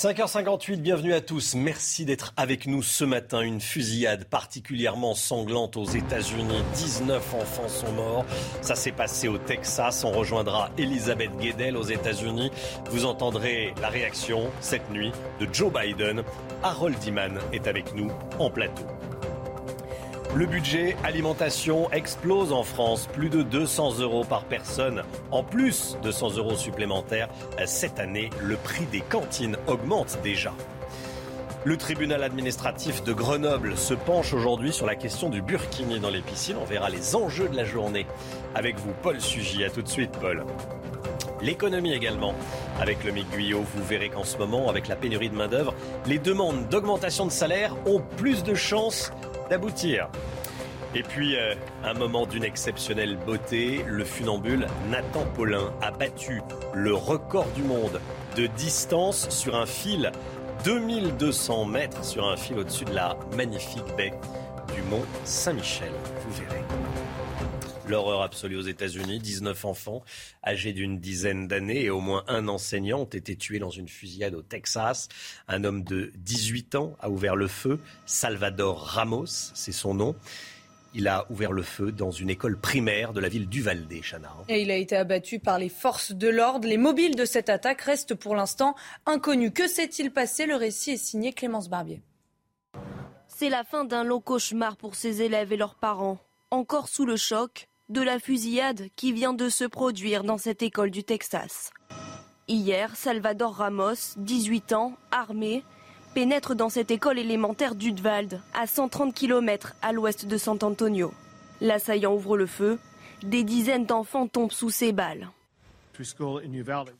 5h58, bienvenue à tous. Merci d'être avec nous ce matin. Une fusillade particulièrement sanglante aux États-Unis. 19 enfants sont morts. Ça s'est passé au Texas. On rejoindra Elisabeth Guedel aux États-Unis. Vous entendrez la réaction cette nuit de Joe Biden. Harold Iman est avec nous en plateau. Le budget alimentation explose en France. Plus de 200 euros par personne. En plus de 100 euros supplémentaires, cette année, le prix des cantines augmente déjà. Le tribunal administratif de Grenoble se penche aujourd'hui sur la question du burkini dans les piscines. On verra les enjeux de la journée. Avec vous, Paul Sugy. À tout de suite, Paul. L'économie également. Avec le MIG Guyot, vous verrez qu'en ce moment, avec la pénurie de main-d'œuvre, les demandes d'augmentation de salaire ont plus de chances d'aboutir. Et puis, euh, un moment d'une exceptionnelle beauté, le funambule Nathan Paulin a battu le record du monde de distance sur un fil 2200 mètres sur un fil au-dessus de la magnifique baie du mont Saint-Michel. Vous verrez. L'horreur absolue aux États-Unis. 19 enfants âgés d'une dizaine d'années et au moins un enseignant ont été tués dans une fusillade au Texas. Un homme de 18 ans a ouvert le feu. Salvador Ramos, c'est son nom. Il a ouvert le feu dans une école primaire de la ville d'Uvalde, Chana. Et il a été abattu par les forces de l'ordre. Les mobiles de cette attaque restent pour l'instant inconnus. Que s'est-il passé? Le récit est signé Clémence Barbier. C'est la fin d'un long cauchemar pour ces élèves et leurs parents. Encore sous le choc, de la fusillade qui vient de se produire dans cette école du Texas. Hier, Salvador Ramos, 18 ans, armé, pénètre dans cette école élémentaire d'Udvald, à 130 km à l'ouest de San Antonio. L'assaillant ouvre le feu. Des dizaines d'enfants tombent sous ses balles.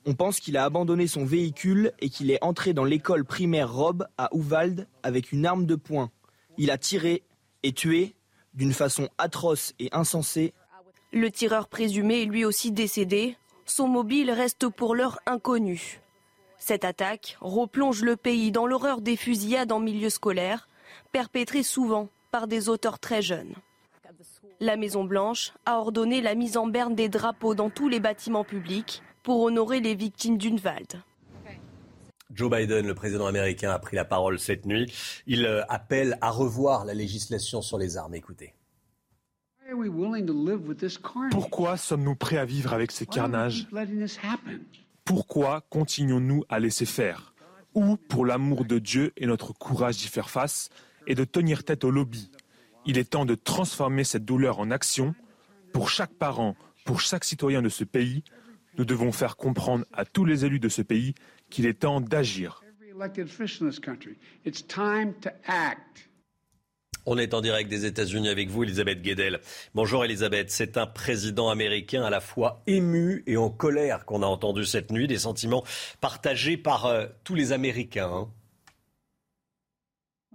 On pense qu'il a abandonné son véhicule et qu'il est entré dans l'école primaire Rob à Uvalde avec une arme de poing. Il a tiré et tué d'une façon atroce et insensée le tireur présumé est lui aussi décédé. Son mobile reste pour l'heure inconnu. Cette attaque replonge le pays dans l'horreur des fusillades en milieu scolaire, perpétrées souvent par des auteurs très jeunes. La Maison-Blanche a ordonné la mise en berne des drapeaux dans tous les bâtiments publics pour honorer les victimes d'Unwald. Joe Biden, le président américain, a pris la parole cette nuit. Il euh, appelle à revoir la législation sur les armes. Écoutez. Pourquoi sommes-nous prêts à vivre avec ces carnages? Pourquoi continuons-nous à laisser faire? Ou, pour l'amour de Dieu et notre courage d'y faire face, et de tenir tête au lobby Il est temps de transformer cette douleur en action. Pour chaque parent, pour chaque citoyen de ce pays, nous devons faire comprendre à tous les élus de ce pays qu'il est temps d'agir. On est en direct des États-Unis avec vous, Elisabeth Guedel. Bonjour Elisabeth, c'est un président américain à la fois ému et en colère qu'on a entendu cette nuit, des sentiments partagés par euh, tous les Américains. Hein.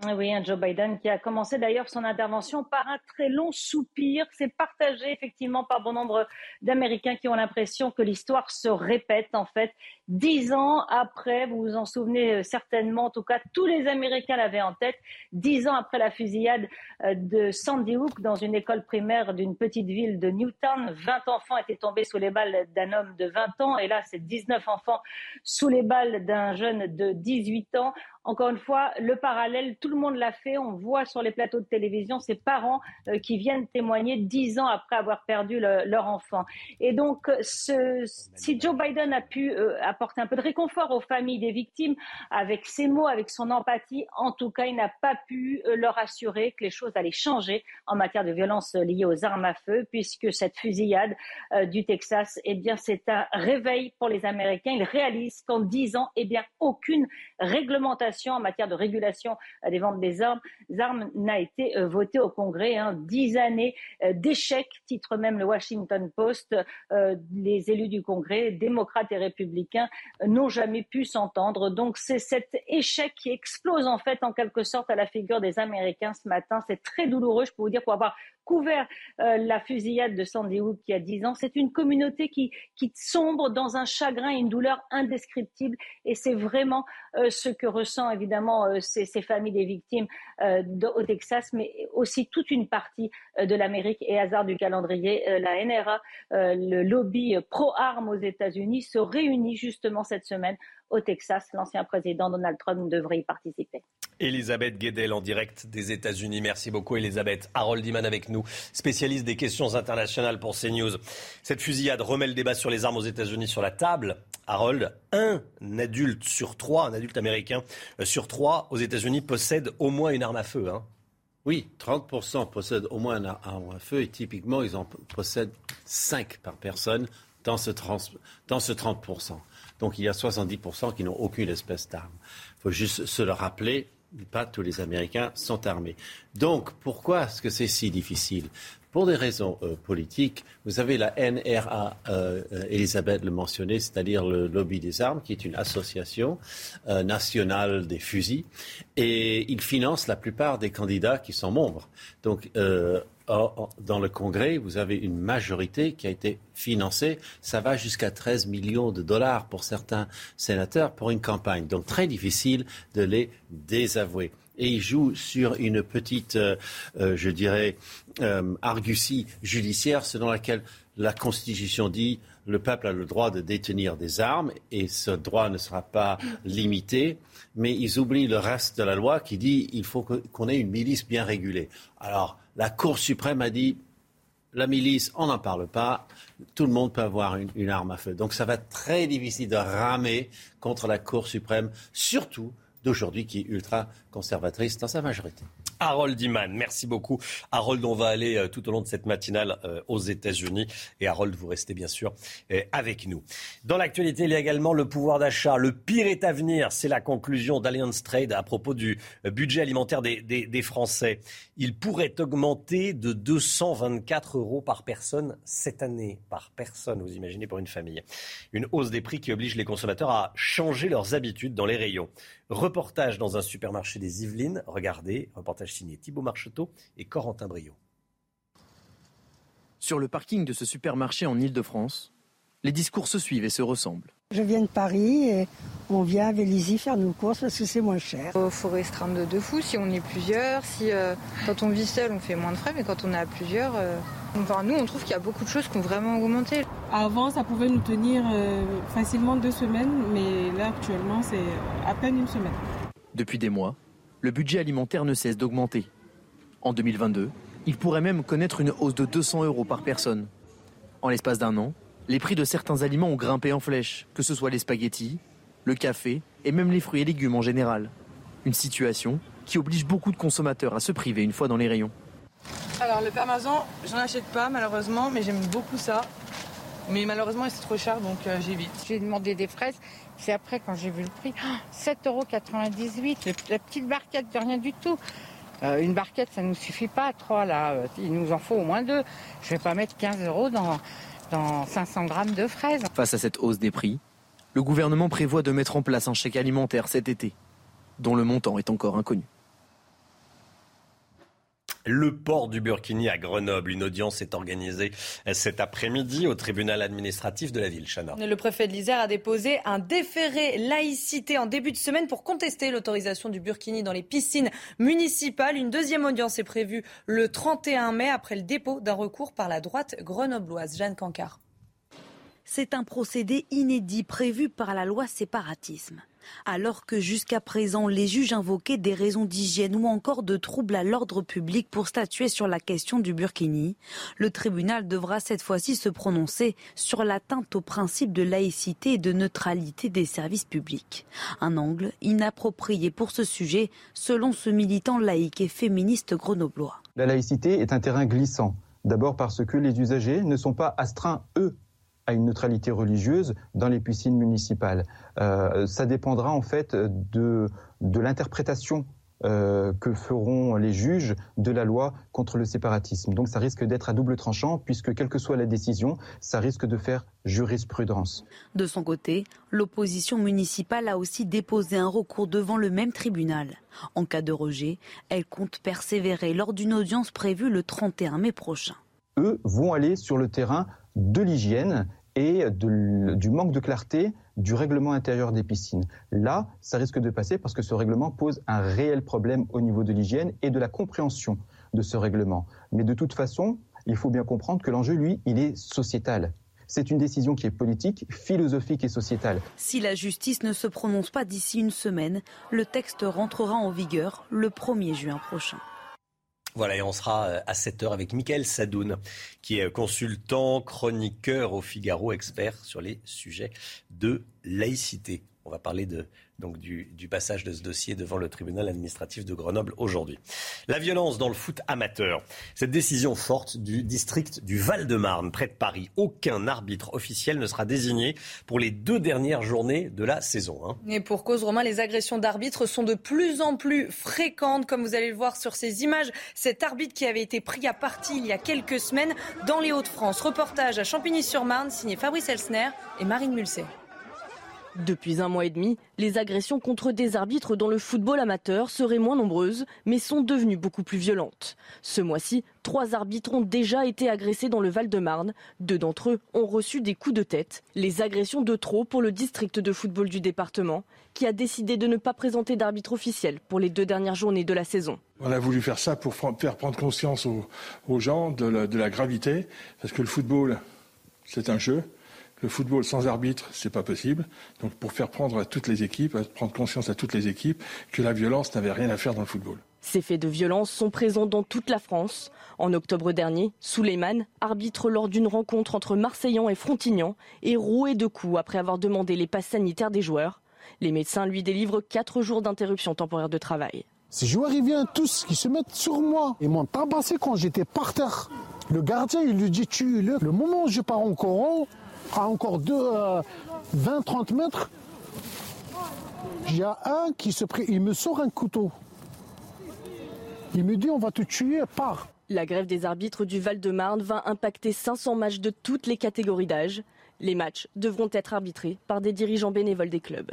Oui, un Joe Biden qui a commencé d'ailleurs son intervention par un très long soupir. C'est partagé effectivement par bon nombre d'Américains qui ont l'impression que l'histoire se répète en fait. Dix ans après, vous vous en souvenez euh, certainement, en tout cas tous les Américains l'avaient en tête, dix ans après la fusillade euh, de Sandy Hook dans une école primaire d'une petite ville de Newtown, 20 enfants étaient tombés sous les balles d'un homme de 20 ans et là c'est 19 enfants sous les balles d'un jeune de 18 ans. Encore une fois, le parallèle, tout le monde l'a fait. On voit sur les plateaux de télévision ces parents euh, qui viennent témoigner dix ans après avoir perdu leur enfant. Et donc, si Joe Biden a pu apporter un peu de réconfort aux familles des victimes avec ses mots, avec son empathie, en tout cas, il n'a pas pu euh, leur assurer que les choses allaient changer en matière de violence liée aux armes à feu, puisque cette fusillade du Texas, eh bien, c'est un réveil pour les Américains. Ils réalisent qu'en dix ans, eh bien, aucune réglementation en matière de régulation euh, des ventes des armes, n'a été euh, votée au Congrès. Hein. Dix années euh, d'échecs, titre même le Washington Post. les élus du Congrès, démocrates et républicains, n'ont jamais pu s'entendre. Donc c'est cet échec qui explose en fait en quelque sorte à la figure des Américains ce matin. C'est très douloureux, je peux vous dire, pour avoir couvert euh, la fusillade de Sandy Hook il y a dix ans. C'est une communauté qui, qui sombre dans un chagrin et une douleur indescriptible. Et c'est vraiment euh, ce que ressent évidemment euh, ces, ces, familles des victimes au Texas, mais aussi toute une partie de l'Amérique. Et hasard du calendrier, la NRA, le lobby pro-armes aux États-Unis, se réunit justement cette semaine au Texas. L'ancien président Donald Trump devrait y participer. Elisabeth Guedel en direct des États-Unis. Merci beaucoup, Elisabeth. Harold Iman avec nous, spécialiste des questions internationales pour CNews. Cette fusillade remet le débat sur les armes aux États-Unis sur la table. Harold, un adulte sur trois, un adulte américain euh, sur trois aux États-Unis possède au moins une arme à feu. Hein. Oui, 30% possèdent au moins une arme à feu et typiquement, ils en possèdent 5 par personne dans ce, dans ce 30%. Donc il y a 70% qui n'ont aucune espèce d'arme. Il faut juste se le rappeler, pas tous les Américains sont armés. Donc, pourquoi est-ce que c'est si difficile? Pour des raisons euh, politiques, vous avez la NRA, euh, euh, Elisabeth le mentionnait, c'est-à-dire le lobby des armes, qui est une association nationale des fusils, et il finance la plupart des candidats qui sont membres. Donc, dans le Congrès, vous avez une majorité qui a été financée. Ça va jusqu'à 13 millions de dollars pour certains sénateurs pour une campagne. Donc très difficile de les désavouer. Et ils jouent sur une petite, euh, euh, je dirais, euh, argutie judiciaire selon laquelle la Constitution dit le peuple a le droit de détenir des armes et ce droit ne sera pas limité, mais ils oublient le reste de la loi qui dit qu'il faut qu'on ait une milice bien régulée. Alors, la Cour suprême a dit la milice, on n'en parle pas. Tout le monde peut avoir une, arme à feu. Donc ça va être très difficile de ramer contre la Cour suprême, surtout d'aujourd'hui qui est ultra conservatrice dans sa majorité. Harold Iman, merci beaucoup. Harold, on va aller euh, tout au long de cette matinale euh, aux États-Unis. Et Harold, vous restez bien sûr euh, avec nous. Dans l'actualité, il y a également le pouvoir d'achat. Le pire est à venir. C'est la conclusion d'Alliance Trade à propos du budget alimentaire des, des, Français. Il pourrait augmenter de 224 euros par personne cette année. Par personne, vous imaginez, pour une famille. Une hausse des prix qui oblige les consommateurs à changer leurs habitudes dans les rayons. Reportage dans un supermarché des Yvelines. Regardez, reportage signé Thibault Marcheteau et Corentin Brio. Sur le parking de ce supermarché en Ile-de-France, les discours se suivent et se ressemblent. Je viens de Paris et on vient à Vélizy faire nos courses parce que c'est moins cher. Il faut restreindre de, fou si on est plusieurs. Si, euh, quand on vit seul, on fait moins de frais, mais quand on est à plusieurs, euh, enfin, nous, on trouve qu'il y a beaucoup de choses qui ont vraiment augmenté. Avant, ça pouvait nous tenir euh, facilement deux semaines, mais là, actuellement, c'est à peine une semaine. Depuis des mois, le budget alimentaire ne cesse d'augmenter. En 2022, il pourrait même connaître une hausse de 200 euros par personne. En l'espace d'un an, les prix de certains aliments ont grimpé en flèche, que ce soit les spaghettis, le café et même les fruits et légumes en général. Une situation qui oblige beaucoup de consommateurs à se priver une fois dans les rayons. Alors le parmesan, j'en achète pas malheureusement, mais j'aime beaucoup ça. Mais malheureusement, c'est trop cher, donc euh, j'évite. J'ai demandé des fraises, c'est après quand j'ai vu le prix. 7,98 euros, la petite barquette de rien du tout. Euh, une barquette, ça ne nous suffit pas, trois là. Il nous en faut au moins deux. Je vais pas mettre 15 euros dans, dans 500 grammes de fraises. Face à cette hausse des prix, le gouvernement prévoit de mettre en place un chèque alimentaire cet été, dont le montant est encore inconnu. Le port du Burkini à Grenoble. Une audience est organisée cet après-midi au tribunal administratif de la ville. Chana. Le préfet de l'Isère a déposé un déféré laïcité en début de semaine pour contester l'autorisation du Burkini dans les piscines municipales. Une deuxième audience est prévue le 31 mai après le dépôt d'un recours par la droite grenobloise. Jeanne Cancard. C'est un procédé inédit prévu par la loi séparatisme. Alors que jusqu'à présent, les juges invoquaient des raisons d'hygiène ou encore de troubles à l'ordre public pour statuer sur la question du burkini, le tribunal devra cette fois-ci se prononcer sur l'atteinte au principe de laïcité et de neutralité des services publics. Un angle inapproprié pour ce sujet, selon ce militant laïque et féministe grenoblois. La laïcité est un terrain glissant. D'abord parce que les usagers ne sont pas astreints, eux, à une neutralité religieuse dans les piscines municipales. Euh, ça dépendra en fait de, de l'interprétation euh, que feront les juges de la loi contre le séparatisme. Donc ça risque d'être à double tranchant puisque quelle que soit la décision, ça risque de faire jurisprudence. De son côté, l'opposition municipale a aussi déposé un recours devant le même tribunal. En cas de rejet, elle compte persévérer lors d'une audience prévue le 31 mai prochain. Eux vont aller sur le terrain de l'hygiène et du manque de clarté du règlement intérieur des piscines. Là, ça risque de passer parce que ce règlement pose un réel problème au niveau de l'hygiène et de la compréhension de ce règlement. Mais de toute façon, il faut bien comprendre que l'enjeu, lui, il est sociétal. c'est une décision qui est politique, philosophique et sociétale. Si la justice ne se prononce pas d'ici une semaine, le texte rentrera en vigueur le 1er juin prochain. Voilà, et on sera euh, à 7h avec Michael Sadoun, qui est consultant, chroniqueur au Figaro, expert sur les sujets de laïcité. On va parler de donc du, passage de ce dossier devant le tribunal administratif de Grenoble aujourd'hui. La violence dans le foot amateur. Cette décision forte du district du Val-de-Marne, près de Paris. Aucun arbitre officiel ne sera désigné pour les deux dernières journées de la saison. Hein. Et pour cause, Romain, les agressions d'arbitres sont de plus en plus fréquentes, comme vous allez le voir sur ces images. Cet arbitre qui avait été pris à partie il y a quelques semaines dans les Hauts-de-France. Reportage à Champigny-sur-Marne, signé Fabrice Elsner et Marine Mulset. Depuis un mois et demi, les agressions contre des arbitres dans le football amateur seraient moins nombreuses, mais sont devenues beaucoup plus violentes. Ce mois-ci, trois arbitres ont déjà été agressés dans le Val-de-Marne. Deux d'entre eux ont reçu des coups de tête. Les agressions de trop pour le district de football du département, qui a décidé de ne pas présenter d'arbitre officiel pour les deux dernières journées de la saison. On a voulu faire ça pour faire prendre conscience aux, gens de la gravité, parce que le football, c'est un jeu. Le football sans arbitre, c'est pas possible. Donc pour faire prendre à toutes les équipes, prendre conscience à toutes les équipes que la violence n'avait rien à faire dans le football. Ces faits de violence sont présents dans toute la France. En octobre dernier, Souleyman, arbitre lors d'une rencontre entre Marseillan et Frontignan, est roué de coups après avoir demandé les passes sanitaires des joueurs. Les médecins lui délivrent quatre jours d'interruption temporaire de travail. Ces joueurs, ils viennent tous, qui se mettent sur moi. Ils m'ont tabassé quand j'étais par terre. Le gardien, il lui dit tue-le. Le moment où je pars en courant, à encore 20-30 euh, mètres, il y a un qui se il me sort un couteau. Il me dit on va te tuer, pars. La grève des arbitres du Val-de-Marne va impacter 500 matchs de toutes les catégories d'âge. Les matchs devront être arbitrés par des dirigeants bénévoles des clubs.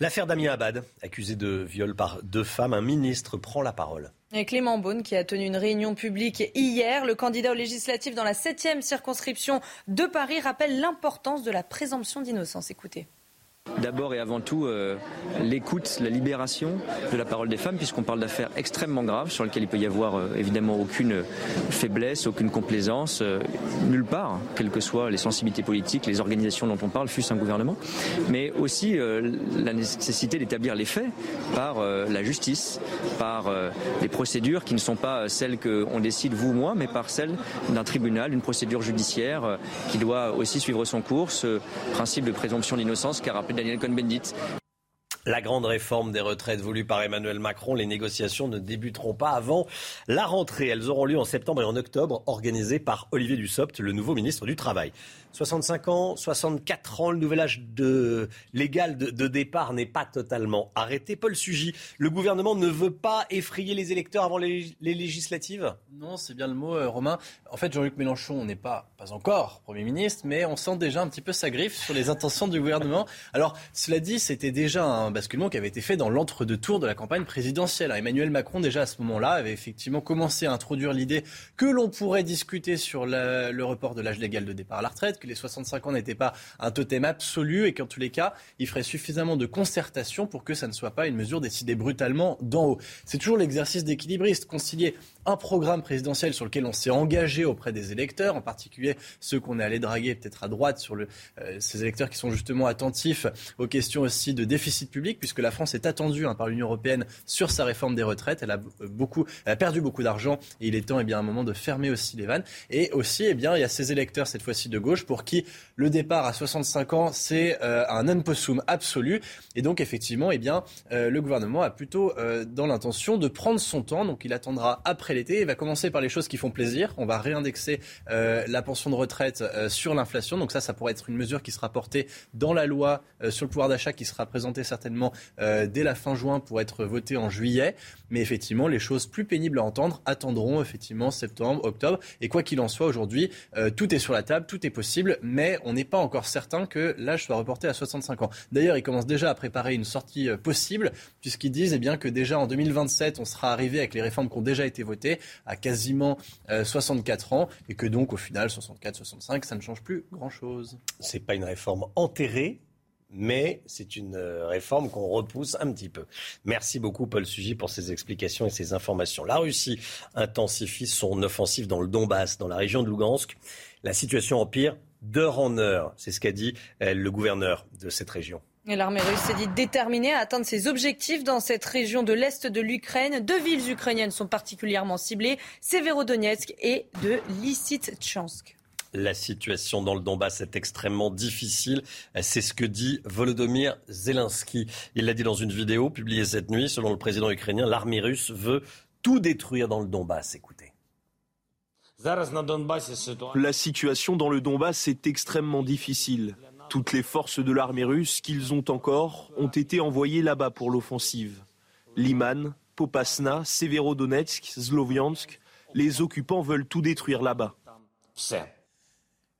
L'affaire Damien Abad, accusé de viol par deux femmes, un ministre prend la parole. Clément Beaune qui a tenu une réunion publique hier, le candidat aux législatives dans la 7e circonscription de Paris rappelle l'importance de la présomption d'innocence. Écoutez d'abord et avant tout euh, l'écoute, la libération de la parole des femmes, puisqu'on parle d'affaires extrêmement graves sur lesquelles il peut y avoir euh, évidemment aucune faiblesse, aucune complaisance, euh, nulle part, quelles que soient les sensibilités politiques, les organisations dont on parle, fût-ce un gouvernement, mais aussi la nécessité d'établir les faits par la justice, par des procédures qui ne sont pas celles qu'on décide vous ou moi, mais par celles d'un tribunal, une procédure judiciaire qui doit aussi suivre son cours, ce principe de présomption d'innocence qu'a rappelé Daniel Cohn-Bendit. La grande réforme des retraites voulue par Emmanuel Macron, les négociations ne débuteront pas avant la rentrée. Elles auront lieu en septembre et en octobre, organisées par Olivier Dussopt, le nouveau ministre du Travail. 65 ans, 64 ans, le nouvel âge de, légal de, départ n'est pas totalement arrêté. Paul Sugy, le gouvernement ne veut pas effrayer les électeurs avant les, législatives? Non, c'est bien le mot, euh, Romain. En fait, Jean-Luc Mélenchon n'est pas, pas encore Premier ministre, mais on sent déjà un petit peu sa griffe sur les intentions du gouvernement. Alors, cela dit, c'était déjà un basculement qui avait été fait dans l'entre-deux-tours de la campagne présidentielle. Emmanuel Macron, déjà à ce moment-là, avait effectivement commencé à introduire l'idée que l'on pourrait discuter sur le report de l'âge légal de départ à la retraite, que les 65 ans n'étaient pas un totem absolu et qu'en tous les cas, il ferait suffisamment de concertation pour que ça ne soit pas une mesure décidée brutalement d'en haut. C'est toujours l'exercice d'équilibriste, concilier un programme présidentiel sur lequel on s'est engagé auprès des électeurs, en particulier ceux qu'on est allé draguer peut-être à droite sur le, euh, ces électeurs qui sont justement attentifs aux questions aussi de déficit public, puisque la France est attendue hein, par l'Union européenne sur sa réforme des retraites. Elle a euh, beaucoup, elle a perdu beaucoup d'argent et il est temps, eh bien, à un moment de fermer aussi les vannes. Et aussi, eh bien, il y a ces électeurs cette fois-ci de gauche pour qui le départ à 65 ans c'est euh, un non possum absolu. Et donc effectivement, eh bien, le gouvernement a plutôt dans l'intention de prendre son temps. Donc il attendra après Il va commencer par les choses qui font plaisir. On va réindexer euh, la pension de retraite euh, sur l'inflation. Donc ça, ça pourrait être une mesure qui sera portée dans la loi euh, sur le pouvoir d'achat qui sera présentée certainement dès la fin juin pour être votée en juillet. Mais effectivement, les choses plus pénibles à entendre attendront effectivement septembre, octobre. Et quoi qu'il en soit, aujourd'hui, tout est sur la table, tout est possible, mais on n'est pas encore certain que l'âge soit reporté à 65 ans. D'ailleurs, ils commencent déjà à préparer une sortie possible, puisqu'ils disent eh bien, que déjà en 2027, on sera arrivé avec les réformes qui ont déjà été votées à quasiment 64 euh, ans et que donc au final 64-65 ça ne change plus grand-chose. C'est pas une réforme enterrée, mais c'est une euh, réforme qu'on repousse un petit peu. Merci beaucoup Paul Sugy pour ces explications et ces informations. La Russie intensifie son offensive dans le Donbass, dans la région de Lugansk. La situation empire d'heure en heure. C'est ce qu'a dit euh, le gouverneur de cette région. L'armée russe s'est dit déterminée à atteindre ses objectifs dans cette région de l'Est de l'Ukraine. Deux villes ukrainiennes sont particulièrement ciblées, Severodonetsk et de Lysychansk. La situation dans le Donbass est extrêmement difficile. C'est ce que dit Volodymyr Zelensky. Il l'a dit dans une vidéo publiée cette nuit. Selon le président ukrainien, l'armée russe veut tout détruire dans le Donbass. Écoutez. La situation dans le Donbass est extrêmement difficile. Toutes les forces de l'armée russe qu'ils ont encore ont été envoyées là-bas pour l'offensive. Liman, Popasna, Severodonetsk, Sloviansk, les occupants veulent tout détruire là-bas.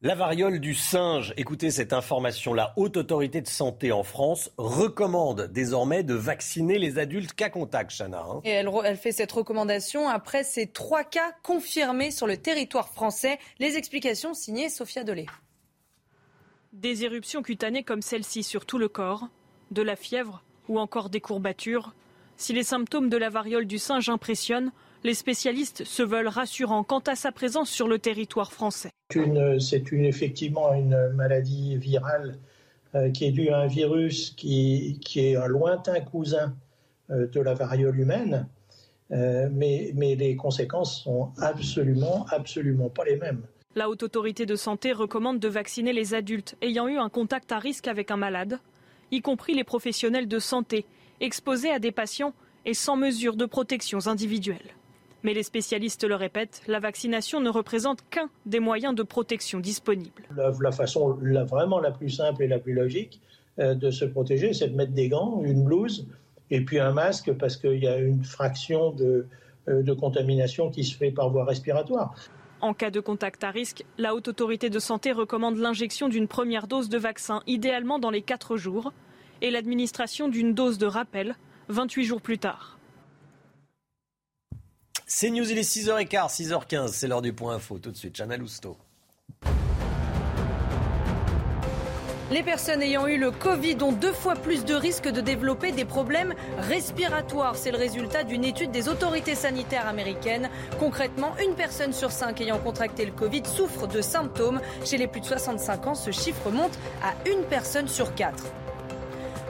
La variole du singe, écoutez cette information. La Haute Autorité de Santé en France recommande désormais de vacciner les adultes cas contact, Chana. Hein. Et elle, elle, fait cette recommandation après ces trois cas confirmés sur le territoire français. Les explications signées Sophia Dolé. Des éruptions cutanées comme celle-ci sur tout le corps, de la fièvre ou encore des courbatures. Si les symptômes de la variole du singe impressionnent, les spécialistes se veulent rassurants quant à sa présence sur le territoire français. C'est une, effectivement une maladie virale euh, qui est due à un virus qui, qui est un lointain cousin euh, de la variole humaine, euh, mais, mais les conséquences sont absolument, absolument pas les mêmes. La Haute Autorité de Santé recommande de vacciner les adultes ayant eu un contact à risque avec un malade, y compris les professionnels de santé, exposés à des patients et sans mesures de protection individuelles. Mais les spécialistes le répètent, la vaccination ne représente qu'un des moyens de protection disponibles. La, façon la, vraiment la plus simple et la plus logique euh, de se protéger, c'est de mettre des gants, une blouse et puis un masque parce qu'il y a une fraction de, euh, de contamination qui se fait par voie respiratoire. En cas de contact à risque, la Haute Autorité de Santé recommande l'injection d'une première dose de vaccin, idéalement dans les 4 jours, et l'administration d'une dose de rappel 28 jours plus tard. C'est News, il est 6h15, 6h15, c'est l'heure du point info. Tout de suite, Chana Lousteau. Les personnes ayant eu le Covid ont deux fois plus de risques de développer des problèmes respiratoires. C'est le résultat d'une étude des autorités sanitaires américaines. Concrètement, une personne sur cinq ayant contracté le Covid souffre de symptômes. Chez les plus de 65 ans, ce chiffre monte à une personne sur quatre.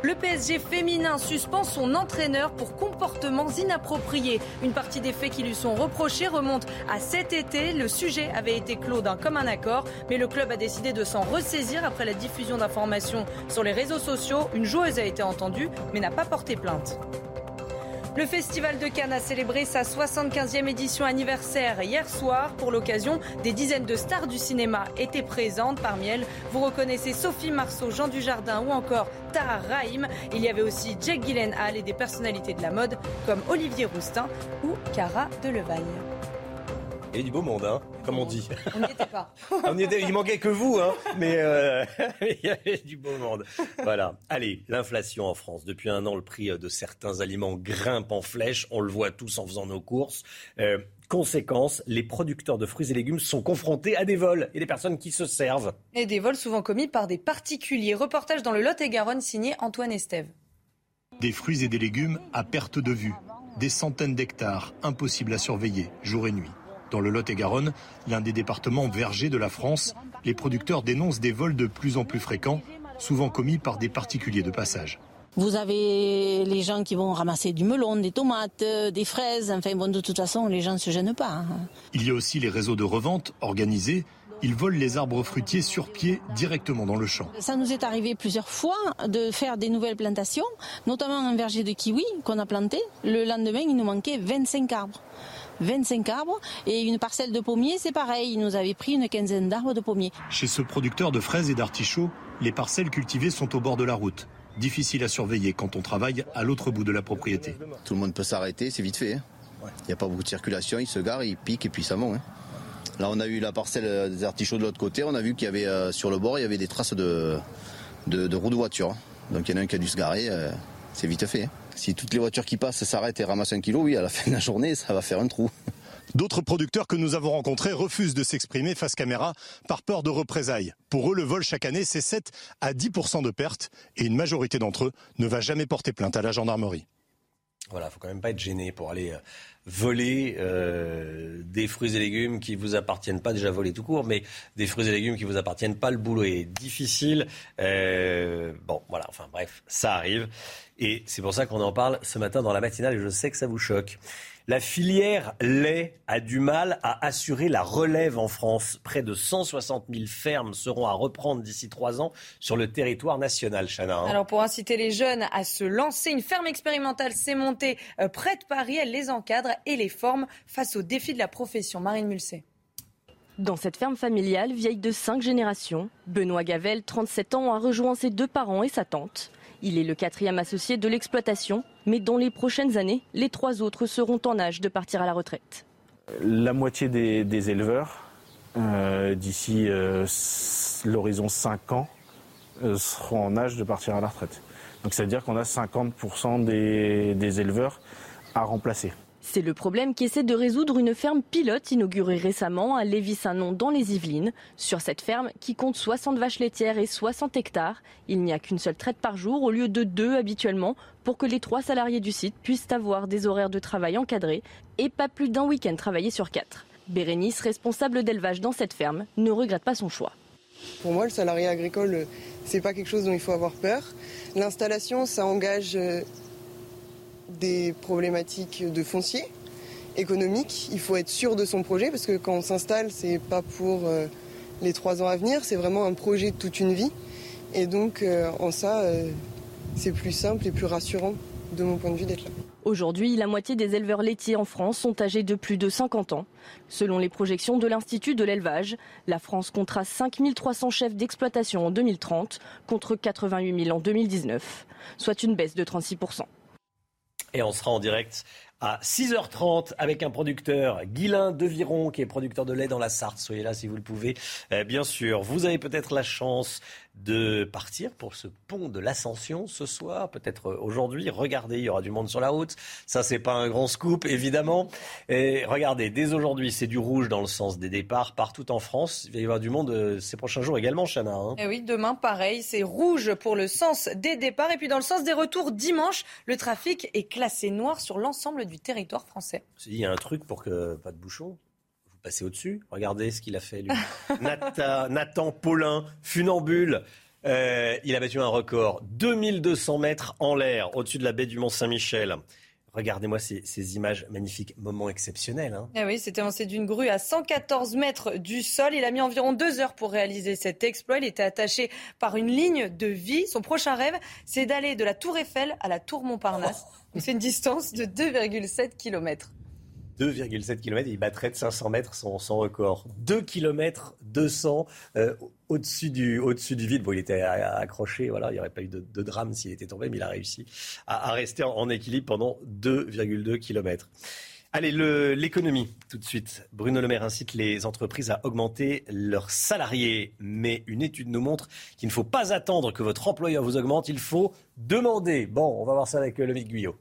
Le PSG féminin suspend son entraîneur pour comportements inappropriés. Une partie des faits qui lui sont reprochés remonte à cet été. Le sujet avait été clos d'un commun accord, mais le club a décidé de s'en ressaisir après la diffusion d'informations sur les réseaux sociaux. Une joueuse a été entendue, mais n'a pas porté plainte. Le Festival de Cannes a célébré sa 75e édition anniversaire hier soir. Pour l'occasion, des dizaines de stars du cinéma étaient présentes. Parmi elles, vous reconnaissez Sophie Marceau, Jean Dujardin ou encore Tara Rahim. Il y avait aussi Jake Gyllenhaal et des personnalités de la mode comme Olivier Roustin ou Cara Delevalle. Et du beau monde, hein, comme on dit. On n'y était pas. on était, il manquait que vous, hein, mais euh, il y avait du beau monde. Voilà. Allez, l'inflation en France. Depuis un an, le prix de certains aliments grimpe en flèche. On le voit tous en faisant nos courses. Euh, conséquence, les producteurs de fruits et légumes sont confrontés à des vols et des personnes qui se servent. Et des vols souvent commis par des particuliers. Reportage dans le Lot-et-Garonne signé Antoine Estève. Des fruits et des légumes à perte de vue. Des centaines d'hectares, impossibles à surveiller, jour et nuit. Dans le Lot-et-Garonne, l'un des départements vergers de la France, les producteurs dénoncent des vols de plus en plus fréquents, souvent commis par des particuliers de passage. Vous avez les gens qui vont ramasser du melon, des tomates, euh, des fraises. Enfin bon, de toute façon, les gens ne se gênent pas. Hein. Il y a aussi les réseaux de revente organisés. Ils volent les arbres fruitiers sur pied directement dans le champ. Ça nous est arrivé plusieurs fois de faire des nouvelles plantations, notamment un verger de kiwi qu'on a planté. Le lendemain, il nous manquait 25 arbres. 25 arbres. Et une parcelle de pommiers, c'est pareil. Il nous avait pris une quinzaine d'arbres de pommiers. Chez ce producteur de fraises et d'artichauts, les parcelles cultivées sont au bord de la route. Difficile à surveiller quand on travaille à l'autre bout de la propriété. Tout le monde peut s'arrêter, c'est vite fait. Hein. Il n'y a pas beaucoup de circulation, il se gare, il pique et puis ça monte. Hein. Là, on a eu la parcelle des artichauts de l'autre côté. On a vu qu'il y avait euh, sur le bord, il y avait des traces de, de, roues de voiture. Donc il y en a un qui a dû se garer. Euh, c'est vite fait. Si toutes les voitures qui passent s'arrêtent et ramassent un kilo, oui, à la fin de la journée, ça va faire un trou. D'autres producteurs que nous avons rencontrés refusent de s'exprimer face caméra par peur de représailles. Pour eux, le vol chaque année, c'est 7 à 10% de pertes et une majorité d'entre eux ne va jamais porter plainte à la gendarmerie. Voilà, faut quand même pas être gêné pour aller euh, voler euh, des fruits et légumes qui vous appartiennent pas, déjà voler tout court, mais des fruits et légumes qui vous appartiennent pas. Le boulot est difficile. Euh, bon, voilà, enfin bref, ça arrive. Et c'est pour ça qu'on en parle ce matin dans la matinale et je sais que ça vous choque. La filière lait a du mal à assurer la relève en France. Près de 160 000 fermes seront à reprendre d'ici trois ans sur le territoire national, Chana. Hein. Alors pour inciter les jeunes à se lancer, une ferme expérimentale s'est montée euh, près de Paris. Elle les encadre et les forme face aux défis de la profession. Marine Mulset. Dans cette ferme familiale, vieille de cinq générations, Benoît Gavel, 37 ans, a rejoint ses deux parents et sa tante. Il est le quatrième associé de l'exploitation, mais dans les prochaines années, les trois autres seront en âge de partir à la retraite. La moitié des, éleveurs, euh, d'ici euh, l'horizon 5 ans, euh, seront en âge de partir à la retraite. Donc ça veut dire qu'on a 50% des éleveurs à remplacer. C'est le problème qu'essaie de résoudre une ferme pilote inaugurée récemment à Lévis-Saint-Nom dans les Yvelines. Sur cette ferme, qui compte 60 vaches laitières et 60 hectares, il n'y a qu'une seule traite par jour au lieu de deux habituellement pour que les trois salariés du site puissent avoir des horaires de travail encadrés et pas plus d'un week-end travaillé sur quatre. Bérénice, responsable d'élevage dans cette ferme, ne regrette pas son choix. Pour moi, le salarié agricole, c'est pas quelque chose dont il faut avoir peur. L'installation, ça engage euh, des problématiques de foncier économique. Il faut être sûr de son projet parce que quand on s'installe, c'est pas pour euh, les trois ans à venir, c'est vraiment un projet de toute une vie. Et donc, euh, en ça, euh, c'est plus simple et plus rassurant de mon point de vue d'être là. Aujourd'hui, la moitié des éleveurs laitiers en France sont âgés de plus de 50 ans. Selon les projections de l'Institut de l'élevage, la France comptera 5300 chefs d'exploitation en 2030 contre 88 000 en 2019, soit une baisse de 36 et on sera en direct à 6h30 avec un producteur, Guilain Deviron, qui est producteur de lait dans la Sarthe. Soyez là si vous le pouvez. Euh, bien sûr, vous avez peut-être la chance de partir pour ce pont de l'Ascension ce soir, peut-être aujourd'hui. Regardez, il y aura du monde sur la route. Ça, c'est pas un grand scoop, évidemment. Et regardez, dès aujourd'hui, c'est du rouge dans le sens des départs partout en France. Il va y avoir du monde euh, ces prochains jours également, Chana. Hein. Et eh oui, demain, pareil, c'est rouge pour le sens des départs. Et puis dans le sens des retours, dimanche, le trafic est classé noir sur l'ensemble du territoire français. Il y a un truc pour que pas de bouchons passer au-dessus. Regardez ce qu'il a fait, lui. Nathan, Paulin, funambule. Euh, il a battu un record. 2200 mètres en l'air, au-dessus de la baie du Mont-Saint-Michel. Regardez-moi ces, images magnifiques, moment exceptionnel. Hein. Eh oui, c'était lancé d'une grue à 114 mètres du sol. Il a mis environ deux heures pour réaliser cet exploit. Il était attaché par une ligne de vie. Son prochain rêve, c'est d'aller de la Tour Eiffel à la Tour Montparnasse. C'est une distance de 2,7 km. 2,7 km, il battrait de 500 mètres son, record. 2 km 200 au-dessus du, vide. Bon, il était accroché, voilà, il n'y aurait pas eu de, drame s'il était tombé, mais il a réussi à, rester en, équilibre pendant 2,2 km. Allez, l'économie, tout de suite. Bruno Le Maire incite les entreprises à augmenter leurs salariés. Mais une étude nous montre qu'il ne faut pas attendre que votre employeur vous augmente, il faut demander. Bon, on va voir ça avec le Guyot.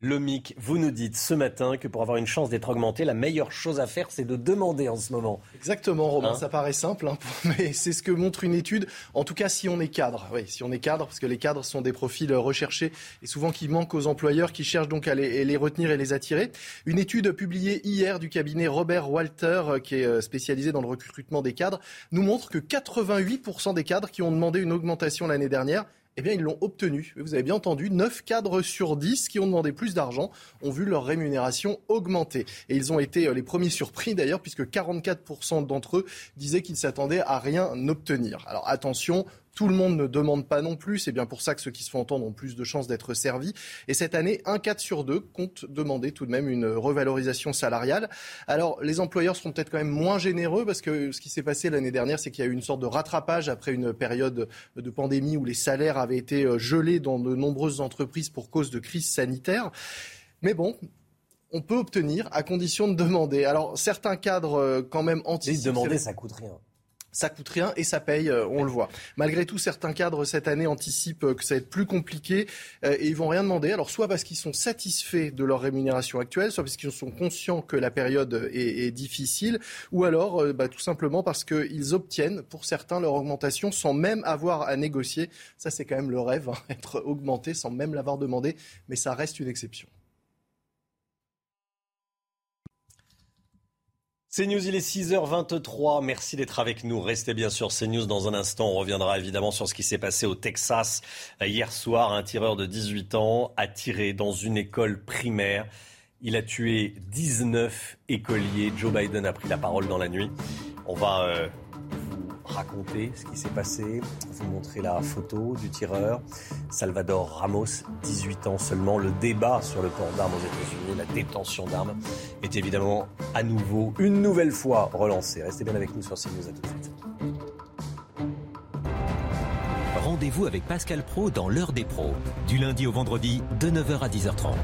Lomic, vous nous dites ce matin que pour avoir une chance d'être augmenté, la meilleure chose à faire, c'est de demander en ce moment. Exactement, Romain. Hein ça paraît simple, hein, mais c'est ce que montre une étude. En tout cas, si on est cadre, oui, si on est cadre, parce que les cadres sont des profils recherchés et souvent qui manquent aux employeurs, qui cherchent donc à les, retenir et les attirer. Une étude publiée hier du cabinet Robert Walter, euh, qui est euh, spécialisé dans le recrutement des cadres, nous montre que 88% des cadres qui ont demandé une augmentation l'année dernière eh bien, ils l'ont obtenu. Vous avez bien entendu, 9 cadres sur 10 qui ont demandé plus d'argent ont vu leur rémunération augmenter. Et ils ont été euh, les premiers surpris d'ailleurs, puisque 44% d'entre eux disaient qu'ils s'attendaient à rien obtenir. Alors attention, tout le monde ne demande pas non plus. C'est bien pour ça que ceux qui se font entendre ont plus de chances d'être servis. Et cette année, un 4 sur 2 compte demander tout de même une revalorisation salariale. Alors, les employeurs seront peut-être quand même moins généreux parce que ce qui s'est passé l'année dernière, c'est qu'il y a eu une sorte de rattrapage après une période de pandémie où les salaires avaient été euh, gelés dans de nombreuses entreprises pour cause de crise sanitaire. Mais bon, on peut obtenir à condition de demander. Alors certains cadres euh, quand même anticipent. Demander, ça coûte rien ça coûte rien et ça paye, euh, on le voit. Malgré tout, certains cadres cette année anticipent euh, que ça va être plus compliqué euh, et ils vont rien demander. Alors soit parce qu'ils sont satisfaits de leur rémunération actuelle, soit parce qu'ils sont conscients que la période est, difficile, ou alors bah, tout simplement parce qu'ils obtiennent pour certains leur augmentation sans même avoir à négocier. Ça c'est quand même le rêve, hein, être augmenté sans même l'avoir demandé, mais ça reste une exception. C'est News, il est 6h23. Merci d'être avec nous. Restez bien sûr CNews dans un instant. On reviendra évidemment sur ce qui s'est passé au Texas hier soir. Un tireur de 18 ans a tiré dans une école primaire. Il a tué 19 écoliers. Joe Biden a pris la parole dans la nuit. On va euh, raconter ce qui s'est passé, vous montrer la photo du tireur, Salvador Ramos, 18 ans seulement. Le débat sur le port d'armes aux États-Unis, la détention d'armes, est évidemment à nouveau, une nouvelle fois relancé. Restez bien avec nous sur CNews, à tout de suite. Rendez-vous avec Pascal Pro dans l'heure des pros, du lundi au vendredi de 9h à 10h30.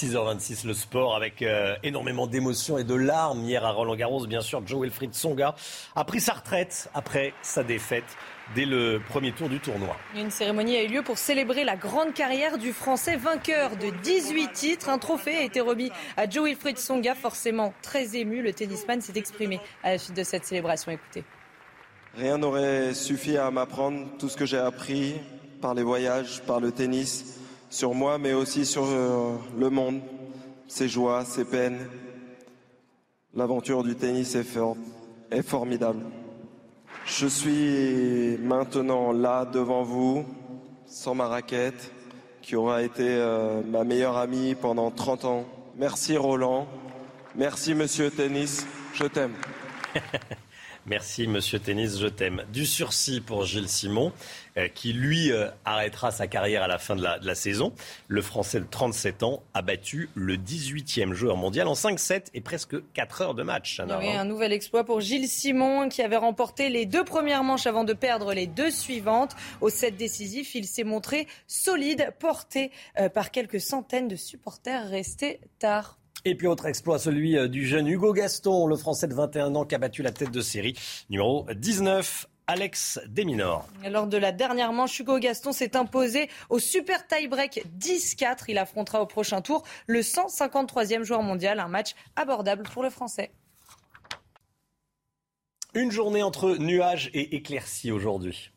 6h26, le sport avec euh, énormément d'émotions et de larmes. Hier à Roland Garros, bien sûr, Joe Wilfried Songa a pris sa retraite après sa défaite dès le premier tour du tournoi. Une cérémonie a eu lieu pour célébrer la grande carrière du Français vainqueur de 18 titres. Un trophée a été remis à Joe Wilfried Songa, forcément très ému. Le tennisman s'est exprimé à la suite de cette célébration. Écoutez. Rien n'aurait suffi à m'apprendre tout ce que j'ai appris par les voyages, par le tennis sur moi, mais aussi sur euh, le monde, ses joies, ses peines. L'aventure du tennis est, formidable. Je suis maintenant là devant vous, sans ma raquette, qui aura été euh, ma meilleure amie pendant 30 ans. Merci Roland, merci Monsieur Tennis, je t'aime. Merci, monsieur Tennis, je t'aime. Du sursis pour Gilles Simon, euh, qui lui euh, arrêtera sa carrière à la fin de la, saison. Le Français de 37 ans a battu le 18e joueur mondial en 5-7 et presque 4 heures de match. Oui, un nouvel exploit pour Gilles Simon, qui avait remporté les deux premières manches avant de perdre les deux suivantes. Au set décisif, il s'est montré solide, porté euh, par quelques centaines de supporters restés tard. Et puis autre exploit, celui euh, du jeune Hugo Gaston, le Français de 21 ans qui a battu la tête de série, numéro 19. Alex Desminor. Lors de la dernière manche, Hugo Gaston s'est imposé au super tie-break 10-4. Il affrontera au prochain tour le 153e joueur mondial, un match abordable pour le Français. Une journée entre nuages et éclaircies aujourd'hui.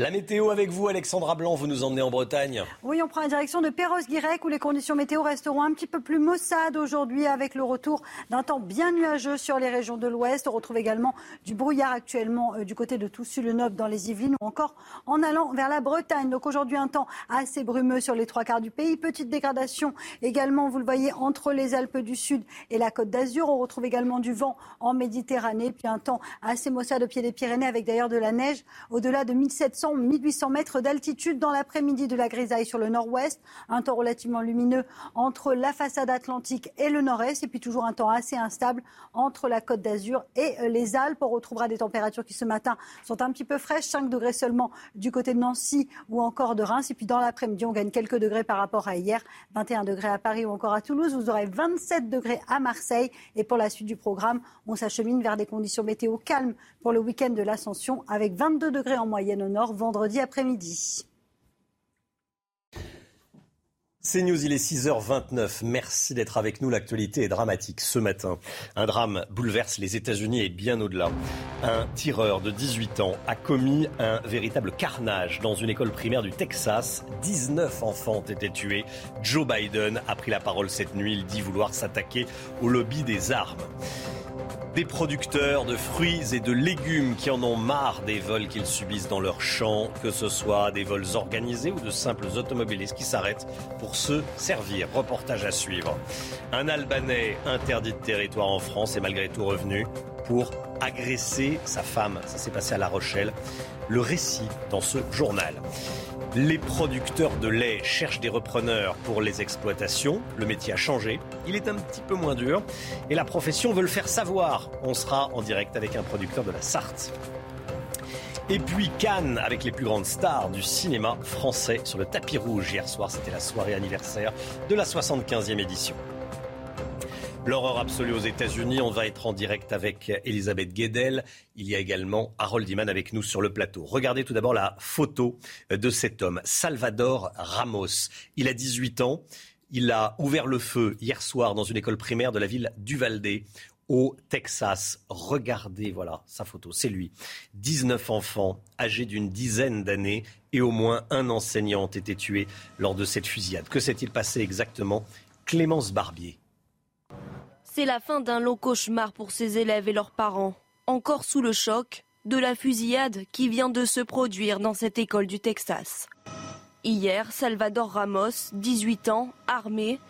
La météo avec vous, Alexandra Blanc, vous nous emmenez en Bretagne. Oui, on prend la direction de Perros-Guirec où les conditions météo resteront un petit peu plus maussades aujourd'hui avec le retour d'un temps bien nuageux sur les régions de l'ouest. On retrouve également du brouillard actuellement euh, du côté de Toussus-le-Noble dans les Yvelines ou encore en allant vers la Bretagne. Donc aujourd'hui, un temps assez brumeux sur les trois quarts du pays. Petite dégradation également, vous le voyez, entre les Alpes du Sud et la Côte d'Azur. On retrouve également du vent en Méditerranée, puis un temps assez maussade au pied des Pyrénées avec d'ailleurs de la neige au-delà de 1700 1800 mètres d'altitude dans l'après-midi de la grisaille sur le nord-ouest. Un temps relativement lumineux entre la façade atlantique et le nord-est. Et puis toujours un temps assez instable entre la côte d'Azur et euh, les Alpes. On retrouvera des températures qui ce matin sont un petit peu fraîches. 5 degrés seulement du côté de Nancy ou encore de Reims. Et puis dans l'après-midi, on gagne quelques degrés par rapport à hier. 21 degrés à Paris ou encore à Toulouse. Vous aurez 27 degrés à Marseille. Et pour la suite du programme, on s'achemine vers des conditions météo calmes pour le week-end de l'Ascension avec 22 degrés en moyenne au nord vendredi après-midi. C'est News, il est 6h29. Merci d'être avec nous. L'actualité est dramatique ce matin. Un drame bouleverse les États-Unis et bien au-delà. Un tireur de 18 ans a commis un véritable carnage dans une école primaire du Texas. 19 enfants ont été tués. Joe Biden a pris la parole cette nuit. Il dit vouloir s'attaquer au lobby des armes. Des producteurs de fruits et de légumes qui en ont marre des vols qu'ils subissent dans leurs champs, que ce soit des vols organisés ou de simples automobilistes qui s'arrêtent pour se servir. Reportage à suivre. Un Albanais interdit de territoire en France est malgré tout revenu pour agresser sa femme. Ça s'est passé à La Rochelle. Le récit dans ce journal. Les producteurs de lait cherchent des repreneurs pour les exploitations. Le métier a changé. Il est un petit peu moins dur. Et la profession veut le faire savoir. On sera en direct avec un producteur de la Sarthe. Et puis Cannes avec les plus grandes stars du cinéma français sur le tapis rouge. Hier soir, c'était la soirée anniversaire de la 75e édition. L'horreur absolue aux États-Unis. On va être en direct avec Elisabeth Guedel. Il y a également Harold Iman avec nous sur le plateau. Regardez tout d'abord la photo de cet homme, Salvador Ramos. Il a 18 ans. Il a ouvert le feu hier soir dans une école primaire de la ville d'Uvalde au Texas. Regardez, voilà sa photo, c'est lui. 19 enfants âgés d'une dizaine d'années et au moins un enseignant ont été tués lors de cette fusillade. Que s'est-il passé exactement? Clémence Barbier. C'est la fin d'un long cauchemar pour ces élèves et leurs parents, encore sous le choc de la fusillade qui vient de se produire dans cette école du Texas. Hier, Salvador Ramos, 18 ans, armé,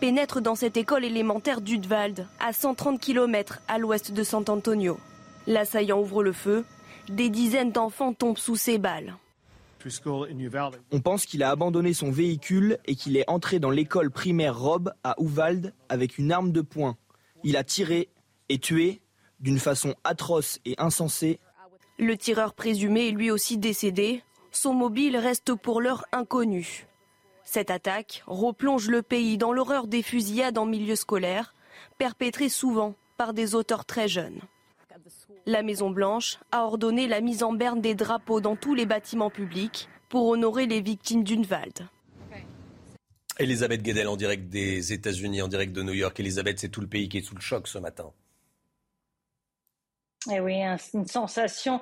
pénètre dans cette école élémentaire d'Udvald, à 130 km à l'ouest de San Antonio. L'assaillant ouvre le feu. Des dizaines d'enfants tombent sous ses balles. On pense qu'il a abandonné son véhicule et qu'il est entré dans l'école primaire Rob à Uvalde avec une arme de poing. Il a tiré et tué d'une façon atroce et insensée. Le tireur présumé est lui aussi décédé. Son mobile reste pour l'heure inconnu. Cette attaque replonge le pays dans l'horreur des fusillades en milieu scolaire, perpétrées souvent par des auteurs très jeunes. La Maison-Blanche a ordonné la mise en berne des drapeaux dans tous les bâtiments publics pour honorer les victimes d'Unwald. Elisabeth Guedel en direct des États-Unis, en direct de New York. Elisabeth, c'est tout le pays qui est sous le choc ce matin. Et eh oui, une sensation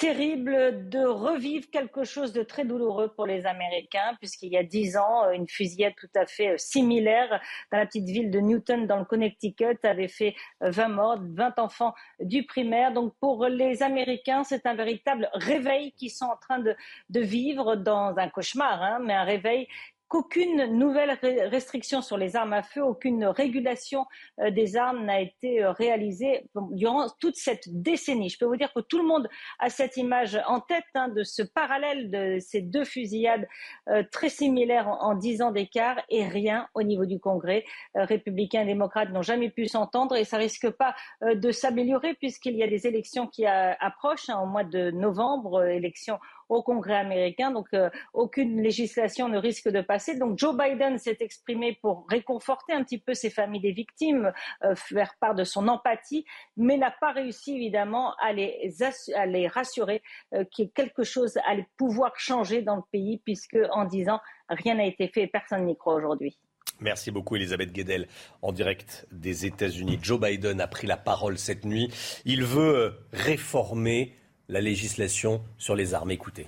terrible de revivre quelque chose de très douloureux pour les Américains, puisqu'il y a dix ans, une fusillade tout à fait euh, similaire dans la petite ville de Newton, dans le Connecticut, avait fait 20 euh, morts, 20 enfants du primaire. Donc pour les Américains, c'est un véritable réveil qu'ils sont en train de, de vivre dans un cauchemar, hein, mais un réveil qu'aucune nouvelle restriction sur les armes à feu, aucune régulation euh, des armes n'a été euh, réalisée durant toute cette décennie. Je peux vous dire que tout le monde a cette image en tête hein, de ce parallèle de ces deux fusillades euh, très similaires en dix ans d'écart et rien au niveau du Congrès. républicains et démocrates n'ont jamais pu s'entendre et ça risque pas de s'améliorer puisqu'il y a des élections qui approchent hein, au mois de novembre, élections au Congrès américain. Donc euh, aucune législation ne risque de passer. Donc Joe Biden s'est exprimé pour réconforter un petit peu ces familles des victimes, euh, faire part de son empathie, mais n'a pas réussi évidemment à les, rassurer euh, qu'il y ait quelque chose à pouvoir changer dans le pays, puisque en disant rien n'a été fait et personne n'y croit aujourd'hui. Merci beaucoup Elisabeth Guedel en direct des États-Unis. Joe Biden a pris la parole cette nuit. Il veut réformer la législation sur les armes. Écoutez.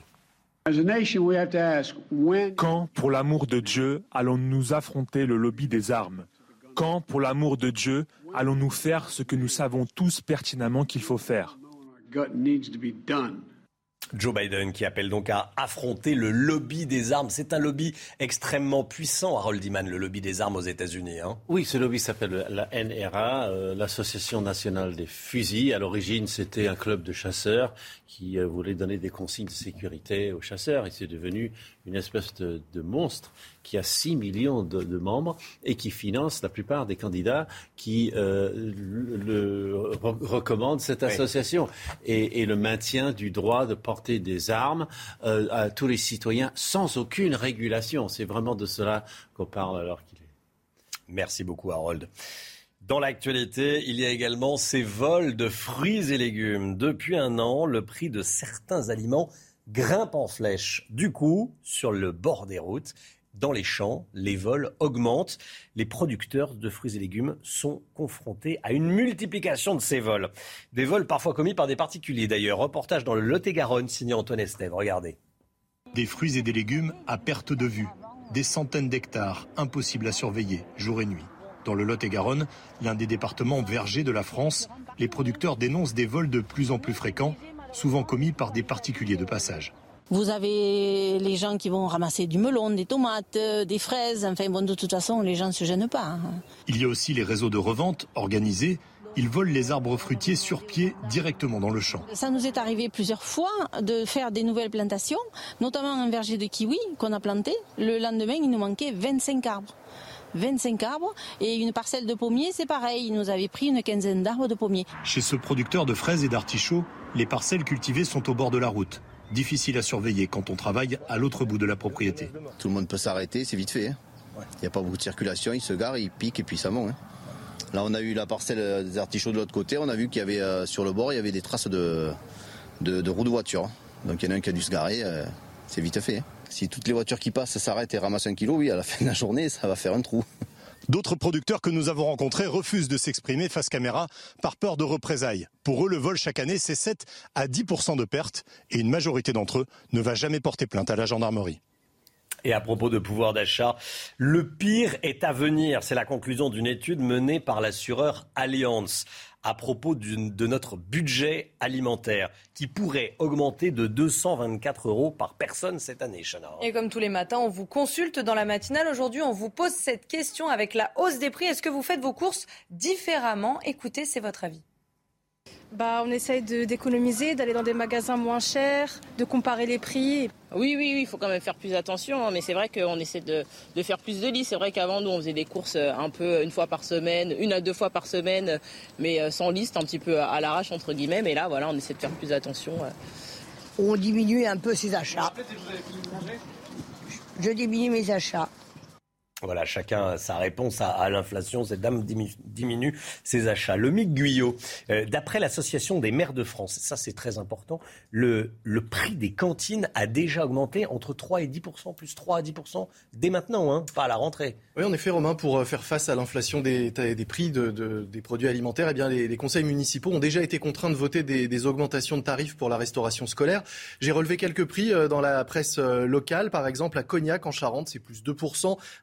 Quand, pour l'amour de Dieu, allons-nous affronter le lobby des armes? Quand, pour l'amour de Dieu, allons-nous faire ce que nous savons tous pertinemment qu'il faut faire? Joe Biden qui appelle donc à affronter le lobby des armes. C'est un lobby extrêmement puissant, Harold Iman, le lobby des armes aux États-Unis. Hein. Oui, ce lobby s'appelle la NRA, euh, l'Association nationale des fusils. À l'origine, c'était un club de chasseurs qui euh, voulait donner des consignes de sécurité aux chasseurs et c'est devenu une espèce de, monstre qui a 6 millions de, membres et qui finance la plupart des candidats qui euh, le, recommandent cette association et, le maintien du droit de porter des armes euh, à tous les citoyens sans aucune régulation. C'est vraiment de cela qu'on parle alors qu'il est. Merci beaucoup Harold. Dans l'actualité, il y a également ces vols de fruits et légumes. Depuis un an, le prix de certains aliments grimpe en flèche. Du coup, sur le bord des routes, dans les champs, les vols augmentent. Les producteurs de fruits et légumes sont confrontés à une multiplication de ces vols. Des vols parfois commis par des particuliers d'ailleurs. Reportage dans le Lot-et-Garonne signé Antoine Estève. Regardez. Des fruits et des légumes à perte de vue. Des centaines d'hectares, impossibles à surveiller, jour et nuit. Dans le Lot-et-Garonne, l'un des départements vergers de la France, les producteurs dénoncent des vols de plus en plus fréquents, souvent commis par des particuliers de passage. Vous avez les gens qui vont ramasser du melon, des tomates, euh, des fraises. Enfin bon, de toute façon, les gens ne se gênent pas. Hein. Il y a aussi les réseaux de revente organisés. Ils volent les arbres fruitiers sur pied directement dans le champ. Ça nous est arrivé plusieurs fois de faire des nouvelles plantations, notamment un verger de kiwi qu'on a planté. Le lendemain, il nous manquait 25 arbres. 25 arbres. Et une parcelle de pommiers, c'est pareil. Il nous avait pris une quinzaine d'arbres de pommiers. Chez ce producteur de fraises et d'artichauts, les parcelles cultivées sont au bord de la route. Difficile à surveiller quand on travaille à l'autre bout de la propriété. Tout le monde peut s'arrêter, c'est vite fait. Hein. Il n'y a pas beaucoup de circulation, il se gare, il pique et puis ça monte. Hein. Là, on a eu la parcelle des artichauts de l'autre côté. On a vu qu'il y avait euh, sur le bord, il y avait des traces de, de, roues de voiture. Donc il y en a un qui a dû se garer. Euh, c'est vite fait. Hein. Si toutes les voitures qui passent s'arrêtent et ramassent un kilo, oui, à la fin de la journée, ça va faire un trou. D'autres producteurs que nous avons rencontrés refusent de s'exprimer face caméra par peur de représailles. Pour eux, le vol chaque année, c'est 7 à 10% de pertes et une majorité d'entre eux ne va jamais porter plainte à la gendarmerie. Et à propos de pouvoir d'achat, le pire est à venir. C'est la conclusion d'une étude menée par l'assureur Allianz à propos de notre budget alimentaire qui pourrait augmenter de 224 euros par personne cette année, Chana. Et comme tous les matins, on vous consulte dans la matinale. Aujourd'hui, on vous pose cette question avec la hausse des prix. Est-ce que vous faites vos courses différemment? Écoutez, c'est votre avis. Bah, on essaye d'économiser, d'aller dans des magasins moins chers, de comparer les prix. Oui, oui, oui, il faut quand même faire plus attention, hein, mais c'est vrai qu'on essaie de, faire plus de lits. C'est vrai qu'avant, nous, on faisait des courses euh, un peu une fois par semaine, une à deux fois par semaine, mais euh, sans liste, un petit peu à l'arrache, entre guillemets. Mais là, voilà, on essaie de faire plus attention. On diminue un peu ses achats. Je diminue mes achats. Voilà, chacun sa réponse à, l'inflation. Cette dame diminue, ses achats. Le Mick Guyot, euh, d'après l'Association des maires de France, ça c'est très important, le, le prix des cantines a déjà augmenté entre 3 et 10% plus 3 à 10% dès maintenant, hein, pas à la rentrée. Oui, en effet, Romain, pour euh, faire face à l'inflation des, des, prix de, des produits alimentaires, eh bien, les, conseils municipaux ont déjà été contraints de voter des, des augmentations de tarifs pour la restauration scolaire. J'ai relevé quelques prix euh, dans la presse locale, par exemple à Cognac en Charente, c'est plus 2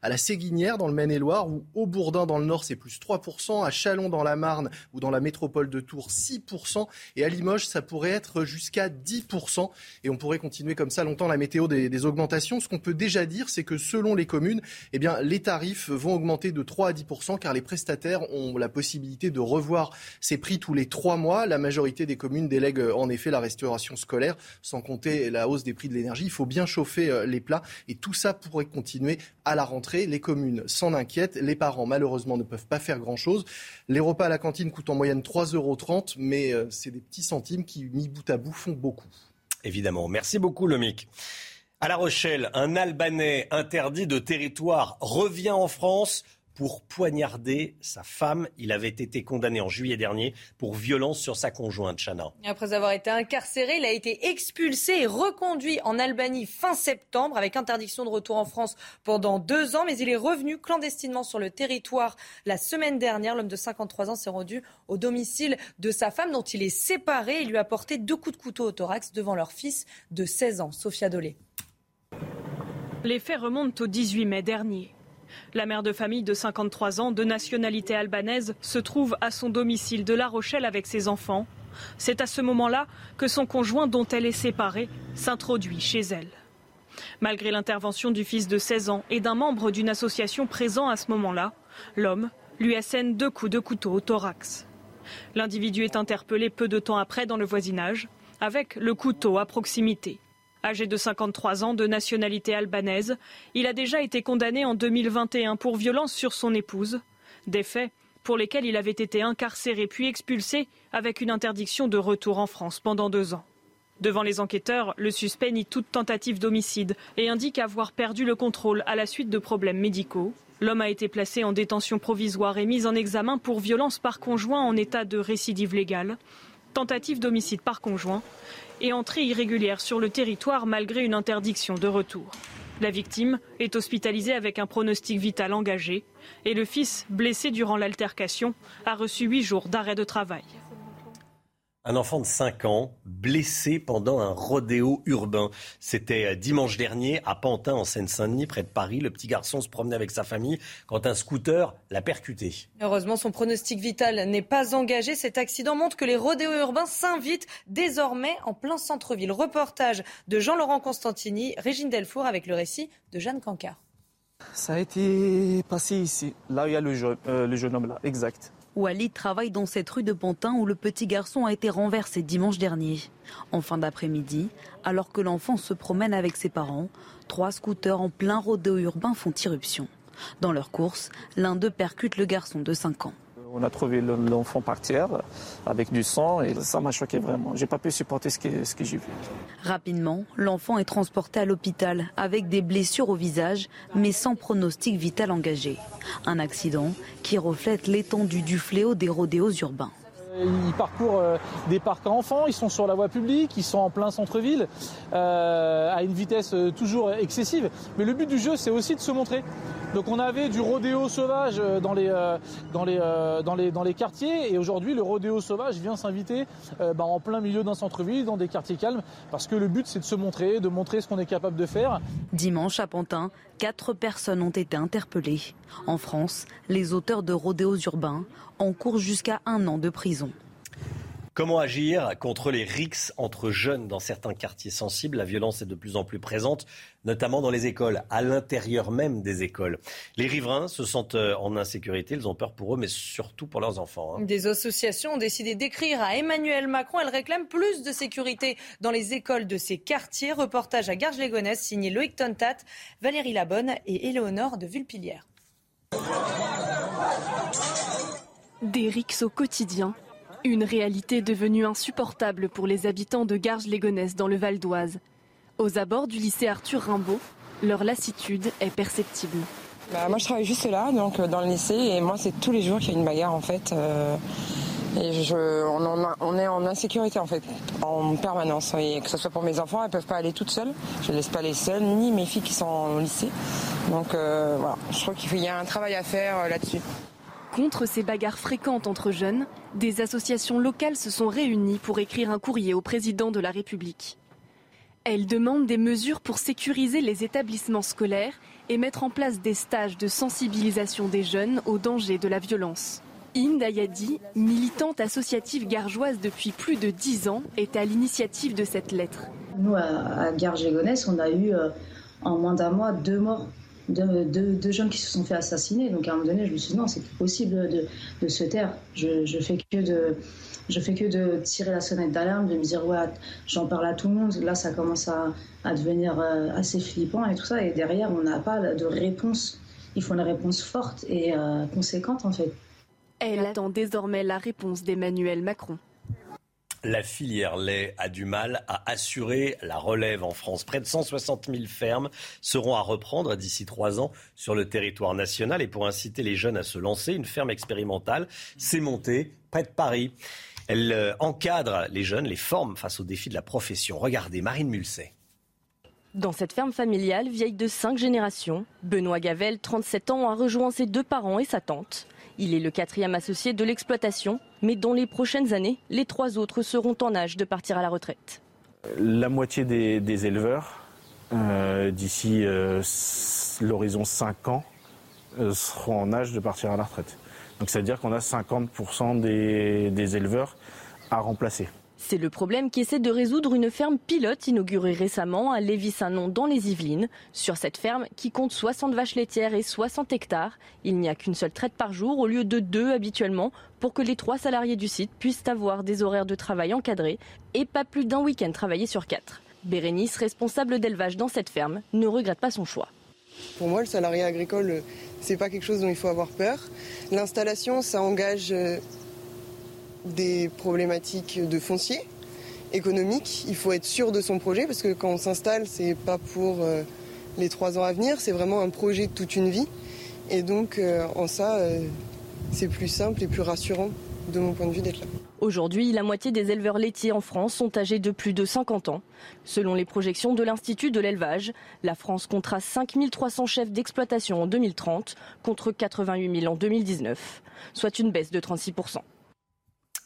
à la Séguinière dans le Maine-et-Loire ou au Bourdin dans le Nord, c'est plus 3%, à Chalon dans la Marne ou dans la métropole de Tours, 6%, et à Limoges, ça pourrait être jusqu'à 10%. Et on pourrait continuer comme ça longtemps la météo des, augmentations. Ce qu'on peut déjà dire, c'est que selon les communes, eh bien, les tarifs vont augmenter de 3 à 10% car les prestataires ont la possibilité de revoir ces prix tous les trois mois. La majorité des communes délèguent en effet la restauration scolaire, sans compter la hausse des prix de l'énergie. Il faut bien chauffer euh, les plats et tout ça pourrait continuer à la rentrée. Les communes s'en inquiètent. Les parents, malheureusement, ne peuvent pas faire grand-chose. Les repas à la cantine coûtent en moyenne 3,30 euros, mais euh, c'est des petits centimes qui, mis bout à bout, font beaucoup. Évidemment. Merci beaucoup, Lomic. À La Rochelle, un Albanais interdit de territoire revient en France pour poignarder sa femme. Il avait été condamné en juillet dernier pour violence sur sa conjointe, Chana. Après avoir été incarcéré, il a été expulsé et reconduit en Albanie fin septembre avec interdiction de retour en France pendant deux ans. Mais il est revenu clandestinement sur le territoire la semaine dernière. L'homme de 53 ans s'est rendu au domicile de sa femme dont il est séparé et lui a porté deux coups de couteau au thorax devant leur fils de 16 ans, Sophia Dolé. Les faits remontent au 18 mai dernier. La mère de famille de 53 ans, de nationalité albanaise, se trouve à son domicile de La Rochelle avec ses enfants. C'est à ce moment-là que son conjoint, dont elle est séparée, s'introduit chez elle. Malgré l'intervention du fils de 16 ans et d'un membre d'une association présent à ce moment-là, l'homme lui assène deux coups de couteau au thorax. L'individu est interpellé peu de temps après dans le voisinage, avec le couteau à proximité. Âgé de 53 ans, de nationalité albanaise, il a déjà été condamné en 2021 pour violence sur son épouse. Des faits pour lesquels il avait été incarcéré puis expulsé avec une interdiction de retour en France pendant deux ans. Devant les enquêteurs, le suspect nie toute tentative d'homicide et indique avoir perdu le contrôle à la suite de problèmes médicaux. L'homme a été placé en détention provisoire et mis en examen pour violence par conjoint en état de récidive légale, tentative d'homicide par conjoint et entrée irrégulière sur le territoire malgré une interdiction de retour. La victime est hospitalisée avec un pronostic vital engagé et le fils, blessé durant l'altercation, a reçu huit jours d'arrêt de travail. Un enfant de 5 ans blessé pendant un rodéo urbain. C'était euh, dimanche dernier à Pantin en Seine-Saint-Denis, près de Paris. Le petit garçon se promenait avec sa famille quand un scooter l'a percuté. Heureusement, son pronostic vital n'est pas engagé. Cet accident montre que les rodéos urbains s'invitent désormais en plein centre-ville. Reportage de Jean-Laurent Constantini, Régine Delfour avec le récit de Jeanne Cancard. Ça a été passé ici, là où il y a le jeune, euh, le jeune homme là, exact. Wally travaille dans cette rue de Pantin où le petit garçon a été renversé dimanche dernier. En fin d'après-midi, alors que l'enfant se promène avec ses parents, trois scooters en plein rodéo urbain font irruption. Dans leur course, l'un d'eux percute le garçon de 5 ans. On a trouvé l'enfant par terre avec du sang et ça m'a choqué vraiment. J'ai pas pu supporter ce que, ce que j'ai vu. Rapidement, l'enfant est transporté à l'hôpital avec des blessures au visage mais sans pronostic vital engagé. Un accident qui reflète l'étendue du fléau des rodéos urbains. Ils parcourent euh, des parcs à enfants, ils sont sur la voie publique, ils sont en plein centre-ville, euh, à une vitesse euh, toujours excessive. Mais le but du jeu, c'est aussi de se montrer. Donc on avait du rodéo sauvage dans les, dans les, dans les, dans les quartiers et aujourd'hui le rodéo sauvage vient s'inviter bah, en plein milieu d'un centre-ville, dans des quartiers calmes, parce que le but c'est de se montrer, de montrer ce qu'on est capable de faire. Dimanche à Pantin, quatre personnes ont été interpellées. En France, les auteurs de rodéos urbains encourent jusqu'à un an de prison. Comment agir contre les rixes entre jeunes dans certains quartiers sensibles? La violence est de plus en plus présente, notamment dans les écoles, à l'intérieur même des écoles. Les riverains se sentent euh, en insécurité, ils ont peur pour eux, mais surtout pour leurs enfants. Hein. Des associations ont décidé d'écrire à Emmanuel Macron. Elles réclament plus de sécurité dans les écoles de ces quartiers. Reportage à Garges-les-Gonesse, signé Loïc Tontat, Valérie Labonne et Éléonore de Vulpilière. Des rixes au quotidien une réalité devenue insupportable pour les habitants de Garges-les-Gonesse dans le Val d'Oise. Aux abords du lycée Arthur Rimbaud, leur lassitude est perceptible. Bah, moi je travaille juste là, donc euh, dans le lycée, et moi c'est tous les jours qu'il y a une bagarre en fait. Euh, et je, on, est en insécurité en fait, en permanence. Et que ce soit pour mes enfants, elles ne peuvent pas aller toutes seules. Je ne laisse pas les seules, ni mes filles qui sont au lycée. Donc euh, voilà, je crois qu'il y a un travail à faire là-dessus. Contre ces bagarres fréquentes entre jeunes, des associations locales se sont réunies pour écrire un courrier au président de la République. Elles demandent des mesures pour sécuriser les établissements scolaires et mettre en place des stages de sensibilisation des jeunes aux dangers de la violence. Inde Ayadi, militante associative gargeoise depuis plus de dix ans, est à l'initiative de cette lettre. Nous, à Garges-les-Gonesse, on a eu euh, en moins d'un mois deux morts deux, jeunes qui se sont fait assassiner. Donc à un moment donné, je me suis dit non, c'est possible de, se taire. Je, je, fais que de, je fais que de tirer la sonnette d'alarme, de me dire ouais, j'en parle à tout le monde. Là, ça commence à, à devenir euh, assez flippant et tout ça. Et derrière, on n'a pas de réponse. Il faut une réponse forte et euh, conséquente en fait. Elle attend désormais la réponse d'Emmanuel Macron. La filière lait a du mal à assurer la relève en France. Près de 160 000 fermes seront à reprendre d'ici trois ans sur le territoire national. Et pour inciter les jeunes à se lancer, une ferme expérimentale s'est montée près de Paris. Elle euh, encadre les jeunes, les forme face aux défis de la profession. Regardez, Marine Mulset. Dans cette ferme familiale, vieille de cinq générations, Benoît Gavel, 37 ans, a rejoint ses deux parents et sa tante. Il est le quatrième associé de l'exploitation, mais dans les prochaines années, les trois autres seront en âge de partir à la retraite. La moitié des, éleveurs, euh, d'ici euh, l'horizon 5 ans, euh, seront en âge de partir à la retraite. Donc c'est-à-dire qu'on a 50% des éleveurs à remplacer. C'est le problème qui essaie de résoudre une ferme pilote inaugurée récemment à Lévis-Saint-Nom dans les Yvelines. Sur cette ferme, qui compte 60 vaches laitières et 60 hectares, il n'y a qu'une seule traite par jour au lieu de deux habituellement pour que les trois salariés du site puissent avoir des horaires de travail encadrés et pas plus d'un week-end travaillé sur quatre. Bérénice, responsable d'élevage dans cette ferme, ne regrette pas son choix. Pour moi, le salarié agricole, c'est pas quelque chose dont il faut avoir peur. L'installation, ça engage euh, des problématiques de foncier économique. Il faut être sûr de son projet parce que quand on s'installe, c'est pas pour euh, les trois ans à venir, c'est vraiment un projet de toute une vie. Et donc, euh, en ça, euh, c'est plus simple et plus rassurant de mon point de vue d'être là. Aujourd'hui, la moitié des éleveurs laitiers en France sont âgés de plus de 50 ans. Selon les projections de l'Institut de l'élevage, la France comptera 5300 chefs d'exploitation en 2030 contre 88 000 en 2019, soit une baisse de 36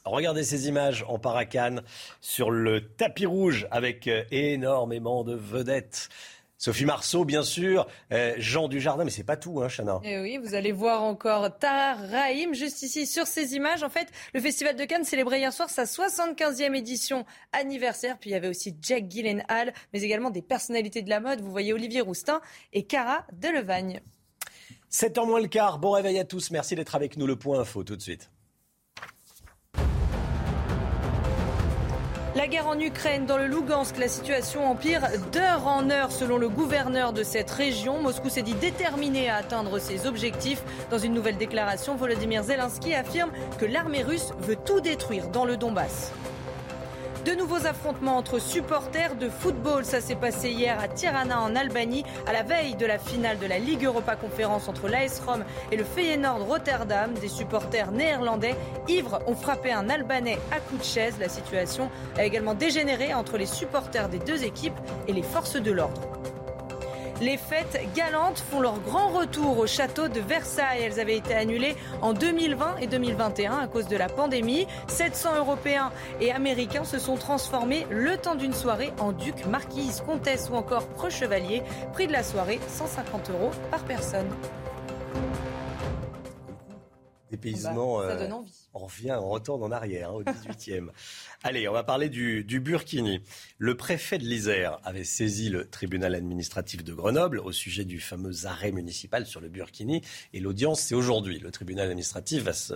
Regardez ces images en paracane sur le tapis rouge avec euh, énormément de vedettes. Sophie Marceau, bien sûr, euh, Jean Dujardin, mais c'est pas tout, hein, Chana. Et eh oui, vous allez voir encore Tahar Rahim, juste ici sur ces images. En fait, le Festival de Cannes célébrait hier soir sa 75e édition anniversaire. Puis il y avait aussi Jack Gyllenhaal, mais également des personnalités de la mode. Vous voyez Olivier Roustin et Cara Delevagne. 7 ans moins le quart, bon réveil à tous. Merci d'être avec nous. Le point info tout de suite. La guerre en Ukraine, dans le Lugansk, la situation empire d'heure en heure selon le gouverneur de cette région. Moscou s'est dit déterminé à atteindre ses objectifs. Dans une nouvelle déclaration, Volodymyr Zelensky affirme que l'armée russe veut tout détruire dans le Donbass. De nouveaux affrontements entre supporters de football. Ça s'est passé hier à Tirana en Albanie, à la veille de la finale de la Ligue Europa Conférence entre l'AS Rome et le Feyenoord Rotterdam. Des supporters néerlandais ivres ont frappé un Albanais à coups de chaise. La situation a également dégénéré entre les supporters des deux équipes et les forces de l'ordre. Les fêtes galantes font leur grand retour au château de Versailles. Elles avaient été annulées en 2020 et 2021 à cause de la pandémie. 700 Européens et Américains se sont transformés le temps d'une soirée en duc, marquise, comtesse ou encore preux-chevalier. Prix de la soirée, 150 euros par personne. Dépaysement, Bah, ça euh, donne envie. On revient, on retourne en arrière, hein, au 18e. Allez, on va parler du, du Burkini. Le préfet de l'Isère avait saisi le tribunal administratif de Grenoble au sujet du fameux arrêt municipal sur le Burkini. Et l'audience, c'est aujourd'hui. Le tribunal administratif va se,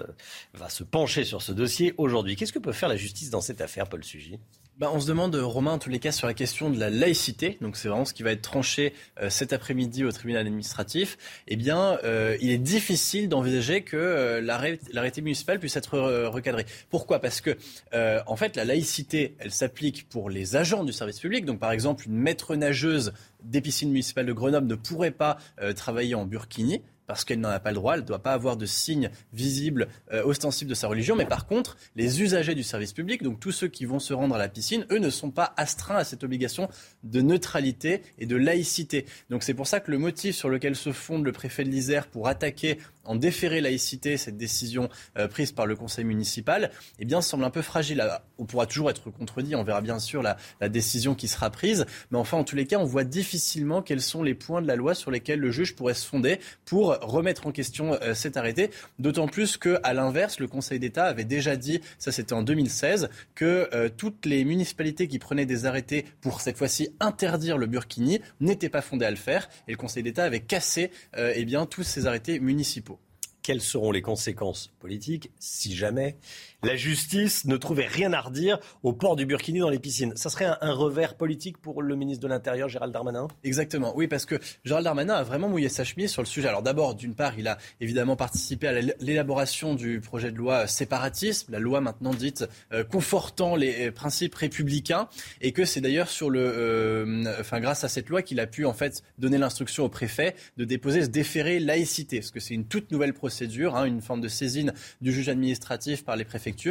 va se pencher sur ce dossier aujourd'hui. Qu'est-ce que peut faire la justice dans cette affaire, Paul Sugy? Bah, on se demande, Romain, en tous les cas, sur la question de la laïcité. Donc, c'est vraiment ce qui va être tranché euh, cet après-midi au tribunal administratif. Eh bien, euh, il est difficile d'envisager que euh, l'arrêt- l'arrêté municipal puisse être euh, recadré. Pourquoi? Parce que, euh, en fait, la laïcité, elle s'applique pour les agents du service public. Donc, par exemple, une maître nageuse des piscines municipales de Grenoble ne pourrait pas euh, travailler en burkini parce qu'elle n'en a pas le droit, elle ne doit pas avoir de signe visible, euh, ostensible de sa religion. Mais par contre, les usagers du service public, donc tous ceux qui vont se rendre à la piscine, eux ne sont pas astreints à cette obligation de neutralité et de laïcité. Donc c'est pour ça que le motif sur lequel se fonde le préfet de l'Isère pour attaquer en déféré laïcité cette décision euh, prise par le conseil municipal, eh bien semble un peu fragile. On pourra toujours être contredit, on verra bien sûr la décision qui sera prise, mais enfin en tous les cas, on voit difficilement quels sont les points de la loi sur lesquels le juge pourrait se fonder pour remettre en question euh, cet arrêté. D'autant plus que, à l'inverse, le Conseil d'État avait déjà dit, ça c'était en 2016, que euh, toutes les municipalités qui prenaient des arrêtés pour cette fois-ci interdire le burkini n'étaient pas fondées à le faire, et le Conseil d'État avait cassé euh, eh bien tous ces arrêtés municipaux. Quelles seront les conséquences politiques si jamais la justice ne trouvait rien à redire au port du Burkini dans les piscines Ça serait un, revers politique pour le ministre de l'Intérieur, Gérald Darmanin? Exactement, oui, parce que Gérald Darmanin a vraiment mouillé sa chemise sur le sujet. Alors d'abord, d'une part, il a évidemment participé à la- l'élaboration du projet de loi séparatisme, la loi maintenant dite euh, confortant les euh, principes républicains, et que c'est d'ailleurs sur le, euh, enfin grâce à cette loi qu'il a pu en fait donner l'instruction au préfet de déposer ce déféré laïcité, parce que c'est une toute nouvelle procédure, hein, une forme de saisine du juge administratif par les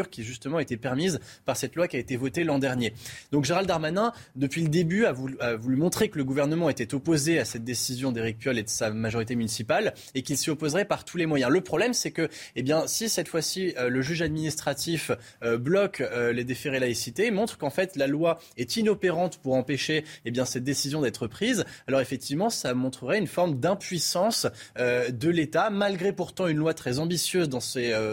qui justement a été permise par cette loi qui a été votée l'an dernier. Donc Gérald Darmanin, depuis le début, a voulu, montrer que le gouvernement était opposé à cette décision d'Éric Piolle et de sa majorité municipale et qu'il s'y opposerait par tous les moyens. Le problème, c'est que, eh bien, si cette fois-ci euh, le juge administratif euh, bloque euh, les déférés laïcité, montre qu'en fait la loi est inopérante pour empêcher, eh bien, cette décision d'être prise. Alors effectivement, ça montrerait une forme d'impuissance de l'État, malgré pourtant une loi très ambitieuse dans,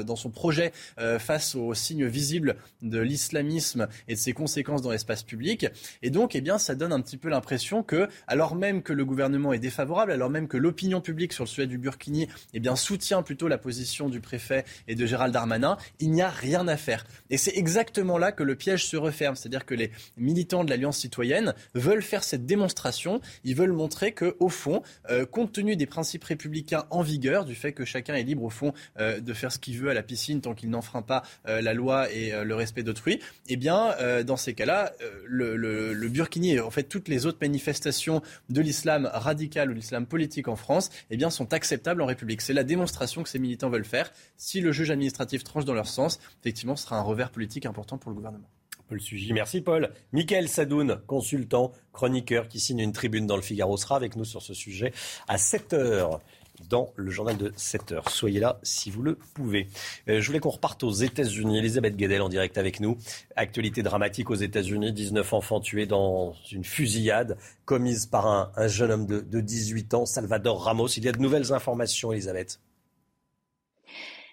dans son projet face aux signes visibles de l'islamisme et de ses conséquences dans l'espace public. Et donc, eh bien, ça donne un petit peu l'impression que, alors même que le gouvernement est défavorable, alors même que l'opinion publique sur le sujet du Burkini, eh bien, soutient plutôt la position du préfet et de Gérald Darmanin, il n'y a rien à faire. Et c'est exactement là que le piège se referme. C'est-à-dire que les militants de l'Alliance citoyenne veulent faire cette démonstration. Ils veulent montrer que, au fond, euh, compte tenu des principes républicains en vigueur, du fait que chacun est libre, au fond, euh, de faire ce qu'il veut à la piscine tant qu'il n'enfreint pas la loi et euh, le respect d'autrui, eh bien, euh, dans ces cas-là, euh, le, le, burkini et en fait toutes les autres manifestations de l'islam radical ou l'islam politique en France, eh bien, sont acceptables en République. C'est la démonstration que ces militants veulent faire. Si le juge administratif tranche dans leur sens, effectivement, ce sera un revers politique important pour le gouvernement. Paul merci Paul. Michael Sadoun, consultant, chroniqueur qui signe une tribune dans le Figaro, sera avec nous sur ce sujet à 7 heures dans le journal de 7 heures. Soyez là si vous le pouvez. Euh, je voulais qu'on reparte aux États-Unis. Elisabeth Guedel en direct avec nous. Actualité dramatique aux États-Unis. 19 enfants tués dans une fusillade commise par un, un jeune homme de, de 18 ans, Salvador Ramos. Il y a de nouvelles informations, Elisabeth.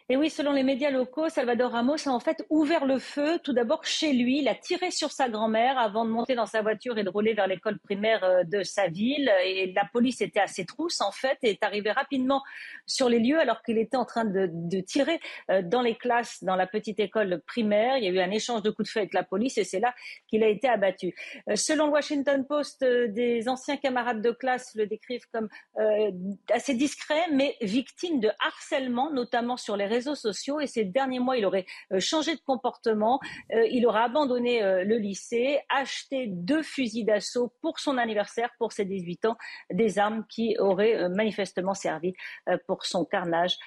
Et oui, selon les médias locaux, Salvador Ramos a en fait ouvert le feu tout d'abord chez lui. Il a tiré sur sa grand-mère avant de monter dans sa voiture et de rouler vers l'école primaire euh, de sa ville. Et la police était à ses trousses en fait et est arrivée rapidement sur les lieux alors qu'il était en train de, tirer euh, dans les classes dans la petite école primaire. Il y a eu un échange de coups de feu avec la police et c'est là qu'il a été abattu. Euh, Selon le Washington Post, des anciens camarades de classe le décrivent comme assez discret mais victime de harcèlement, notamment sur les réseaux sociaux. Et ces derniers mois, il aurait euh, changé de comportement. Euh, il aurait abandonné euh, le lycée, acheté deux fusils d'assaut pour son anniversaire, pour ses 18 ans, des armes qui auraient manifestement servi pour son carnage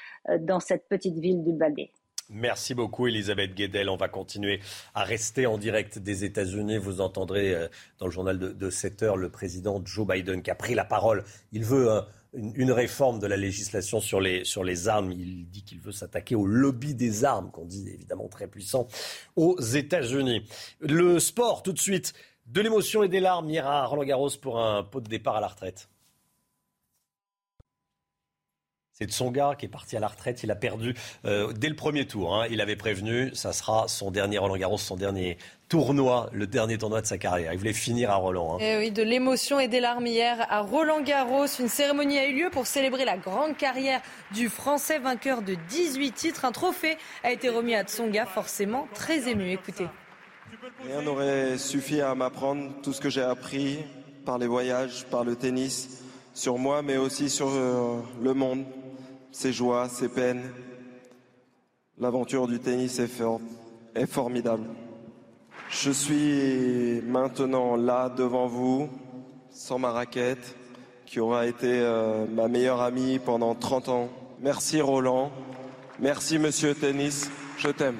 dans cette petite ville du Baldé. Merci beaucoup Elisabeth Guedel. On va continuer à rester en direct des États-Unis. Vous entendrez euh, dans le journal de, 7 heures le président Joe Biden qui a pris la parole. Il veut euh, une, réforme de la législation sur les, sur les armes. Il dit qu'il veut s'attaquer au lobby des armes, qu'on dit évidemment très puissant aux États-Unis. Le sport, tout de suite. De l'émotion et des larmes hier à Roland Garros pour un pot de départ à la retraite. C'est de son gars qui est parti à la retraite. Il a perdu euh, dès le premier tour. Hein. Il avait prévenu, ça sera son dernier Roland Garros, son dernier tournoi, le dernier tournoi de sa carrière. Il voulait finir à Roland. Hein. Et eh oui, de l'émotion et des larmes hier à Roland Garros. Une cérémonie a eu lieu pour célébrer la grande carrière du Français vainqueur de 18 titres. Un trophée a été remis à Tsonga, forcément très ému. Écoutez. Rien n'aurait suffi à m'apprendre tout ce que j'ai appris par les voyages, par le tennis, sur moi, mais aussi sur euh, le monde, ses joies, ses peines. L'aventure du tennis est, formidable. Je suis maintenant là devant vous, sans ma raquette, qui aura été euh, ma meilleure amie pendant 30 ans. Merci Roland. Merci Monsieur Tennis. Je t'aime.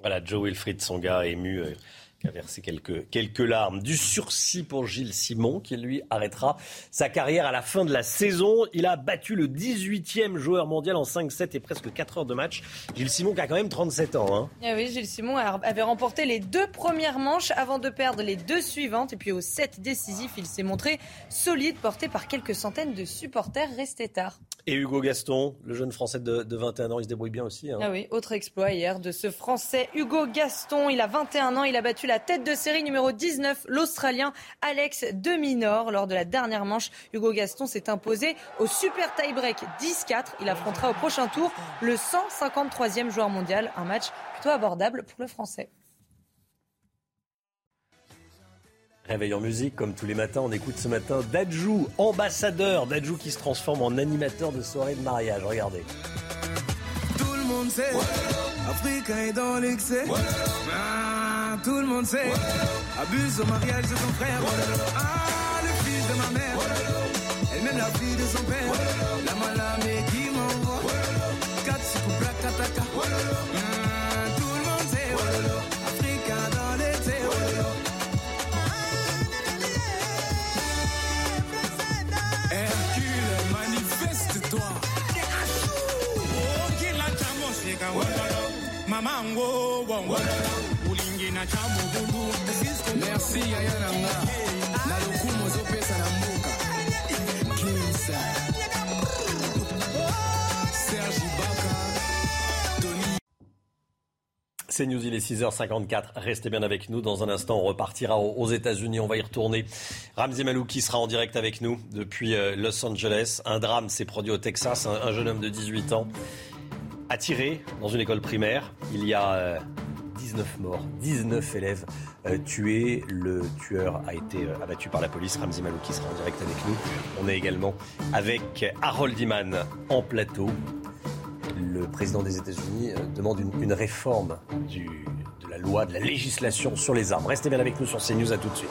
Voilà, Joe Wilfried Songa ému. Euh, qui a versé quelques, quelques larmes. Du sursis pour Gilles Simon, qui lui arrêtera sa carrière à la fin de la saison. Il a battu le 18e joueur mondial en 5-7 et presque 4 heures de match. Gilles Simon qui a quand même 37 ans. Hein. Ah oui, Gilles Simon avait remporté les deux premières manches avant de perdre les deux suivantes. Et puis au 7 décisif, il s'est montré solide, porté par quelques centaines de supporters restés tard. Et Hugo Gaston, le jeune Français de, 21 ans, il se débrouille bien aussi. Hein. Ah oui, autre exploit hier de ce Français Hugo Gaston. Il a 21 ans, il a battu la tête de série numéro 19, l'Australien Alex Deminor. Lors de la dernière manche, Hugo Gaston s'est imposé au super tie-break 10-4. Il affrontera au prochain tour le 153e joueur mondial. Un match plutôt abordable pour le Français. Réveil en musique, comme tous les matins, on écoute ce matin Dajou, ambassadeur. Dajou qui se transforme en animateur de soirée de mariage. Regardez. Monde sait, Africain est dans l'excès. Ah, tout le monde sait, abuse au mariage de son frère. Ah, le fils de ma mère, elle même la fille de son père. La malamé merci yaya na nga na lokumu ozopesa na mboka kinsa serge baka tony C'est News, il est 6h54. Restez bien avec nous. Dans un instant, on repartira aux États-Unis. On va y retourner. Ramzi Malou qui sera en direct avec nous depuis euh, Los Angeles. Un drame s'est produit au Texas. Un, jeune homme de 18 ans a tiré dans une école primaire. Il y a 19 euh, morts, 19 élèves euh, tués. Le tueur a été euh, abattu par la police. Ramzi Malou qui sera en direct avec nous. On est également avec Harold Iman en plateau. Le président des États-Unis demande une, réforme de la loi, de la législation sur les armes. Restez bien avec nous sur CNews. À tout de suite.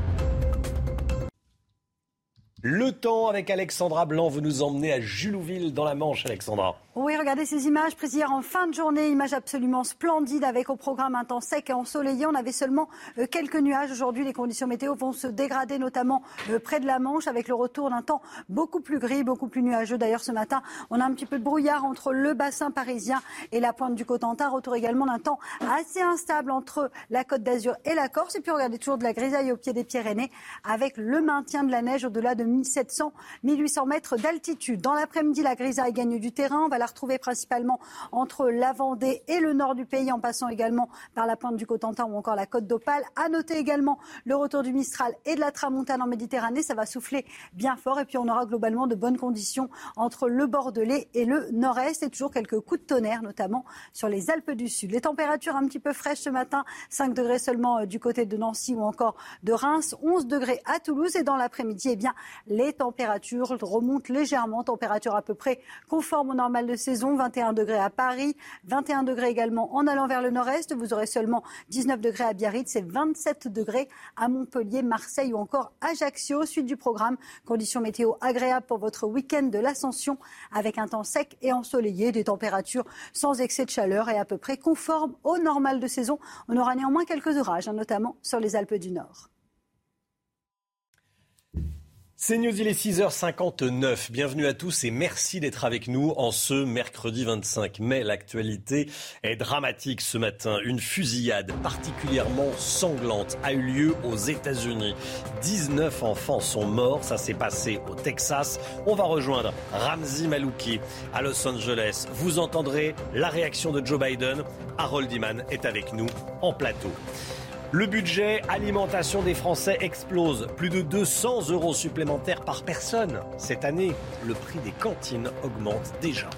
Le temps avec Alexandra Blanc, vous nous emmenez à Julouville dans la Manche, Alexandra. Oui, regardez ces images prises hier en fin de journée, images absolument splendides avec au programme un temps sec et ensoleillé. On avait seulement euh, quelques nuages. Aujourd'hui, les conditions météo vont se dégrader, notamment euh, près de la Manche, avec le retour d'un temps beaucoup plus gris, beaucoup plus nuageux. D'ailleurs, ce matin, on a un petit peu de brouillard entre le bassin parisien et la pointe du Cotentin. Retour également d'un temps assez instable entre la Côte d'Azur et la Corse. Et puis, regardez toujours de la grisaille au pied des Pyrénées, avec le maintien de la neige au-delà de 1700, 1800 mètres d'altitude. Dans l'après-midi, la grisaille gagne du terrain. On va la retrouver principalement entre la Vendée et le nord du pays, en passant également par la pointe du Cotentin ou encore la côte d'Opale. À noter également le retour du Mistral et de la Tramontane en Méditerranée. Ça va souffler bien fort et puis on aura globalement de bonnes conditions entre le Bordelais et le Nord-Est et toujours quelques coups de tonnerre, notamment sur les Alpes du Sud. Les températures un petit peu fraîches ce matin, 5 degrés seulement euh, du côté de Nancy ou encore de Reims, 11 degrés à Toulouse et dans l'après-midi, eh bien, Les températures remontent légèrement, température à peu près conforme au normal de saison, 21 degrés à Paris, 21 degrés également en allant vers le nord-est. Vous aurez seulement 19 degrés à Biarritz et 27 degrés à Montpellier, Marseille ou encore Ajaccio. Suite du programme, conditions météo agréables pour votre week-end de l'ascension avec un temps sec et ensoleillé, des températures sans excès de chaleur et à peu près conformes au normal de saison. On aura néanmoins quelques orages, hein, notamment sur les Alpes du Nord. C'est News, il est 6h59. Bienvenue à tous et merci d'être avec nous en ce mercredi 25 mai. L'actualité est dramatique ce matin. Une fusillade particulièrement sanglante a eu lieu aux États-Unis. 19 enfants sont morts. Ça s'est passé au Texas. On va rejoindre Ramzi Malouki à Los Angeles. Vous entendrez la réaction de Joe Biden. Harold Iman est avec nous en plateau. Le budget alimentation des Français explose. Plus de 200 euros supplémentaires par personne. Cette année, le prix des cantines augmente déjà.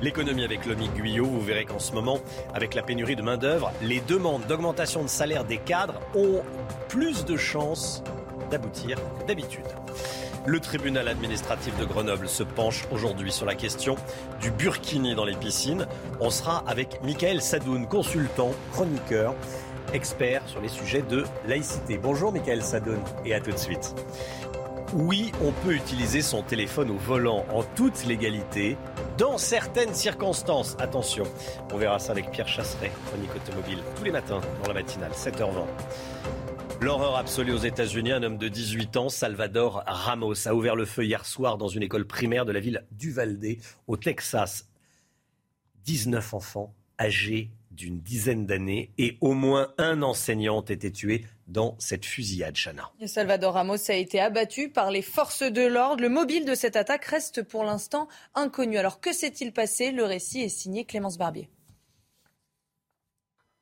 L'économie avec Lomi Guyot, vous verrez qu'en ce moment, avec la pénurie de main-d'œuvre, les demandes d'augmentation de salaire des cadres ont plus de chances d'aboutir d'habitude. Le tribunal administratif de Grenoble se penche aujourd'hui sur la question du burkini dans les piscines. On sera avec Michael Sadoun, consultant, chroniqueur expert sur les sujets de laïcité. Bonjour Michael Sadoun et à tout de suite. Oui, on peut utiliser son téléphone au volant en toute légalité, dans certaines circonstances. Attention, on verra ça avec Pierre Chasseret, chronique automobile, tous les matins dans la matinale, 7h20. L'horreur absolue aux États-Unis, un homme de 18 ans, Salvador Ramos, a ouvert le feu hier soir dans une école primaire de la ville d'Uvalde, au Texas. 19 enfants âgés d'une dizaine d'années et au moins un enseignant a été tué dans cette fusillade, Chana. Salvador Ramos a été abattu par les forces de l'ordre. Le mobile de cette attaque reste pour l'instant inconnu. Alors que s'est-il passé? Le récit est signé Clémence Barbier.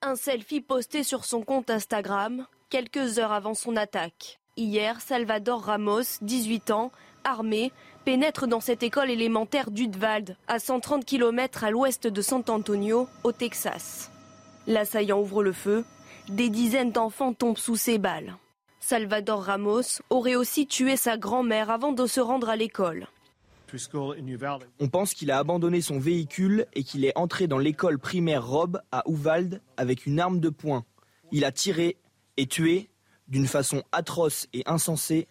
Un selfie posté sur son compte Instagram quelques heures avant son attaque. Hier, Salvador Ramos, 18 ans, armé, pénètre dans cette école élémentaire d'Udvald, à 130 km à l'ouest de San Antonio, au Texas. L'assaillant ouvre le feu. Des dizaines d'enfants tombent sous ses balles. Salvador Ramos aurait aussi tué sa grand-mère avant de se rendre à l'école. On pense qu'il a abandonné son véhicule et qu'il est entré dans l'école primaire Rob à Uvalde avec une arme de poing. Il a tiré et tué d'une façon atroce et insensée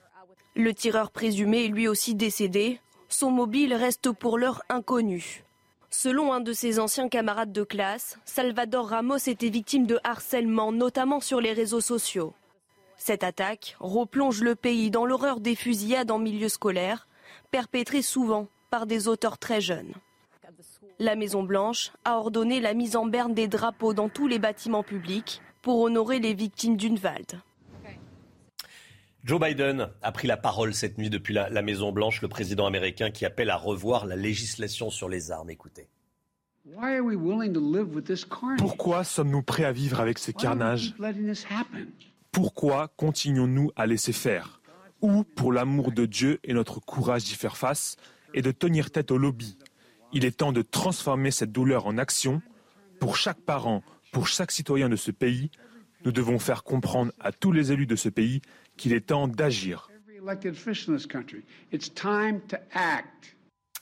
le tireur présumé est lui aussi décédé. Son mobile reste pour l'heure inconnu. Selon un de ses anciens camarades de classe, Salvador Ramos était victime de harcèlement, notamment sur les réseaux sociaux. Cette attaque replonge le pays dans l'horreur des fusillades en milieu scolaire, perpétrées souvent par des auteurs très jeunes. La Maison-Blanche a ordonné la mise en berne des drapeaux dans tous les bâtiments publics pour honorer les victimes d'Unwald. Joe Biden a pris la parole cette nuit depuis la, Maison-Blanche, le président américain qui appelle à revoir la législation sur les armes. Écoutez. Pourquoi sommes-nous prêts à vivre avec ces carnages? Pourquoi continuons-nous à laisser faire? Ou, pour l'amour de Dieu et notre courage d'y faire face, et de tenir tête au lobby Il est temps de transformer cette douleur en action. Pour chaque parent, pour chaque citoyen de ce pays, nous devons faire comprendre à tous les élus de ce pays qu'il est temps d'agir.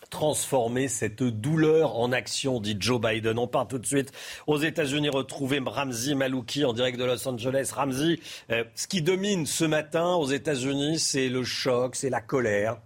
Transformer cette douleur en action, dit Joe Biden. On part tout de suite aux États-Unis retrouver Ramzi Malouki en direct de Los Angeles. Ramzi, euh, ce qui domine ce matin aux États-Unis, c'est le choc, c'est la colère.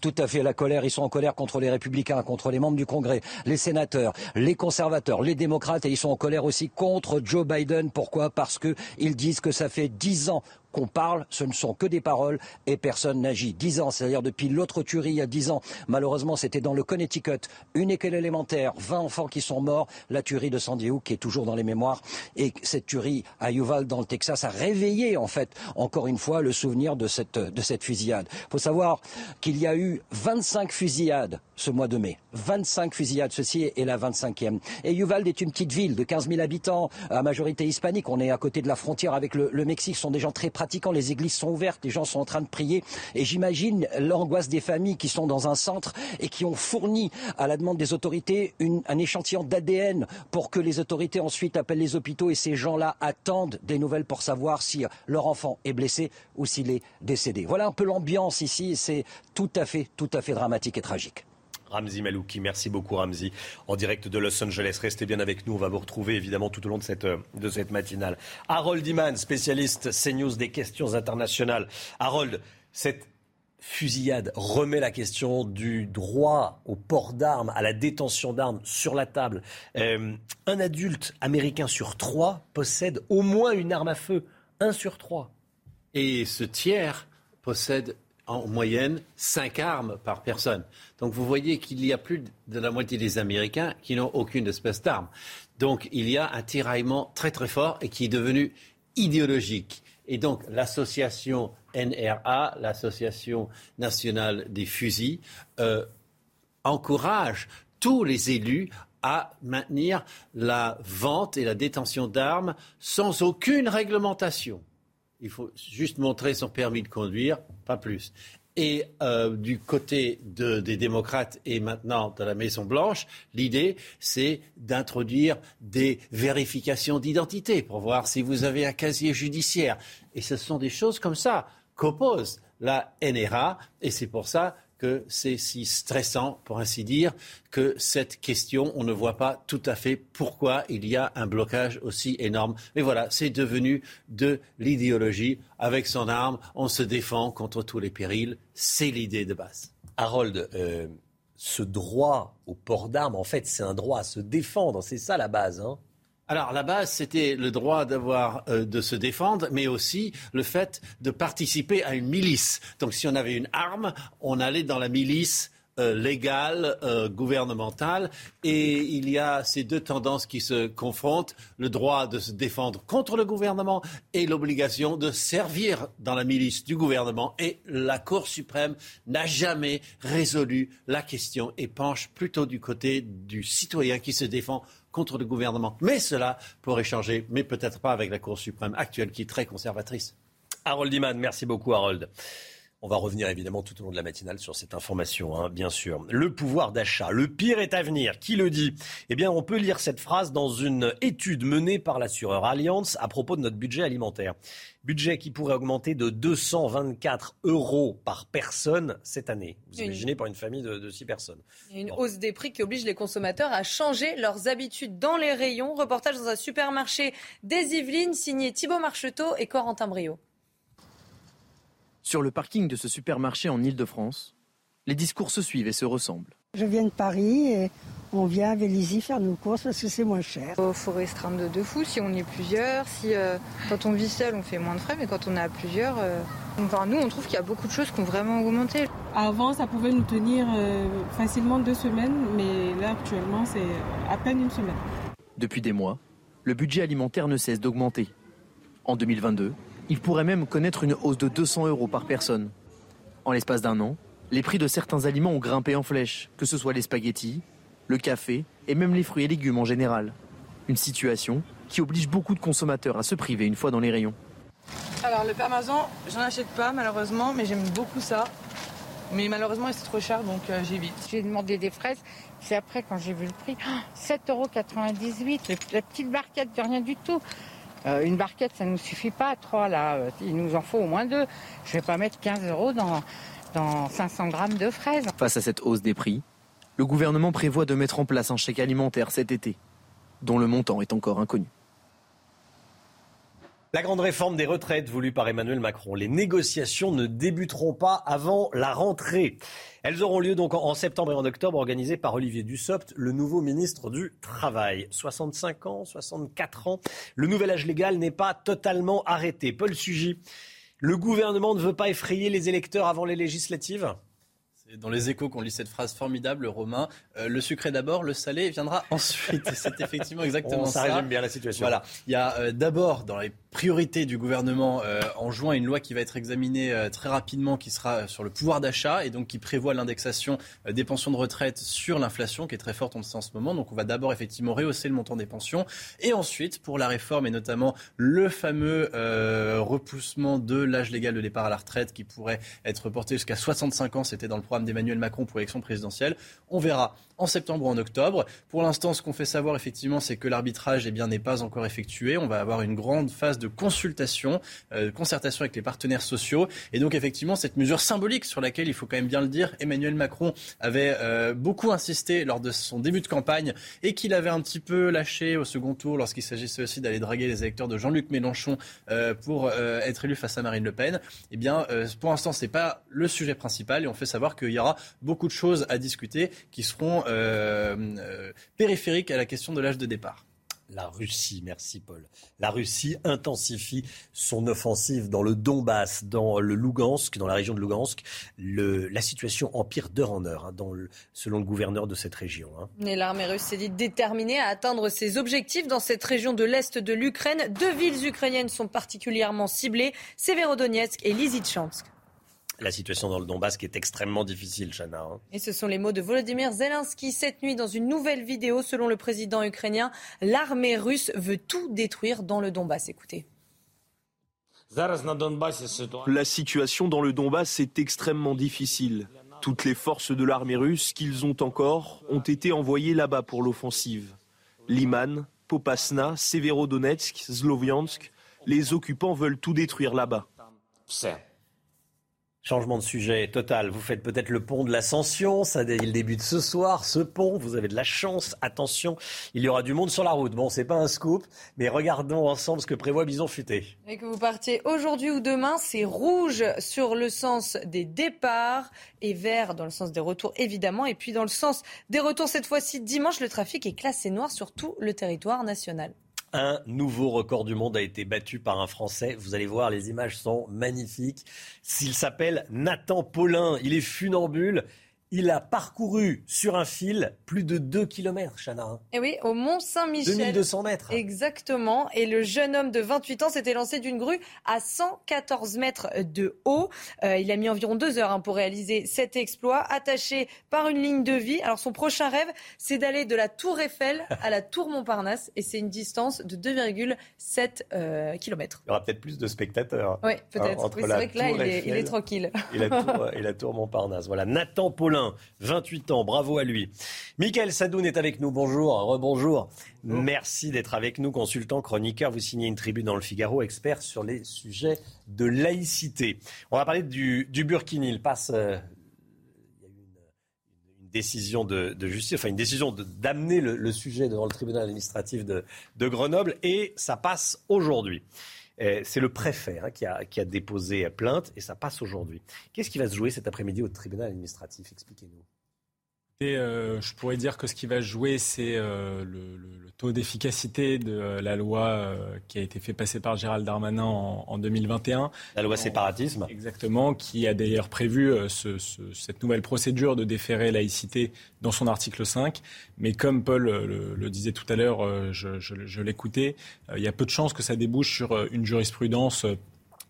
Tout à fait la colère. Ils sont en colère contre les républicains, contre les membres du Congrès, les sénateurs, les conservateurs, les démocrates et ils sont en colère aussi contre Joe Biden. Pourquoi? Parce qu'ils disent que ça fait dix ans qu'on parle, ce ne sont que des paroles et personne n'agit. Dix ans, c'est-à-dire depuis l'autre tuerie il y a dix ans, malheureusement c'était dans le Connecticut, une école élémentaire, 20 enfants qui sont morts, la tuerie de Sandy Hook qui est toujours dans les mémoires et cette tuerie à Uvalde dans le Texas a réveillé en fait encore une fois le souvenir de cette, de cette fusillade. Il faut savoir qu'il y a eu 25 fusillades ce mois de mai. 25 fusillades, ceci est la 25e. Et Uvalde est une petite ville de 15 000 habitants, à majorité hispanique. On est à côté de la frontière avec le, Mexique. Ce sont des gens très pratiquants. Les églises sont ouvertes, les gens sont en train de prier. Et j'imagine l'angoisse des familles qui sont dans un centre et qui ont fourni à la demande des autorités un échantillon d'ADN pour que les autorités ensuite appellent les hôpitaux et ces gens-là attendent des nouvelles pour savoir si leur enfant est blessé ou s'il est décédé. Voilà un peu l'ambiance ici. C'est tout à fait, tout à fait dramatique et tragique. Ramzi Malouki, merci beaucoup Ramzi. En direct de Los Angeles, restez bien avec nous. On va vous retrouver évidemment tout au long de cette, de cette matinale. Harold Iman, spécialiste CNews des questions internationales. Harold, cette fusillade remet la question du droit au port d'armes, à la détention d'armes sur la table. Euh, un adulte américain sur trois possède au moins une arme à feu. Un sur trois. Et ce tiers possède en moyenne cinq armes par personne. Donc vous voyez qu'il y a plus de la moitié des Américains qui n'ont aucune espèce d'arme. Donc il y a un tiraillement très très fort et qui est devenu idéologique. Et donc l'association NRA, l'Association nationale des fusils, euh, encourage tous les élus à maintenir la vente et la détention d'armes sans aucune réglementation. Il faut juste montrer son permis de conduire, pas plus. Et euh, du côté de, des démocrates et maintenant de la Maison-Blanche, l'idée, c'est d'introduire des vérifications d'identité pour voir si vous avez un casier judiciaire. Et ce sont des choses comme ça qu'oppose la NRA. Et c'est pour ça que c'est si stressant, pour ainsi dire, que cette question, on ne voit pas tout à fait pourquoi il y a un blocage aussi énorme. Mais voilà, c'est devenu de l'idéologie. Avec son arme, on se défend contre tous les périls. C'est l'idée de base. Harold, euh, ce droit au port d'armes, en fait, c'est un droit à se défendre. C'est ça la base. Hein alors la base, c'était le droit d'avoir euh, de se défendre, mais aussi le fait de participer à une milice. Donc si on avait une arme, on allait dans la milice euh, légale, euh, gouvernementale, et il y a ces deux tendances qui se confrontent le droit de se défendre contre le gouvernement et l'obligation de servir dans la milice du gouvernement. Et la Cour suprême n'a jamais résolu la question et penche plutôt du côté du citoyen qui se défend contre le gouvernement. Mais cela pourrait changer, mais peut-être pas avec la Cour suprême actuelle qui est très conservatrice. Harold Iman, merci beaucoup Harold. On va revenir évidemment tout au long de la matinale sur cette information, hein, bien sûr. Le pouvoir d'achat, le pire est à venir. Qui le dit? Eh bien, on peut lire cette phrase dans une étude menée par l'assureur Allianz à propos de notre budget alimentaire. Budget qui pourrait augmenter de 224 euros par personne cette année. Vous Une- imaginez pour une famille de, de 6 personnes. Il y a une hausse des prix qui oblige les consommateurs à changer leurs habitudes dans les rayons. Reportage dans un supermarché des Yvelines, signé Thibaut Marcheteau et Corentin Brio. Sur le parking de ce supermarché en Ile-de-France, les discours se suivent et se ressemblent. Je viens de Paris et on vient à Vélizy faire nos courses parce que c'est moins cher. Il faut restreindre de, de fou si on est plusieurs. Si, euh, quand on vit seul, on fait moins de frais, mais quand on est à plusieurs, euh, enfin, nous, on trouve qu'il y a beaucoup de choses qui ont vraiment augmenté. Avant, ça pouvait nous tenir euh, facilement deux semaines, mais là, actuellement, c'est à peine une semaine. Depuis des mois, le budget alimentaire ne cesse d'augmenter. En 2022, il pourrait même connaître une hausse de 200 euros par personne. En l'espace d'un an, les prix de certains aliments ont grimpé en flèche, que ce soit les spaghettis, le café et même les fruits et légumes en général. Une situation qui oblige beaucoup de consommateurs à se priver une fois dans les rayons. Alors, le parmesan, j'en achète pas, malheureusement, mais j'aime beaucoup ça. Mais malheureusement, c'est trop cher, donc euh, j'évite. J'ai demandé des fraises, c'est après quand j'ai vu le prix. Ah, 7,98 euros, la petite barquette de rien du tout. Euh, une barquette, ça ne nous suffit pas, trois là. Euh, Il nous en faut au moins deux. Je vais pas mettre 15 euros dans, dans 500 grammes de fraises. Face à cette hausse des prix, le gouvernement prévoit de mettre en place un chèque alimentaire cet été, dont le montant est encore inconnu. La grande réforme des retraites voulue par Emmanuel Macron. Les négociations ne débuteront pas avant la rentrée. Elles auront lieu donc en- septembre et en octobre, organisées par Olivier Dussopt, le nouveau ministre du Travail. 65 ans, 64 ans. Le nouvel âge légal n'est pas totalement arrêté. Paul Sugy, le gouvernement ne veut pas effrayer les électeurs avant les législatives? Dans les échos qu'on lit cette phrase formidable, Romain. Euh, le sucré d'abord, le salé viendra ensuite. C'est effectivement exactement ça. Ça résume bien la situation. Voilà. Il y a euh, d'abord dans les priorités du gouvernement euh, en juin une loi qui va être examinée très rapidement, qui sera sur le pouvoir d'achat et donc qui prévoit l'indexation des pensions de retraite sur l'inflation, qui est très forte en ce moment. Donc on va d'abord effectivement rehausser le montant des pensions et ensuite pour la réforme et notamment le fameux repoussement de l'âge légal de départ à la retraite qui pourrait être porté jusqu'à 65 ans. C'était dans le programme d'Emmanuel Macron pour l'élection présidentielle. On verra en septembre ou en octobre. Pour l'instant, ce qu'on fait savoir effectivement, c'est que l'arbitrage eh n'est pas encore effectué. On va avoir une grande phase de consultation, euh, concertation avec les partenaires sociaux. Et donc effectivement, cette mesure symbolique sur laquelle, il faut quand même bien le dire, Emmanuel Macron avait euh, beaucoup insisté lors de son début de campagne et qu'il avait un petit peu lâché au second tour lorsqu'il s'agissait aussi d'aller draguer les électeurs de Jean-Luc Mélenchon euh, pour être élu face à Marine Le Pen. Eh bien, pour l'instant, c'est pas le sujet principal et on fait savoir qu'il y aura beaucoup de choses à discuter qui seront euh, euh, périphériques à la question de l'âge de départ. La Russie, merci Paul. La Russie intensifie son offensive dans le Donbass, dans le Lugansk, dans la région de Lugansk. la situation empire d'heure en heure, hein, selon le gouverneur de cette région. Hein. l'armée russe s'est dit déterminée à atteindre ses objectifs dans cette région de l'Est de l'Ukraine. Deux villes ukrainiennes sont particulièrement ciblées, Severodonetsk et Lysychansk la situation dans le Donbass qui est extrêmement difficile, Chana. Hein. Et ce sont les mots de Volodymyr Zelensky cette nuit dans une nouvelle vidéo. Selon le président ukrainien, l'armée russe veut tout détruire dans le Donbass. Écoutez. La situation dans le Donbass est extrêmement difficile. Toutes les forces de l'armée russe qu'ils ont encore ont été envoyées là-bas pour l'offensive. Liman, Popasna, Severodonetsk, Sloviansk, les occupants veulent tout détruire là-bas. Changement de sujet total. Vous faites peut-être le pont de l'ascension. Ça, il débute ce soir, ce pont. Vous avez de la chance. Attention, il y aura du monde sur la route. Bon, c'est pas un scoop, mais regardons ensemble ce que prévoit Bison Futé. Et que vous partiez aujourd'hui ou demain, c'est rouge sur le sens des départs et vert dans le sens des retours, évidemment. Et puis dans le sens des retours, cette fois-ci, dimanche, le trafic est classé noir sur tout le territoire national. Un nouveau record du monde a été battu par un Français. Vous allez voir, les images sont magnifiques. S'il s'appelle Nathan Paulin, il est funambule il a parcouru sur un fil plus de 2 km, Chana. Et eh oui, au Mont Saint-Michel. 2200 mètres. Exactement. Et le jeune homme de 28 ans s'était lancé d'une grue à 114 mètres de haut. Euh, il a mis environ deux heures hein, pour réaliser cet exploit, attaché par une ligne de vie. Alors son prochain rêve, c'est d'aller de la Tour Eiffel à la Tour Montparnasse. Et c'est une distance de 2,7 euh, km. Il y aura peut-être plus de spectateurs. Oui, peut-être. c'est vrai que là, il est, il est, tranquille. Et la, tour, et la Tour Montparnasse. Voilà, Nathan Paulin 28 ans, bravo à lui. Michael Sadoun est avec nous, bonjour, rebonjour. Merci d'être avec nous, consultant, chroniqueur. Vous signez une tribune dans le Figaro, expert sur les sujets de laïcité. On va parler du, Burkini. Il passe... Euh, il y a eu une, décision de, justice, enfin une décision d'amener le, sujet devant le tribunal administratif de, de Grenoble et ça passe aujourd'hui. Euh, c'est le préfet hein, qui, a, déposé plainte et ça passe aujourd'hui. Qu'est-ce qui va se jouer cet après-midi au tribunal administratif? Expliquez-nous. Euh, je pourrais dire que ce qui va jouer, c'est euh, le, taux d'efficacité de la loi qui a été fait passer par Gérald Darmanin en, 2021. La loi séparatisme. Exactement, qui a d'ailleurs prévu cette nouvelle procédure de déférer laïcité dans son article 5. Mais comme Paul le, disait tout à l'heure, je, je l'écoutais, il y a peu de chances que ça débouche sur une jurisprudence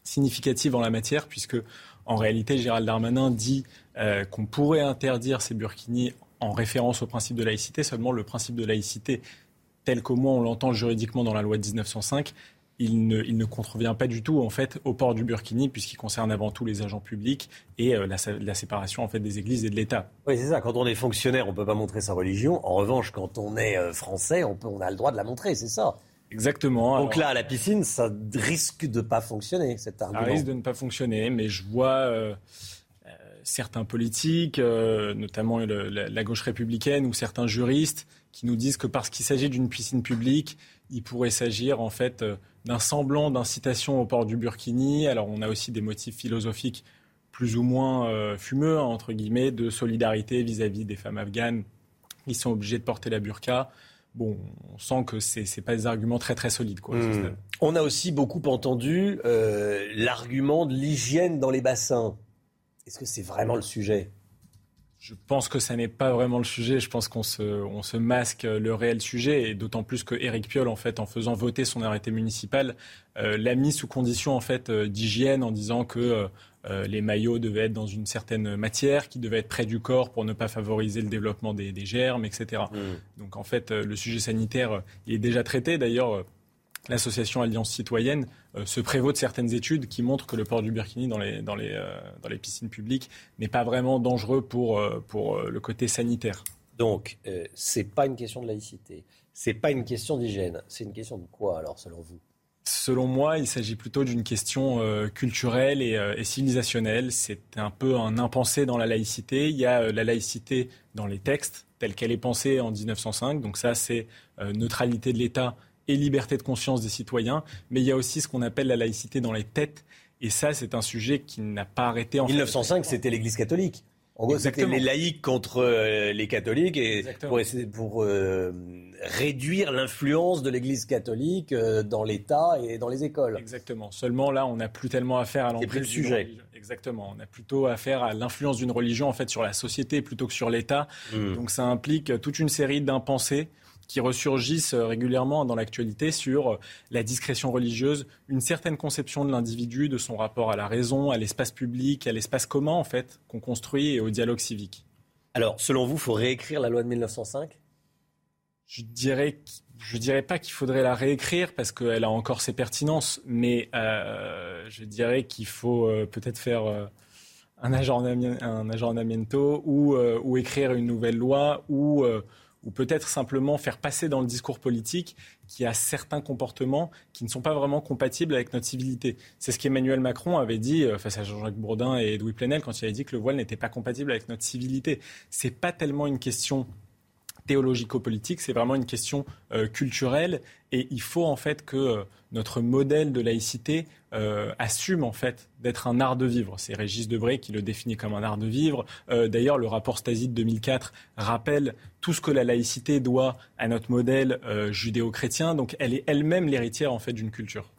significative en la matière, puisque en réalité, Gérald Darmanin dit euh, qu'on pourrait interdire ces burkinis en référence au principe de laïcité. Seulement, le principe de laïcité, tel qu'au moins on l'entend juridiquement dans la loi de 1905, il ne, il ne, contrevient pas du tout en fait au port du burkini puisqu'il concerne avant tout les agents publics et euh, la, séparation en fait des églises et de l'État. Oui, c'est ça. Quand on est fonctionnaire, on peut pas montrer sa religion. En revanche, quand on est euh, français, on, peut, on a le droit de la montrer. C'est ça. Exactement. Donc là, à la piscine, ça risque de pas fonctionner, cet argument. Ça risque de ne pas fonctionner, mais je vois euh, certains politiques, euh, notamment la, gauche républicaine ou certains juristes, qui nous disent que parce qu'il s'agit d'une piscine publique, il pourrait s'agir en fait d'un semblant d'incitation au port du burkini. Alors on a aussi des motifs philosophiques plus ou moins fumeux, hein, entre guillemets, de solidarité vis-à-vis des femmes afghanes qui sont obligées de porter la burqa bon, on sent que ce n'est pas des arguments très très solides. Quoi, hmm. On a aussi beaucoup entendu euh, l'argument de l'hygiène dans les bassins. Est-ce que c'est vraiment le sujet? Je pense que ça n'est pas vraiment le sujet. Je pense qu'on se, on se masque le réel sujet, et d'autant plus que Éric Piolle, en fait, en faisant voter son arrêté municipal, euh, l'a mis sous condition en fait euh, d'hygiène en disant que euh, les maillots devaient être dans une certaine matière, qui devaient être près du corps pour ne pas favoriser le développement des, germes, etc. Mmh. Donc en fait, le sujet sanitaire est déjà traité. D'ailleurs l'association Alliance citoyenne euh, se prévaut de certaines études qui montrent que le port du burkini dans les, dans les, euh, dans les piscines publiques n'est pas vraiment dangereux pour, euh, pour le côté sanitaire. Donc, ce n'est pas une question de laïcité, c'est pas une question d'hygiène, c'est une question de quoi alors selon vous? Selon moi, il s'agit plutôt d'une question culturelle et, et, civilisationnelle. C'est un peu un impensé dans la laïcité. Il y a la laïcité dans les textes, telle qu'elle est pensée en 1905. Donc ça, c'est neutralité de l'État et liberté de conscience des citoyens, mais il y a aussi ce qu'on appelle la laïcité dans les têtes. Et ça, c'est un sujet qui n'a pas arrêté en 1905, c'était l'Église catholique. En gros, c'était les laïcs contre euh, les catholiques et pour, pour euh, réduire l'influence de l'Église catholique euh, dans l'État et dans les écoles. Exactement. Seulement là, on n'a plus tellement affaire à l'emprise le sujet. Exactement. On a plutôt affaire à l'influence d'une religion en fait sur la société plutôt que sur l'État. Hmm. Donc ça implique toute une série d'impensés qui ressurgissent euh, régulièrement dans l'actualité sur euh, la discrétion religieuse, une certaine conception de l'individu, de son rapport à la raison, à l'espace public, à l'espace commun en fait qu'on construit et au dialogue civique. Alors, selon vous, faut réécrire la loi de 1905 Je dirais je dirais pas qu'il faudrait la réécrire parce qu'elle a encore ses pertinences, mais euh, je dirais qu'il faut peut-être faire un, aggiornamento ou, ou, écrire une nouvelle loi ou ou peut-être simplement faire passer dans le discours politique qu'il y a certains comportements qui ne sont pas vraiment compatibles avec notre civilité. C'est ce qu'Emmanuel Macron avait dit euh, face à Jean-Jacques Bourdin et Edoui Plenel quand il avait dit que le voile n'était pas compatible avec notre civilité. C'est pas tellement une question théologico-politique, c'est vraiment une question euh, culturelle et il faut en fait que euh, notre modèle de laïcité euh, assume en fait d'être un art de vivre. C'est Régis Debray qui le définit comme un art de vivre. D'ailleurs, le rapport Stasi de 2004 rappelle tout ce que la laïcité doit à notre modèle judéo-chrétien. Donc, elle est elle-même l'héritière en fait d'une culture.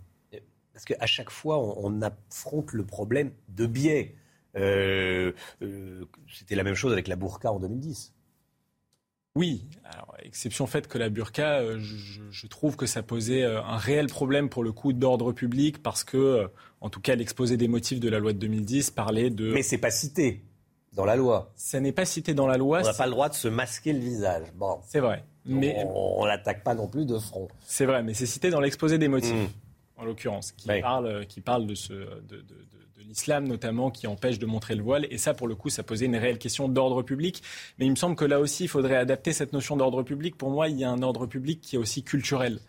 Parce qu'à chaque fois, on, affronte le problème de biais. C'était la même chose avec la burqa en 2010. Oui, alors, exception faite que la burqa, euh, je, trouve que ça posait euh, un réel problème pour le coup d'ordre public parce que, euh, en tout cas, l'exposé des motifs de la loi de 2010 parlait de. Mais c'est pas cité dans la loi. Ça n'est pas cité dans la loi. On n'a pas le droit de se masquer le visage. Bon. C'est vrai. Mais on l'attaque pas non plus de front. C'est vrai, mais c'est cité dans l'exposé des motifs, mmh. en l'occurrence, qui, parle, qui parle de ce, de l'islam notamment qui empêche de montrer le voile. Et ça, pour le coup, ça posait une réelle question d'ordre public. Mais il me semble que là aussi, il faudrait adapter cette notion d'ordre public. Pour moi, il y a un ordre public qui est aussi culturel.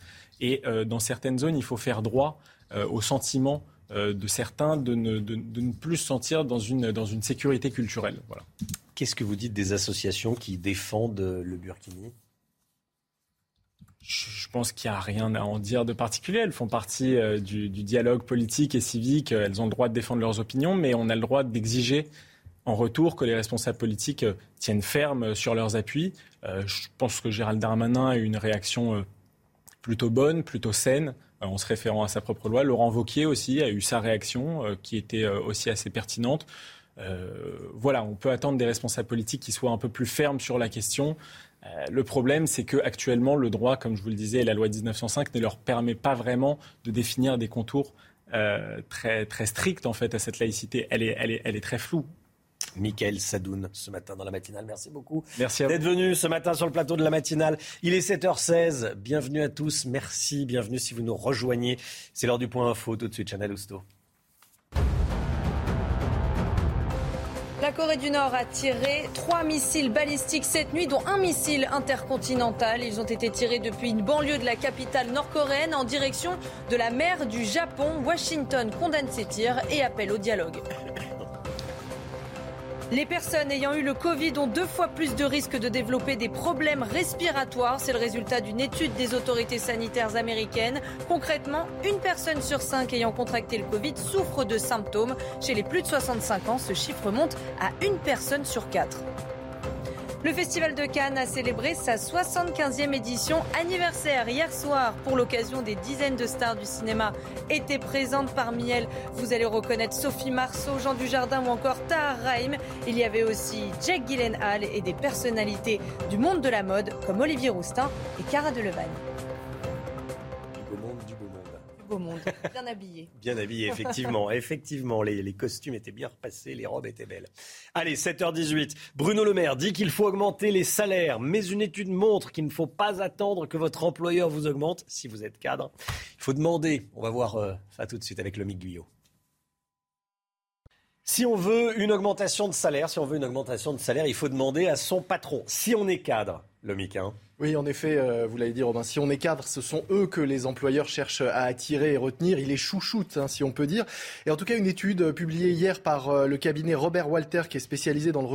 Et euh, dans certaines zones, il faut faire droit euh, au sentiment euh, de certains de ne, de, ne, plus se sentir dans une, dans une sécurité culturelle. Voilà. Qu'est-ce que vous dites des associations qui défendent le burkini? Je pense qu'il n'y a rien à en dire de particulier. Elles font partie euh, du, dialogue politique et civique. Elles ont le droit de défendre leurs opinions, mais on a le droit d'exiger en retour que les responsables politiques euh, tiennent ferme sur leurs appuis. Euh, je pense que Gérald Darmanin a eu une réaction plutôt bonne, plutôt saine, en se référant à sa propre loi. Laurent Vauquier aussi a eu sa réaction, qui était aussi assez pertinente. voilà, on peut attendre des responsables politiques qui soient un peu plus fermes sur la question. Euh, le problème, c'est qu'actuellement, le droit, comme je vous le disais, et la loi 1905 ne leur permet pas vraiment de définir des contours euh, très, très stricts en fait à cette laïcité. Elle est, elle est, elle est très floue. Michael Sadoun, ce matin dans la matinale. Merci beaucoup Merci d'être venu ce matin sur le plateau de la matinale. Il est 7h16. Bienvenue à tous. Merci. Bienvenue si vous nous rejoignez. C'est l'heure du point info. Tout de suite, Chanel Housteau. La Corée du Nord a tiré trois missiles balistiques cette nuit, dont un missile intercontinental. Ils ont été tirés depuis une banlieue de la capitale nord-coréenne en direction de la mer du Japon. Washington condamne ces tirs et appelle au dialogue. Les personnes ayant eu le Covid ont deux fois plus de risques de développer des problèmes respiratoires. C'est le résultat d'une étude des autorités sanitaires américaines. Concrètement, une personne sur cinq ayant contracté le Covid souffre de symptômes. Chez les plus de 65 ans, ce chiffre monte à une personne sur quatre. Le Festival de Cannes a célébré sa 75e édition anniversaire hier soir. Pour l'occasion, des dizaines de stars du cinéma étaient présentes. Parmi elles, vous allez reconnaître Sophie Marceau, Jean Dujardin ou encore Tahar Rahim. Il y avait aussi Jake Gyllenhaal et des personnalités du monde de la mode comme Olivier Roustin et Cara Delevingne beau monde. Bien habillé. bien habillé, effectivement. effectivement, les, les, costumes étaient bien repassés, les robes étaient belles. Allez, 7h18. Bruno Le Maire dit qu'il faut augmenter les salaires, mais une étude montre qu'il ne faut pas attendre que votre employeur vous augmente si vous êtes cadre. Il faut demander. On va voir euh, ça tout de suite avec le Guyot. Si on veut une augmentation de salaire, si on veut une augmentation de salaire, il faut demander à son patron. Si on est cadre, le MIC, hein, oui, en effet, euh, vous l'avez dit, Robin, si on est cadre, ce sont eux que les employeurs cherchent à attirer et retenir. Il est chouchoute, hein, si on peut dire. Et en tout cas, une étude euh, publiée hier par euh, le cabinet Robert Walter, qui est spécialisé dans le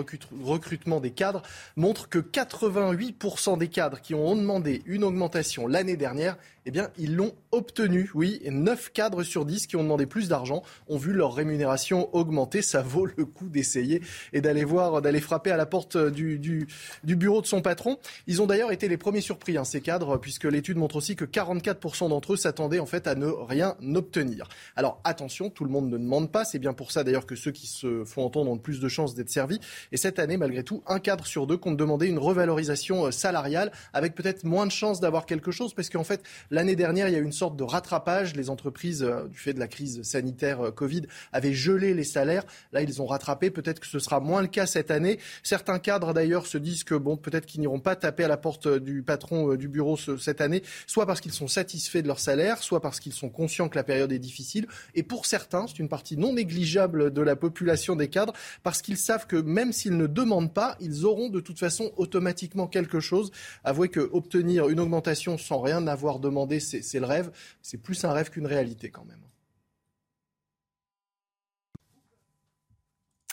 recrutement des cadres, montre que 88% des cadres qui ont demandé une augmentation l'année dernière, eh bien, ils l'ont obtenu. Oui, et 9 cadres sur 10 qui ont demandé plus d'argent ont vu leur rémunération augmenter. Ça vaut le coup d'essayer et d'aller voir, d'aller frapper à la porte du bureau de son patron. Ils ont d'ailleurs été les premiers surpris, hein, ces cadres, puisque l'étude montre aussi que 44% d'entre eux s'attendaient en fait à ne rien obtenir. Alors attention, tout le monde ne demande pas. C'est bien pour ça d'ailleurs que ceux qui se font entendre ont le plus de chances d'être servis. Et cette année, malgré tout, un cadre sur deux compte demander une revalorisation euh, salariale avec peut-être moins de chances d'avoir quelque chose, parce qu'en fait, l'année dernière, il y a eu une sorte de rattrapage. Les entreprises, euh, du fait de la crise sanitaire euh, Covid, avaient gelé les salaires. Là, ils ont rattrapé. Peut-être que ce sera moins le cas cette année. Certains cadres d'ailleurs se disent que bon, peut-être qu'ils n'iront pas taper à la porte du patron euh, du bureau cette année, soit parce qu'ils sont satisfaits de leur salaire, soit parce qu'ils sont conscients que la période est difficile. Et pour certains, c'est une partie non négligeable de la population des cadres, parce qu'ils savent que même s'ils ne demandent pas, ils auront de toute façon automatiquement quelque chose. Avouez que obtenir une augmentation sans rien avoir demandé, c'est le rêve. C'est plus un rêve qu'une réalité quand même.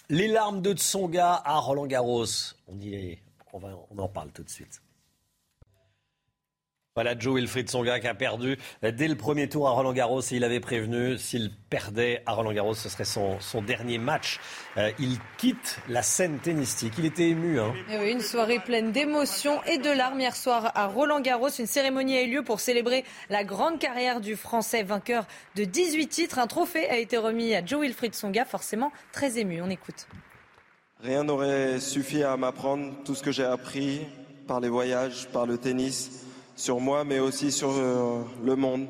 Les larmes de Tsonga à Roland Garros. On, y on, va, on en parle tout de suite. Voilà Joe Wilfried Songa qui a perdu dès le premier tour à Roland Garros et il avait prévenu s'il perdait à Roland Garros, ce serait son, son dernier match. Euh, il quitte la scène tennistique. Il était ému. Hein. Et oui, une soirée pleine d'émotions et de larmes hier soir à Roland Garros. Une cérémonie a eu lieu pour célébrer la grande carrière du Français vainqueur de 18 titres. Un trophée a été remis à Joe Wilfried Songa, forcément très ému. On écoute. Rien n'aurait suffi à m'apprendre tout ce que j'ai appris par les voyages, par le tennis sur moi, mais aussi sur euh, le monde,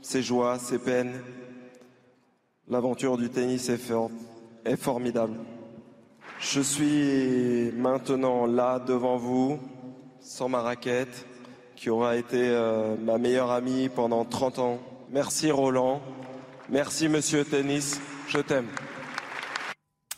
ses joies, ses peines. L'aventure du tennis est, formidable. Je suis maintenant là devant vous, sans ma raquette, qui aura été euh, ma meilleure amie pendant 30 ans. Merci Roland, merci Monsieur Tennis, je t'aime.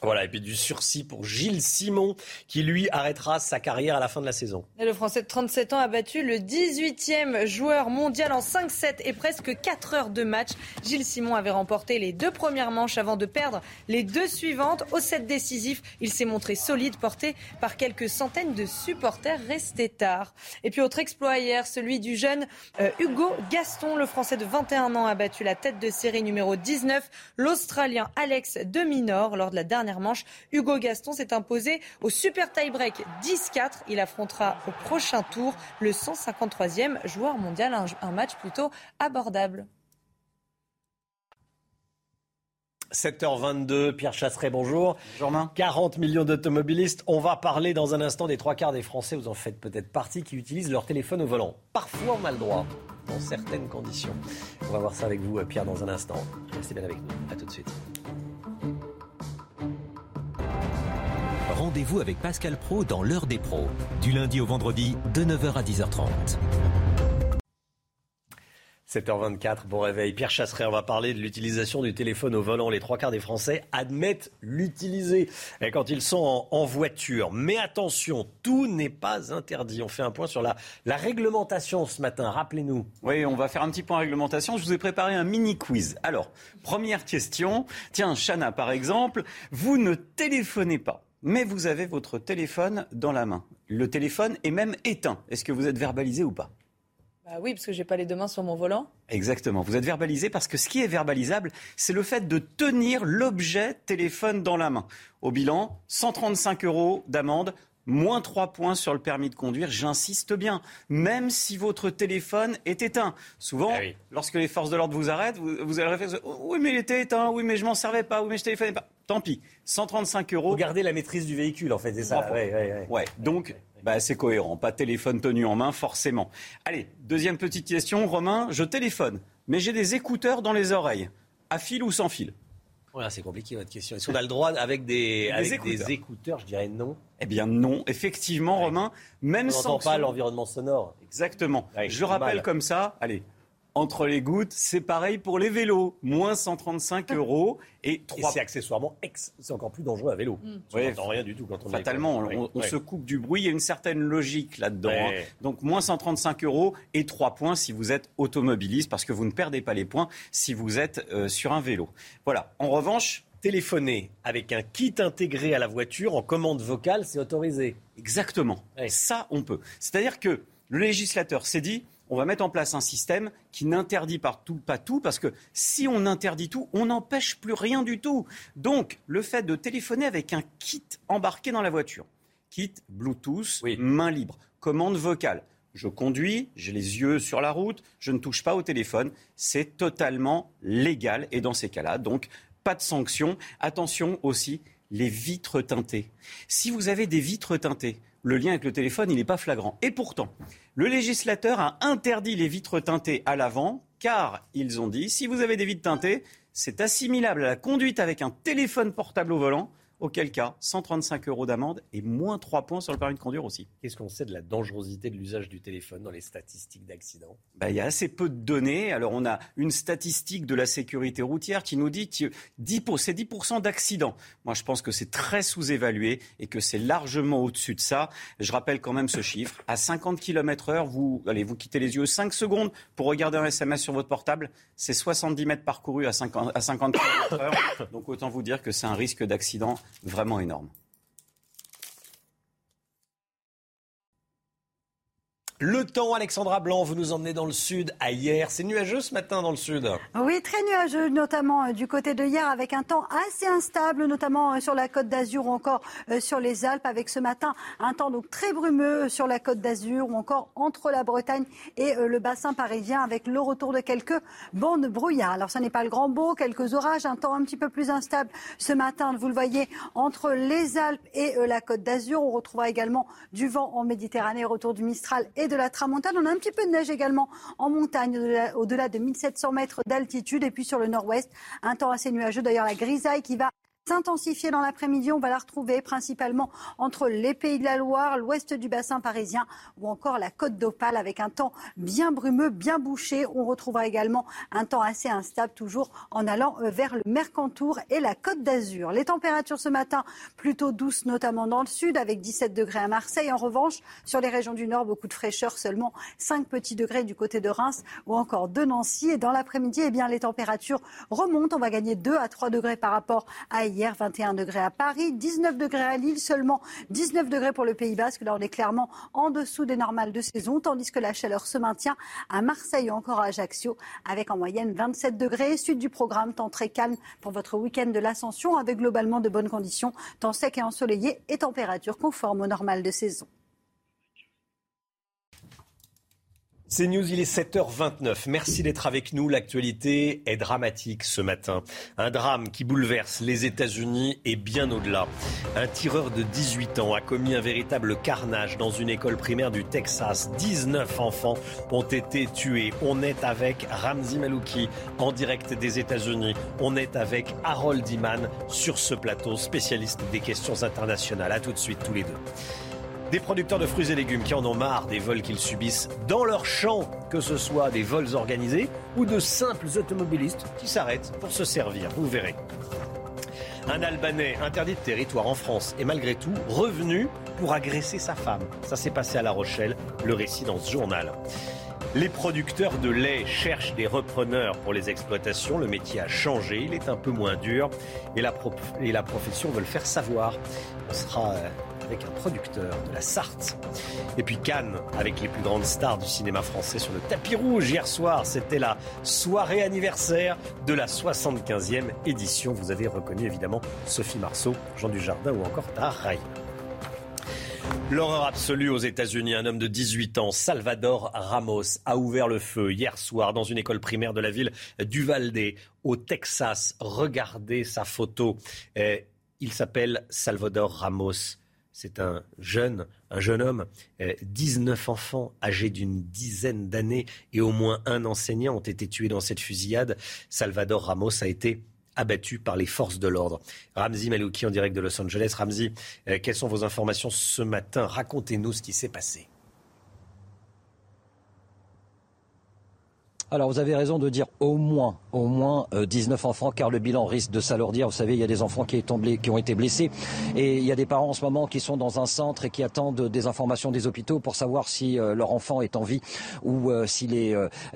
Voilà, et puis du sursis pour Gilles Simon, qui lui arrêtera sa carrière à la fin de la saison. le Français de 37 ans a battu le 18e joueur mondial en 5-7 et presque 4 heures de match. Gilles Simon avait remporté les deux premières manches avant de perdre les deux suivantes. Au set décisif, il s'est montré solide, porté par quelques centaines de supporters restés tard. Et puis autre exploit hier, celui du jeune euh, Hugo Gaston. Le Français de 21 ans a battu la tête de série numéro 19, l'Australien Alex de Minor, lors de la dernière manche. Hugo Gaston s'est imposé au super tie-break 10-4. Il affrontera au prochain tour le 153e joueur mondial, un, match plutôt abordable. 7h22, Pierre Chasseret, bonjour. Bonjour 40 millions d'automobilistes. On va parler dans un instant des trois quarts des Français, vous en faites peut-être partie, qui utilisent leur téléphone au volant. Parfois, le droit, dans certaines conditions. On va voir ça avec vous, Pierre, dans un instant. Restez bien avec nous. À tout de suite. Rendez-vous avec Pascal Pro dans l'heure des pros, du lundi au vendredi de 9h à 10h30. 7h24, bon réveil. Pierre Chasseret, on va parler de l'utilisation du téléphone au volant. Les trois quarts des Français admettent l'utiliser quand ils sont en, voiture. Mais attention, tout n'est pas interdit. On fait un point sur la, la réglementation ce matin. Rappelez-nous. Oui, on va faire un petit point réglementation. Je vous ai préparé un mini quiz. Alors, première question. Tiens, Chana, par exemple, vous ne téléphonez pas mais vous avez votre téléphone dans la main. Le téléphone est même éteint. Est-ce que vous êtes verbalisé ou pas? Bah oui, parce que j'ai pas les deux mains sur mon volant. Exactement. Vous êtes verbalisé parce que ce qui est verbalisable, c'est le fait de tenir l'objet téléphone dans la main. Au bilan, 135 euros d'amende Moins 3 points sur le permis de conduire, j'insiste bien, même si votre téléphone est éteint. Souvent, Ah lorsque les forces de l'ordre vous arrêtent, vous, vous avez le réflexe, oui mais il était éteint, oui mais je m'en servais pas, oui mais je téléphonais pas. Tant pis, 135 euros. Regardez la maîtrise du véhicule, en fait, c'est ça. Trois points. Ouais, ouais, ouais. Ouais, donc bah, c'est cohérent. Pas téléphone tenu en main, forcément. Allez, deuxième petite question. Romain, je téléphone, mais j'ai des écouteurs dans les oreilles. À fil ou sans fil? Voilà, c'est compliqué votre question. Est-ce qu'on a le droit avec des, Des avec écouteurs. des écouteurs Je dirais non. Eh bien non, effectivement, Romain, même On sans n'entend pas l'environnement sonore. Exactement. Ouais, Je rappelle mal. comme ça, allez, entre les gouttes, c'est pareil pour les vélos. Moins 135 euros et Et 3 c'est accessoirement ex, c'est encore plus dangereux à vélo. Parce qu'on Ouais. rien du tout quand on est- Fatalement, on, Ouais, on ouais. se coupe du bruit. Il y a une certaine logique là-dedans. Ouais. hein. Donc, moins 135 euros et 3 points si vous êtes automobiliste, parce que vous ne perdez pas les points si vous êtes euh, sur un vélo. Voilà. En revanche, Téléphoner avec un kit intégré à la voiture en commande vocale, c'est autorisé. exactement. Ça, on peut. C'est-à-dire que le législateur s'est dit. On va mettre en place un système qui n'interdit pas tout, parce que si on interdit tout, on n'empêche plus rien du tout. Donc, le fait de téléphoner avec un kit embarqué dans la voiture, kit Bluetooth, main libre, commande vocale. Je conduis, j'ai les yeux sur la route, je ne touche pas au téléphone. C'est totalement légal. Et dans ces cas-là, donc, pas de sanction. Attention aussi, les vitres teintées. Si vous avez des vitres teintées, le lien avec le téléphone, il n'est pas flagrant. Et pourtant, le législateur a interdit les vitres teintées à l'avant, car ils ont dit, si vous avez des vitres teintées, c'est assimilable à la conduite avec un téléphone portable au volant, auquel cas, 135 euros d'amende et moins 3 points sur le permis de conduire aussi. Qu'est-ce qu'on sait de la dangerosité de l'usage du téléphone dans les statistiques d'accidents? Bah, il y a assez peu de données. Alors, on a une statistique de la sécurité routière qui nous dit que 10 pour- c'est 10% d'accidents. Moi, je pense que c'est très sous-évalué et que c'est largement au-dessus de ça. Je rappelle quand même ce chiffre. À 50 km heure, vous, allez, vous quittez les yeux 5 secondes pour regarder un SMS sur votre portable. C'est 70 mètres parcourus à 50, à 50 km heure. Donc, autant vous dire que c'est un risque d'accident vraiment énorme. Le temps, Alexandra Blanc, vous nous emmenez dans le sud à hier. C'est nuageux ce matin dans le sud. Oui, très nuageux, notamment euh, du côté de hier, avec un temps assez instable, notamment euh, sur la côte d'Azur ou encore euh, sur les Alpes, avec ce matin un temps donc très brumeux sur la côte d'Azur ou encore entre la Bretagne et le bassin parisien, avec le retour de quelques bandes brouillard. Alors, ce n'est pas le grand beau, quelques orages, un temps un petit peu plus instable ce matin, vous le voyez, entre les Alpes et la côte d'Azur. On retrouvera également du vent en Méditerranée, retour du Mistral et de la Tramontane. On a un petit peu de neige également en montagne, au-delà- de 1700 mètres d'altitude. Et puis sur le nord-ouest, un temps assez nuageux. D'ailleurs, la grisaille qui va s'intensifier dans l'après-midi. On va la retrouver principalement entre les Pays de la Loire, l'ouest du bassin parisien ou encore la côte d'Opale avec un temps bien brumeux, bien bouché. On retrouvera également un temps assez instable toujours en allant euh, vers le Mercantour et la côte d'Azur. Les températures ce matin plutôt douces, notamment dans le sud avec 17 degrés à Marseille. En revanche, sur les régions du nord, beaucoup de fraîcheur, seulement 5 petits degrés du côté de Reims ou encore de Nancy. Et dans l'après-midi, eh bien, les températures remontent. On va gagner 2 à 3 degrés par rapport à hier. 21 degrés à Paris, 19 degrés à Lille, seulement 19 degrés pour le Pays Basque. Là, on est clairement en dessous des normales de saison, tandis que la chaleur se maintient à Marseille ou encore à Ajaccio, avec en moyenne 27 degrés. Sud du programme, temps très calme pour votre week-end de l'ascension, avec globalement de bonnes conditions, temps sec et ensoleillé et température conforme aux normales de saison. C'est News, il est 7h29. Merci d'être avec nous. L'actualité est dramatique ce matin. Un drame qui bouleverse les États-Unis et bien au-delà. Un tireur de 18 ans a commis un véritable carnage dans une école primaire du Texas. 19 enfants ont été tués. On est avec Ramzi Malouki en direct des États-Unis. On est avec Harold Iman sur ce plateau, spécialiste des questions internationales. À tout de suite tous les deux. Des producteurs de fruits et légumes qui en ont marre des vols qu'ils subissent dans leurs champs, que ce soit des vols organisés ou de simples automobilistes qui s'arrêtent pour se servir. Vous verrez. Un Albanais interdit de territoire en France est malgré tout revenu pour agresser sa femme. Ça s'est passé à La Rochelle, le récit dans ce journal. Les producteurs de lait cherchent des repreneurs pour les exploitations. Le métier a changé, il est un peu moins dur et la, et la profession veut le faire savoir. On sera euh, avec un producteur de la Sarthe. Et puis Cannes, avec les plus grandes stars du cinéma français sur le tapis rouge. Hier soir, c'était la soirée anniversaire de la 75e édition. Vous avez reconnu évidemment Sophie Marceau, Jean Dujardin ou encore Tahar. L'horreur absolue aux États-Unis. Un homme de 18 ans, Salvador Ramos, a ouvert le feu hier soir dans une école primaire de la ville d'Uvalde, au Texas. Regardez sa photo. Eh, il s'appelle Salvador Ramos. C'est un jeune, un jeune homme, 19 eh, enfants âgés d'une dizaine d'années et au moins un enseignant ont été tués dans cette fusillade. Salvador Ramos a été abattu par les forces de l'ordre. Ramzi Malouki en direct de Los Angeles. Ramzi, euh, quelles sont vos informations ce matin? Racontez-nous ce qui s'est passé. Alors vous avez raison de dire au moins, au moins 19 euh, enfants, car le bilan risque de s'alourdir. Vous savez, il y a des enfants qui, qui, ont été blessés et il y a des parents en ce moment qui sont dans un centre et qui attendent des informations des hôpitaux pour savoir si euh, leur enfant est en vie ou euh, s'il est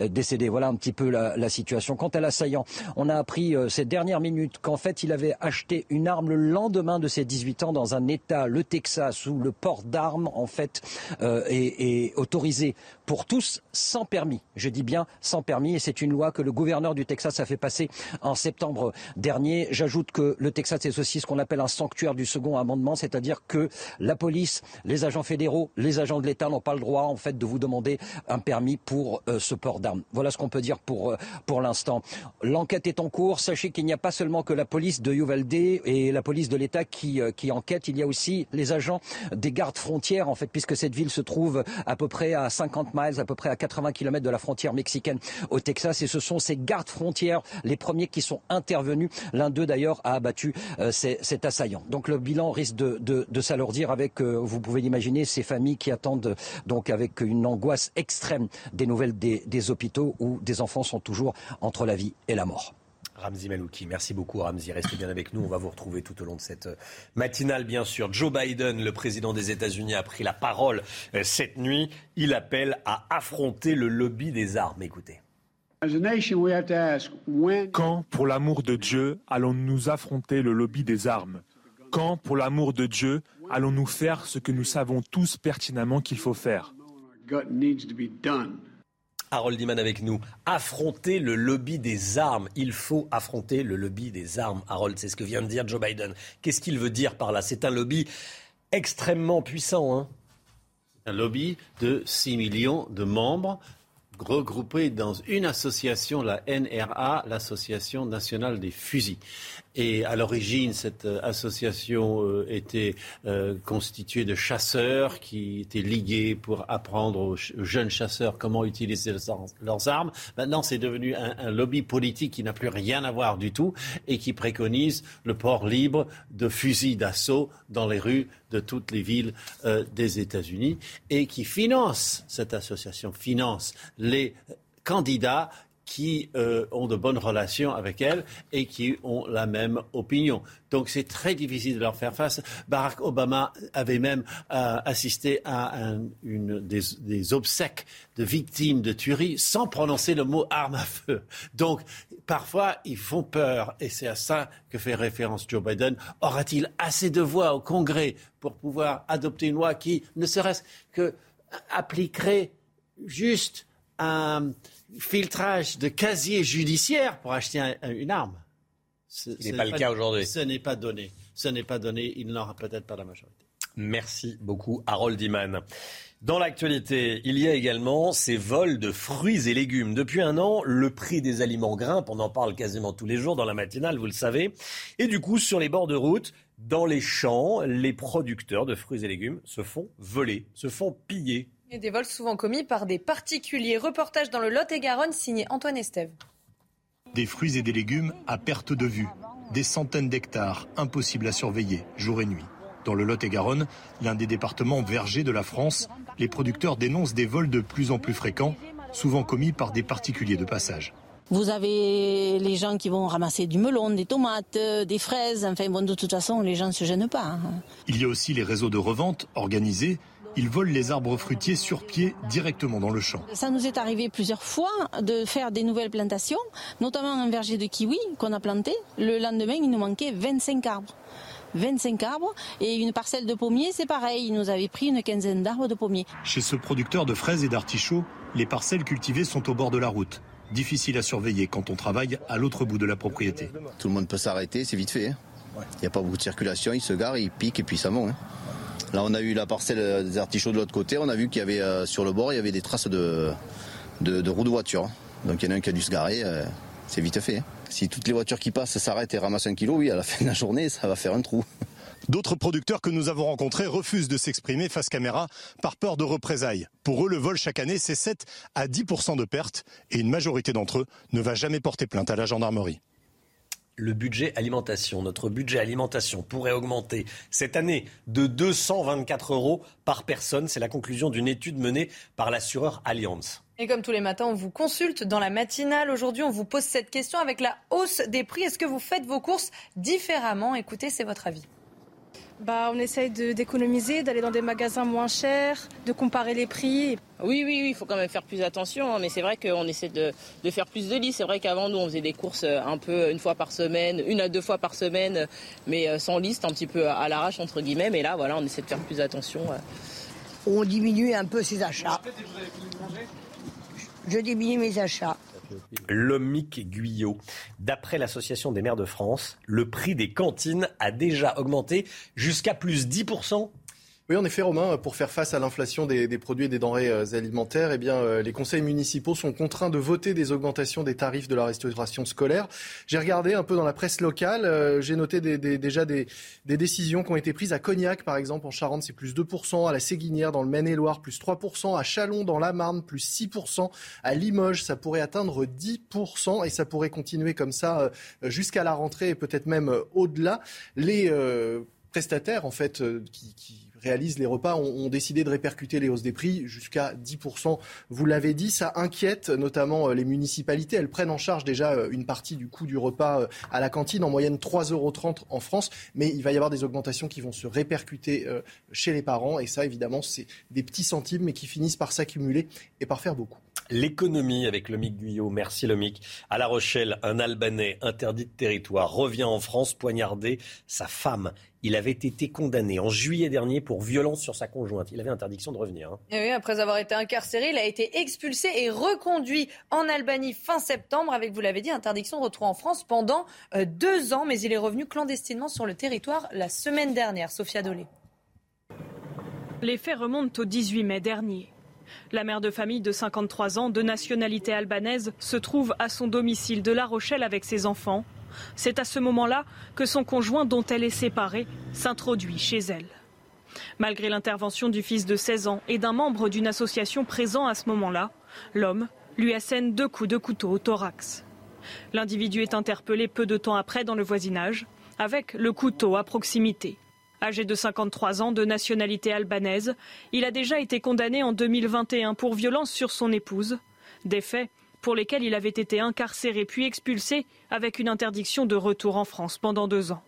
décédé. Voilà un petit peu la, situation. Quant à l'assaillant, on a appris ces dernières minutes qu'en fait il avait acheté une arme le lendemain de ses 18 ans dans un État, le Texas, où le port d'armes en fait est, est autorisé pour tous sans permis. Je dis bien sans permis et c'est une loi que le gouverneur du Texas a fait passer en septembre dernier. J'ajoute que le Texas est aussi ce qu'on appelle un sanctuaire du second amendement, c'est-à-dire que la police, les agents fédéraux, les agents de l'État n'ont pas le droit en fait de vous demander un permis pour euh, ce port d'armes. Voilà ce qu'on peut dire pour, euh, pour l'instant. L'enquête est en cours. Sachez qu'il n'y a pas seulement que la police de Uvalde et la police de l'État qui, euh, enquête, il y a aussi les agents des gardes frontières en fait puisque cette ville se trouve à peu près à 50 à peu près à 80 km de la frontière mexicaine au Texas. Et ce sont ces gardes frontières, les premiers qui sont intervenus. L'un d'eux d'ailleurs a abattu euh, cet assaillant. Donc le bilan risque de, s'alourdir avec, euh, vous pouvez l'imaginer, ces familles qui attendent donc avec une angoisse extrême des nouvelles des hôpitaux où des enfants sont toujours entre la vie et la mort. Ramzi Malouki. Merci beaucoup, Ramzi. Restez bien avec nous. On va vous retrouver tout au long de cette euh, matinale, bien sûr. Joe Biden, le président des États-Unis, a pris la parole euh, cette nuit. Il appelle à affronter le lobby des armes. Écoutez. Quand, pour l'amour de Dieu, allons-nous affronter le lobby des armes? Quand, pour l'amour de Dieu, allons-nous faire ce que nous savons tous pertinemment qu'il faut faire? Harold Iman avec nous. Affronter le lobby des armes. Il faut affronter le lobby des armes. Harold, c'est ce que vient de dire Joe Biden. Qu'est-ce qu'il veut dire par là? C'est un lobby extrêmement puissant. Hein un lobby de 6 millions de membres regroupés dans une association, la NRA, l'Association nationale des fusils. Et à l'origine, cette euh, association euh, était euh, constituée de chasseurs qui étaient ligués pour apprendre aux, jeunes chasseurs comment utiliser leurs armes. Maintenant, c'est devenu un, lobby politique qui n'a plus rien à voir du tout et qui préconise le port libre de fusils d'assaut dans les rues de toutes les villes des États-Unis et qui finance, cette association finance les candidats qui euh, ont de bonnes relations avec elle et qui ont la même opinion. Donc c'est très difficile de leur faire face. Barack Obama avait même euh, assisté à une, des, obsèques de victimes de tuerie sans prononcer le mot arme à feu. Donc parfois ils font peur et c'est à ça que fait référence Joe Biden. Aura-t-il assez de voix au Congrès pour pouvoir adopter une loi qui ne serait-ce que appliquerait juste un filtrage de casier judiciaire pour acheter une arme. Ce n'est pas le cas aujourd'hui. Ce n'est pas donné. Ce n'est pas donné. Il n'aura peut-être pas la majorité. Merci beaucoup, Harold Iman. Dans l'actualité, il y a également ces vols de fruits et légumes. Depuis un an, le prix des aliments grimpe. On en parle quasiment tous les jours dans la matinale, vous le savez. Et du coup, sur les bords de route, dans les champs, les producteurs de fruits et légumes se font voler, se font piller et des vols souvent commis par des particuliers. Reportage dans le Lot-et-Garonne signé Antoine Estève. Des fruits et des légumes à perte de vue. Des centaines d'hectares, impossibles à surveiller, jour et nuit. Dans le Lot-et-Garonne, l'un des départements vergers de la France, les producteurs dénoncent des vols de plus en plus fréquents, souvent commis par des particuliers de passage. Vous avez les gens qui vont ramasser du melon, des tomates, euh, des fraises. Enfin bon, de toute façon, les gens ne se gênent pas. Hein. Il y a aussi les réseaux de revente organisés ils volent les arbres fruitiers sur pied directement dans le champ. Ça nous est arrivé plusieurs fois de faire des nouvelles plantations, notamment un verger de kiwi qu'on a planté. Le lendemain, il nous manquait 25 arbres. 25 arbres et une parcelle de pommiers, c'est pareil, il nous avait pris une quinzaine d'arbres de pommiers. Chez ce producteur de fraises et d'artichauts, les parcelles cultivées sont au bord de la route. Difficile à surveiller quand on travaille à l'autre bout de la propriété. Tout le monde peut s'arrêter, c'est vite fait. Hein. Il n'y a pas beaucoup de circulation, il se gare, il pique et puis ça monte. Hein. Là, on a eu la parcelle des artichauts de l'autre côté. On a vu qu'il y avait euh, sur le bord, il y avait des traces de, roues de voiture. Donc il y en a un qui a dû se garer. Euh, c'est vite fait. Hein. Si toutes les voitures qui passent s'arrêtent et ramassent un kilo, oui, à la fin de la journée, ça va faire un trou. D'autres producteurs que nous avons rencontrés refusent de s'exprimer face caméra par peur de représailles. Pour eux, le vol chaque année, c'est 7 à 10% de pertes et une majorité d'entre eux ne va jamais porter plainte à la gendarmerie le budget alimentation. Notre budget alimentation pourrait augmenter cette année de 224 euros par personne. C'est la conclusion d'une étude menée par l'assureur Allianz. Et comme tous les matins, on vous consulte dans la matinale. Aujourd'hui, on vous pose cette question avec la hausse des prix. Est-ce que vous faites vos courses différemment? Écoutez, c'est votre avis. Bah, on essaye d'économiser, d'aller dans des magasins moins chers, de comparer les prix. Oui, oui, oui, il faut quand même faire plus attention, hein, mais c'est vrai qu'on essaie de, faire plus de lits. C'est vrai qu'avant, nous, on faisait des courses euh, un peu une fois par semaine, une à deux fois par semaine, mais euh, sans liste, un petit peu à l'arrache, entre guillemets. Mais là, voilà, on essaie de faire plus attention. On diminue un peu ses achats. Je diminue mes achats. Lomic Guyot. D'après l'Association des maires de France, le prix des cantines a déjà augmenté jusqu'à plus 10% oui, en effet, Romain, pour faire face à l'inflation des, produits et des denrées euh, alimentaires, eh bien, euh, les conseils municipaux sont contraints de voter des augmentations des tarifs de la restauration scolaire. J'ai regardé un peu dans la presse locale, euh, j'ai noté déjà des, décisions qui ont été prises à Cognac, par exemple, en Charente, c'est plus 2%, à la Séguinière, dans le Maine-et-Loire, plus 3%, à Chalon, dans la Marne, plus 6%, à Limoges, ça pourrait atteindre 10%, et ça pourrait continuer comme ça jusqu'à la rentrée et peut-être même au-delà. Les prestataires, en fait, qui réalisent les repas ont, décidé de répercuter les hausses des prix jusqu'à 10%. Vous l'avez dit, ça inquiète notamment euh, les municipalités. Elles prennent en charge déjà euh, une partie du coût du repas euh, à la cantine, en moyenne 3,30 euros en France. Mais il va y avoir des augmentations qui vont se répercuter chez les parents. Et ça, évidemment, c'est des petits centimes, mais qui finissent par s'accumuler et par faire beaucoup. L'économie avec Lomic Guyot. Merci Lomic. À La Rochelle, un Albanais interdit de territoire revient en France poignarder sa femme. Il avait été condamné en juillet dernier pour violence sur sa conjointe. Il avait interdiction de revenir. Hein. oui, après avoir été incarcéré, il a été expulsé et reconduit en Albanie fin septembre avec, vous l'avez dit, interdiction de retour en France pendant euh, deux ans. Mais il est revenu clandestinement sur le territoire la semaine dernière. Sophia Dolé. Les faits remontent au 18 mai dernier. La mère de famille de 53 ans, de nationalité albanaise, se trouve à son domicile de La Rochelle avec ses enfants. C'est à ce moment-là que son conjoint, dont elle est séparée, s'introduit chez elle. Malgré l'intervention du fils de 16 ans et d'un membre d'une association présent à ce moment-là, l'homme lui assène deux coups de couteau au thorax. L'individu est interpellé peu de temps après dans le voisinage, avec le couteau à proximité. Âgé de 53 ans, de nationalité albanaise, il a déjà été condamné en 2021 pour violence sur son épouse. Des faits pour lesquels il avait été incarcéré puis expulsé avec une interdiction de retour en France pendant deux ans.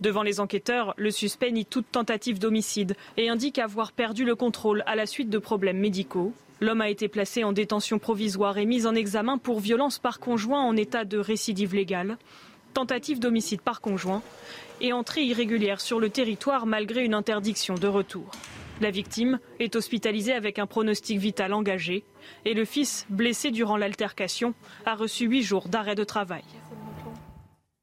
Devant les enquêteurs, le suspect nie toute tentative d'homicide et indique avoir perdu le contrôle à la suite de problèmes médicaux. L'homme a été placé en détention provisoire et mis en examen pour violence par conjoint en état de récidive légale, tentative d'homicide par conjoint et entrée irrégulière sur le territoire malgré une interdiction de retour. La victime est hospitalisée avec un pronostic vital engagé et le fils, blessé durant l'altercation, a reçu huit jours d'arrêt de travail.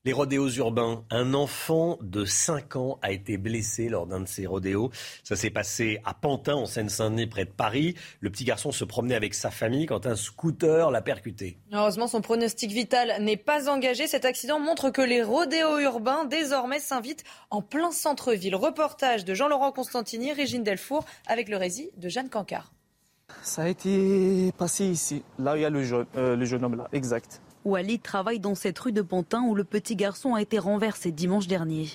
Les rodéos urbains. Un enfant de 5 ans a été blessé lors d'un de ces rodéos. Ça s'est passé à Pantin, en Seine-Saint-Denis, près de Paris. Le petit garçon se promenait avec sa famille quand un scooter l'a percuté. Heureusement, son pronostic vital n'est pas engagé. Cet accident montre que les rodéos urbains, désormais, s'invitent en plein centre-ville. Reportage de Jean-Laurent Constantini, Régine Delfour, avec le récit de Jeanne Cancard. Ça a été passé ici, là où il y a le jeune, euh, le jeune homme là, exact. Walid travaille dans cette rue de Pantin où le petit garçon a été renversé dimanche dernier.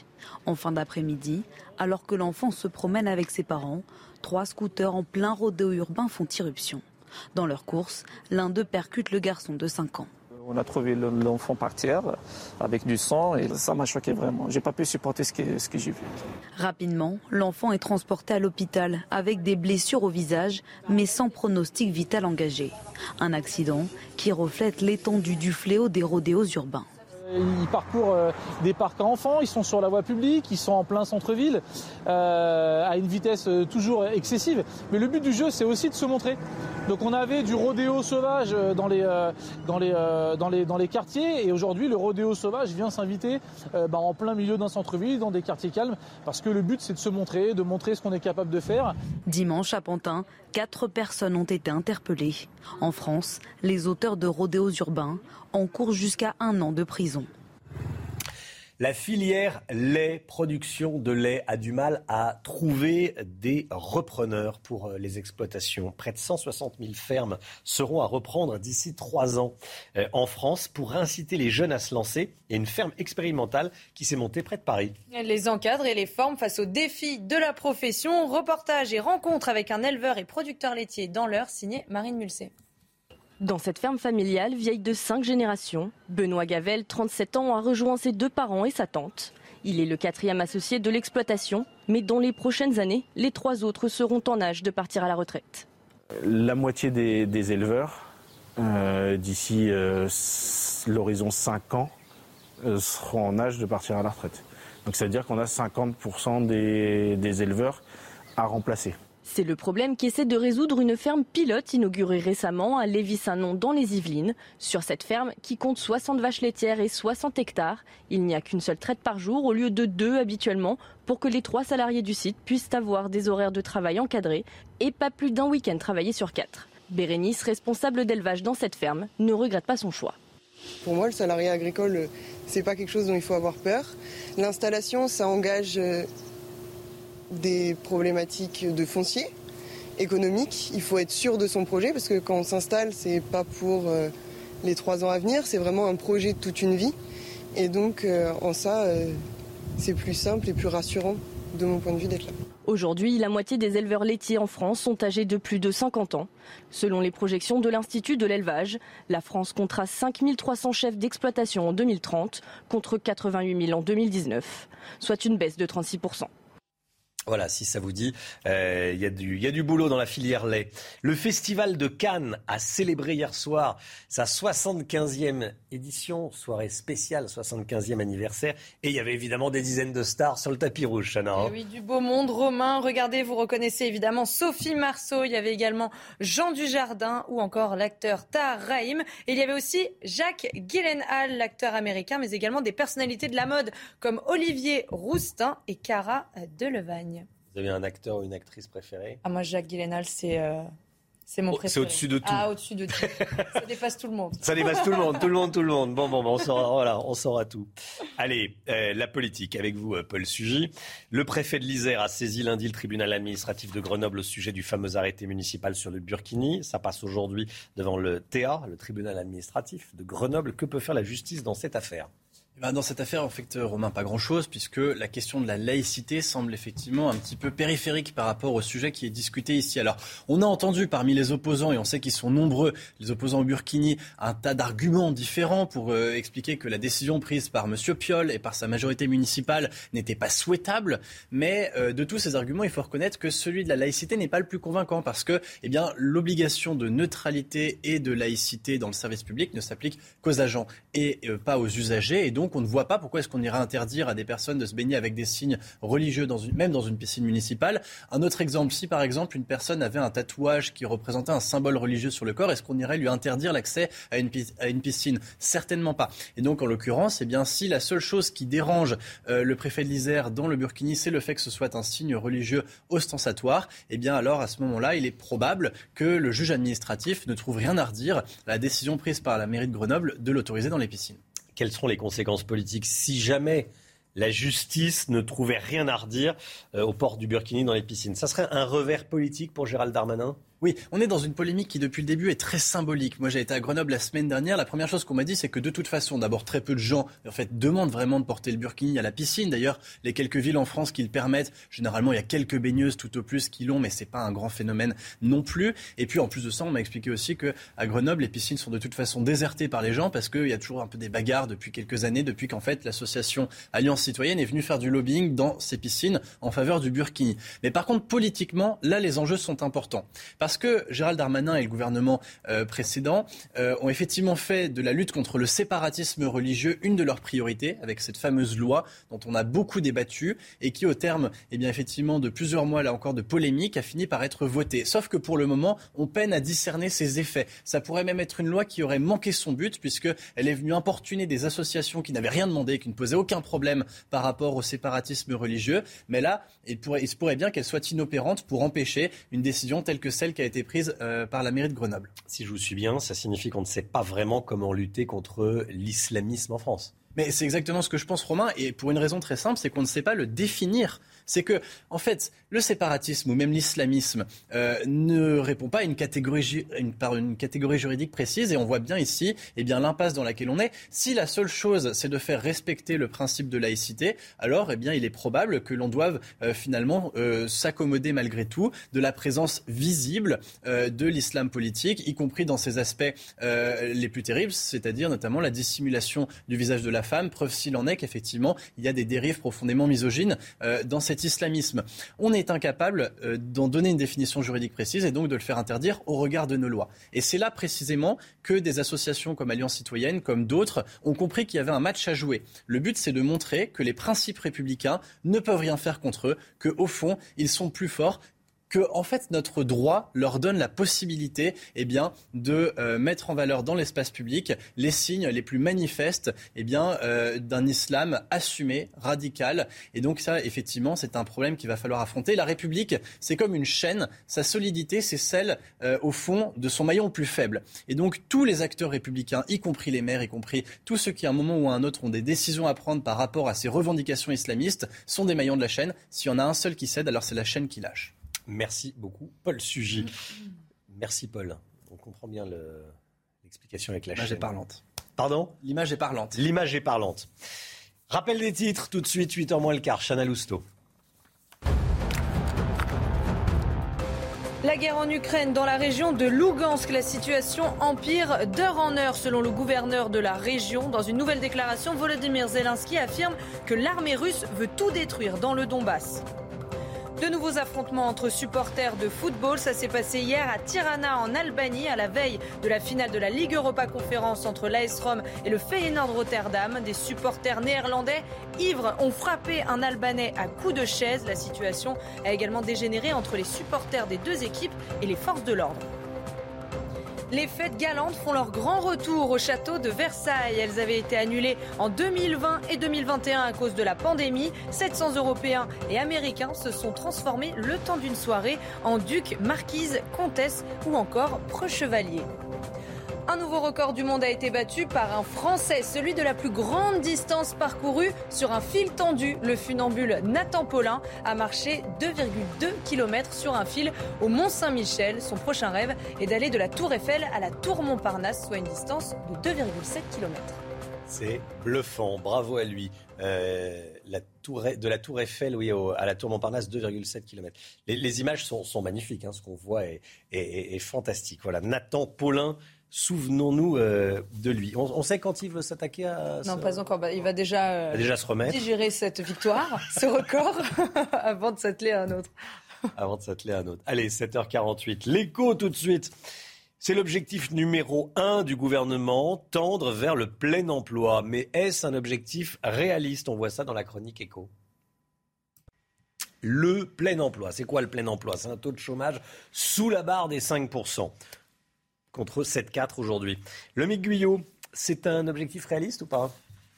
En fin d'après-midi, alors que l'enfant se promène avec ses parents, trois scooters en plein rodéo urbain font irruption. Dans leur course, l'un d'eux percute le garçon de 5 ans. On a trouvé l'enfant par terre avec du sang et ça m'a choqué vraiment. J'ai pas pu supporter ce que, ce que j'ai vu. Rapidement, l'enfant est transporté à l'hôpital avec des blessures au visage mais sans pronostic vital engagé. Un accident qui reflète l'étendue du fléau des rodéos urbains. Ils parcourent euh, des parcs à enfants, ils sont sur la voie publique, ils sont en plein centre-ville, euh, à une vitesse euh, toujours excessive. Mais le but du jeu, c'est aussi de se montrer. Donc on avait du rodéo sauvage dans les, dans les, dans les, dans les quartiers, et aujourd'hui le rodéo sauvage vient s'inviter bah, en plein milieu d'un centre-ville, dans des quartiers calmes, parce que le but c'est de se montrer, de montrer ce qu'on est capable de faire. Dimanche à Pantin, quatre personnes ont été interpellées. En France, les auteurs de rodéos urbains encourent jusqu'à un an de prison. La filière lait, production de lait, a du mal à trouver des repreneurs pour euh, les exploitations. Près de 160 000 fermes seront à reprendre d'ici trois ans euh, en France pour inciter les jeunes à se lancer. Il y a une ferme expérimentale qui s'est montée près de Paris. Les encadrent et les forment face aux défis de la profession. Reportage et rencontre avec un éleveur et producteur laitier dans l'heure, signé Marine Mulset. Dans cette ferme familiale, vieille de cinq générations, Benoît Gavel, 37 ans, a rejoint ses deux parents et sa tante. Il est le quatrième associé de l'exploitation, mais dans les prochaines années, les trois autres seront en âge de partir à la retraite. La moitié des, éleveurs, euh, d'ici euh, l'horizon 5 ans, euh, seront en âge de partir à la retraite. Donc ça veut dire qu'on a 50% des éleveurs à remplacer. C'est le problème qu'essaie de résoudre une ferme pilote inaugurée récemment à Lévis-Saint-Nom dans les Yvelines. Sur cette ferme, qui compte 60 vaches laitières et 60 hectares, il n'y a qu'une seule traite par jour au lieu de deux habituellement pour que les trois salariés du site puissent avoir des horaires de travail encadrés et pas plus d'un week-end travaillé sur quatre. Bérénice, responsable d'élevage dans cette ferme, ne regrette pas son choix. Pour moi, le salarié agricole, c'est pas quelque chose dont il faut avoir peur. L'installation, ça engage euh, des problématiques de foncier économique. Il faut être sûr de son projet parce que quand on s'installe, c'est pas pour euh, les trois ans à venir, c'est vraiment un projet de toute une vie. Et donc, euh, en ça, euh, c'est plus simple et plus rassurant de mon point de vue d'être là. Aujourd'hui, la moitié des éleveurs laitiers en France sont âgés de plus de 50 ans. Selon les projections de l'Institut de l'élevage, la France comptera 5300 chefs d'exploitation en 2030 contre 88 000 en 2019, soit une baisse de 36 voilà, si ça vous dit, euh, il y, y, a du boulot dans la filière lait. Le Festival de Cannes a célébré hier soir sa 75e édition, soirée spéciale, 75e anniversaire. Et il y avait évidemment des dizaines de stars sur le tapis rouge, Chana. Hein. oui, du beau monde. Romain, regardez, vous reconnaissez évidemment Sophie Marceau. Il y avait également Jean Dujardin ou encore l'acteur Tahar Rahim. Et il y avait aussi Jacques Gyllenhaal, l'acteur américain, mais également des personnalités de la mode comme Olivier Roustin et Cara Delevagne. Vous avez un acteur ou une actrice préférée Ah, moi, Jacques c'est. Euh, c'est mon préféré. C'est au-dessus de tout. Ah, au-dessus de tout. Ça dépasse tout le monde. Ça dépasse tout le monde, tout le monde, tout le monde. Bon, bon, bon on saura, voilà, on saura tout. Allez, euh, la politique avec vous, euh, Paul Sugy. Le préfet de l'Isère a saisi lundi le tribunal administratif de Grenoble au sujet du fameux arrêté municipal sur le Burkini. Ça passe aujourd'hui devant le TA, le tribunal administratif de Grenoble. Que peut faire la justice dans cette affaire? Dans cette affaire, en fait, Romain, pas grand-chose, puisque la question de la laïcité semble effectivement un petit peu périphérique par rapport au sujet qui est discuté ici. Alors, on a entendu parmi les opposants, et on sait qu'ils sont nombreux, les opposants au Burkini, un tas d'arguments différents pour euh, expliquer que la décision prise par M. Piolle et par sa majorité municipale n'était pas souhaitable. Mais euh, de tous ces arguments, il faut reconnaître que celui de la laïcité n'est pas le plus convaincant, parce que eh bien, l'obligation de neutralité et de laïcité dans le service public ne s'applique qu'aux agents et euh, pas aux usagers. Et donc, donc on ne voit pas pourquoi est-ce qu'on irait interdire à des personnes de se baigner avec des signes religieux, même dans une piscine municipale. Un autre exemple, si par exemple une personne avait un tatouage qui représentait un symbole religieux sur le corps, est-ce qu'on irait lui interdire l'accès à une, piscine? Certainement pas. Et donc en l'occurrence, eh bien si la seule chose qui dérange euh, le préfet de l'Isère dans le Burkini, c'est le fait que ce soit un signe religieux ostentatoire, eh bien alors à ce moment-là, il est probable que le juge administratif ne trouve rien à redire à la décision prise par la mairie de Grenoble de l'autoriser dans les piscines quelles seront les conséquences politiques si jamais la justice ne trouvait rien à redire euh, au port du Burkini dans les piscines? Ça serait un revers politique pour Gérald Darmanin? Oui, on est dans une polémique qui depuis le début est très symbolique. Moi j'ai été à Grenoble la semaine dernière, la première chose qu'on m'a dit c'est que de toute façon, d'abord très peu de gens en fait demandent vraiment de porter le burkini à la piscine. D'ailleurs, les quelques villes en France qui le permettent, généralement il y a quelques baigneuses tout au plus qui l'ont mais c'est pas un grand phénomène non plus. Et puis en plus de ça, on m'a expliqué aussi que à Grenoble, les piscines sont de toute façon désertées par les gens parce qu'il y a toujours un peu des bagarres depuis quelques années depuis qu'en fait l'association Alliance citoyenne est venue faire du lobbying dans ces piscines en faveur du burkini. Mais par contre politiquement, là les enjeux sont importants parce Parce que Gérald Darmanin et le gouvernement euh, précédent euh, ont effectivement fait de la lutte contre le séparatisme religieux une de leurs priorités, avec cette fameuse loi dont on a beaucoup débattu et qui, au terme, eh bien, effectivement, de plusieurs mois là encore de polémique, a fini par être votée. Sauf que pour le moment, on peine à discerner ses effets. Ça pourrait même être une loi qui aurait manqué son but, puisqu'elle est venue importuner des associations qui n'avaient rien demandé, qui ne posaient aucun problème par rapport au séparatisme religieux. Mais là, il se pourrait bien qu'elle soit inopérante pour empêcher une décision telle que celle qui a été prise euh, par la mairie de Grenoble. Si je vous suis bien, ça signifie qu'on ne sait pas vraiment comment lutter contre l'islamisme en France. Mais c'est exactement ce que je pense, Romain, et pour une raison très simple, c'est qu'on ne sait pas le définir c'est que, en fait, le séparatisme ou même l'islamisme euh, ne répond pas à une catégorie, par une catégorie juridique précise. Et on voit bien ici eh bien, l'impasse dans laquelle on est. Si la seule chose, c'est de faire respecter le principe de laïcité, alors eh bien, il est probable que l'on doive euh, finalement euh, s'accommoder malgré tout de la présence visible de l'islam politique, y compris dans ses aspects les plus terribles, c'est-à-dire notamment la dissimulation du visage de la femme, preuve s'il en est qu'effectivement, il y a des dérives profondément misogynes dans islamisme. On est incapable euh, d'en donner une définition juridique précise et donc de le faire interdire au regard de nos lois. Et c'est là précisément que des associations comme Alliance citoyenne, comme d'autres, ont compris qu'il y avait un match à jouer. Le but, c'est de montrer que les principes républicains ne peuvent rien faire contre eux, qu'au fond, ils sont plus forts que en fait notre droit leur donne la possibilité eh bien de euh, mettre en valeur dans l'espace public les signes les plus manifestes eh bien euh, d'un islam assumé radical. Et donc ça effectivement c'est un problème qu'il va falloir affronter. La République c'est comme une chaîne. Sa solidité c'est celle euh, au fond de son maillon le plus faible. Et donc tous les acteurs républicains y compris les maires y compris tous ceux qui à un moment ou à un autre ont des décisions à prendre par rapport à ces revendications islamistes sont des maillons de la chaîne. S'il y en a un seul qui cède alors c'est la chaîne qui lâche Merci beaucoup, Paul Sugy. Merci, Paul. On comprend bien l'explication avec la L'image est parlante. Pardon? L'image est parlante. L'image est parlante. Rappel des titres, tout de suite, 8h moins le quart. Chana Lousteau. La guerre en Ukraine, dans la région de Lugansk, la situation empire d'heure en heure selon le gouverneur de la région. Dans une nouvelle déclaration, Volodymyr Zelensky affirme que l'armée russe veut tout détruire dans le Donbass. De nouveaux affrontements entre supporters de football. Ça s'est passé hier à Tirana en Albanie, à la veille de la finale de la Ligue Europa Conférence entre l'AS et le Feyenoord Rotterdam. Des supporters néerlandais ivres ont frappé un Albanais à coups de chaise. La situation a également dégénéré entre les supporters des deux équipes et les forces de l'ordre. Les fêtes galantes font leur grand retour au château de Versailles. Elles avaient été annulées en 2020 et 2021 à cause de la pandémie. 700 Européens et Américains se sont transformés le temps d'une soirée en ducs, marquises, comtesses ou encore preux-chevaliers. Un nouveau record du monde a été battu par un Français, celui de la plus grande distance parcourue sur un fil tendu. Le funambule Nathan Paulin a marché 2,2 km sur un fil au Mont Saint-Michel. Son prochain rêve est d'aller de la Tour Eiffel à la Tour Montparnasse, soit une distance de 2,7 km. C'est bluffant, bravo à lui. Euh, de la Tour Eiffel oui, à la Tour Montparnasse, 2,7 km. Les, images sont, magnifiques, hein. ce qu'on voit est, est, fantastique. Voilà, Nathan Paulin Souvenons-nous euh, de lui. On, sait quand il veut s'attaquer à. Non, pas encore. Bah, il va déjà, euh, déjà se remettre. digérer cette victoire, ce record, avant de s'atteler à un autre. avant de s'atteler à un autre. Allez, 7h48. L'écho tout de suite. C'est l'objectif numéro un du gouvernement, tendre vers le plein emploi. Mais est-ce un objectif réaliste? On voit ça dans la chronique écho. Le plein emploi. C'est quoi le plein emploi? C'est un taux de chômage sous la barre des 5% contre 7-4 aujourd'hui. Le Guyot, c'est un objectif réaliste ou pas?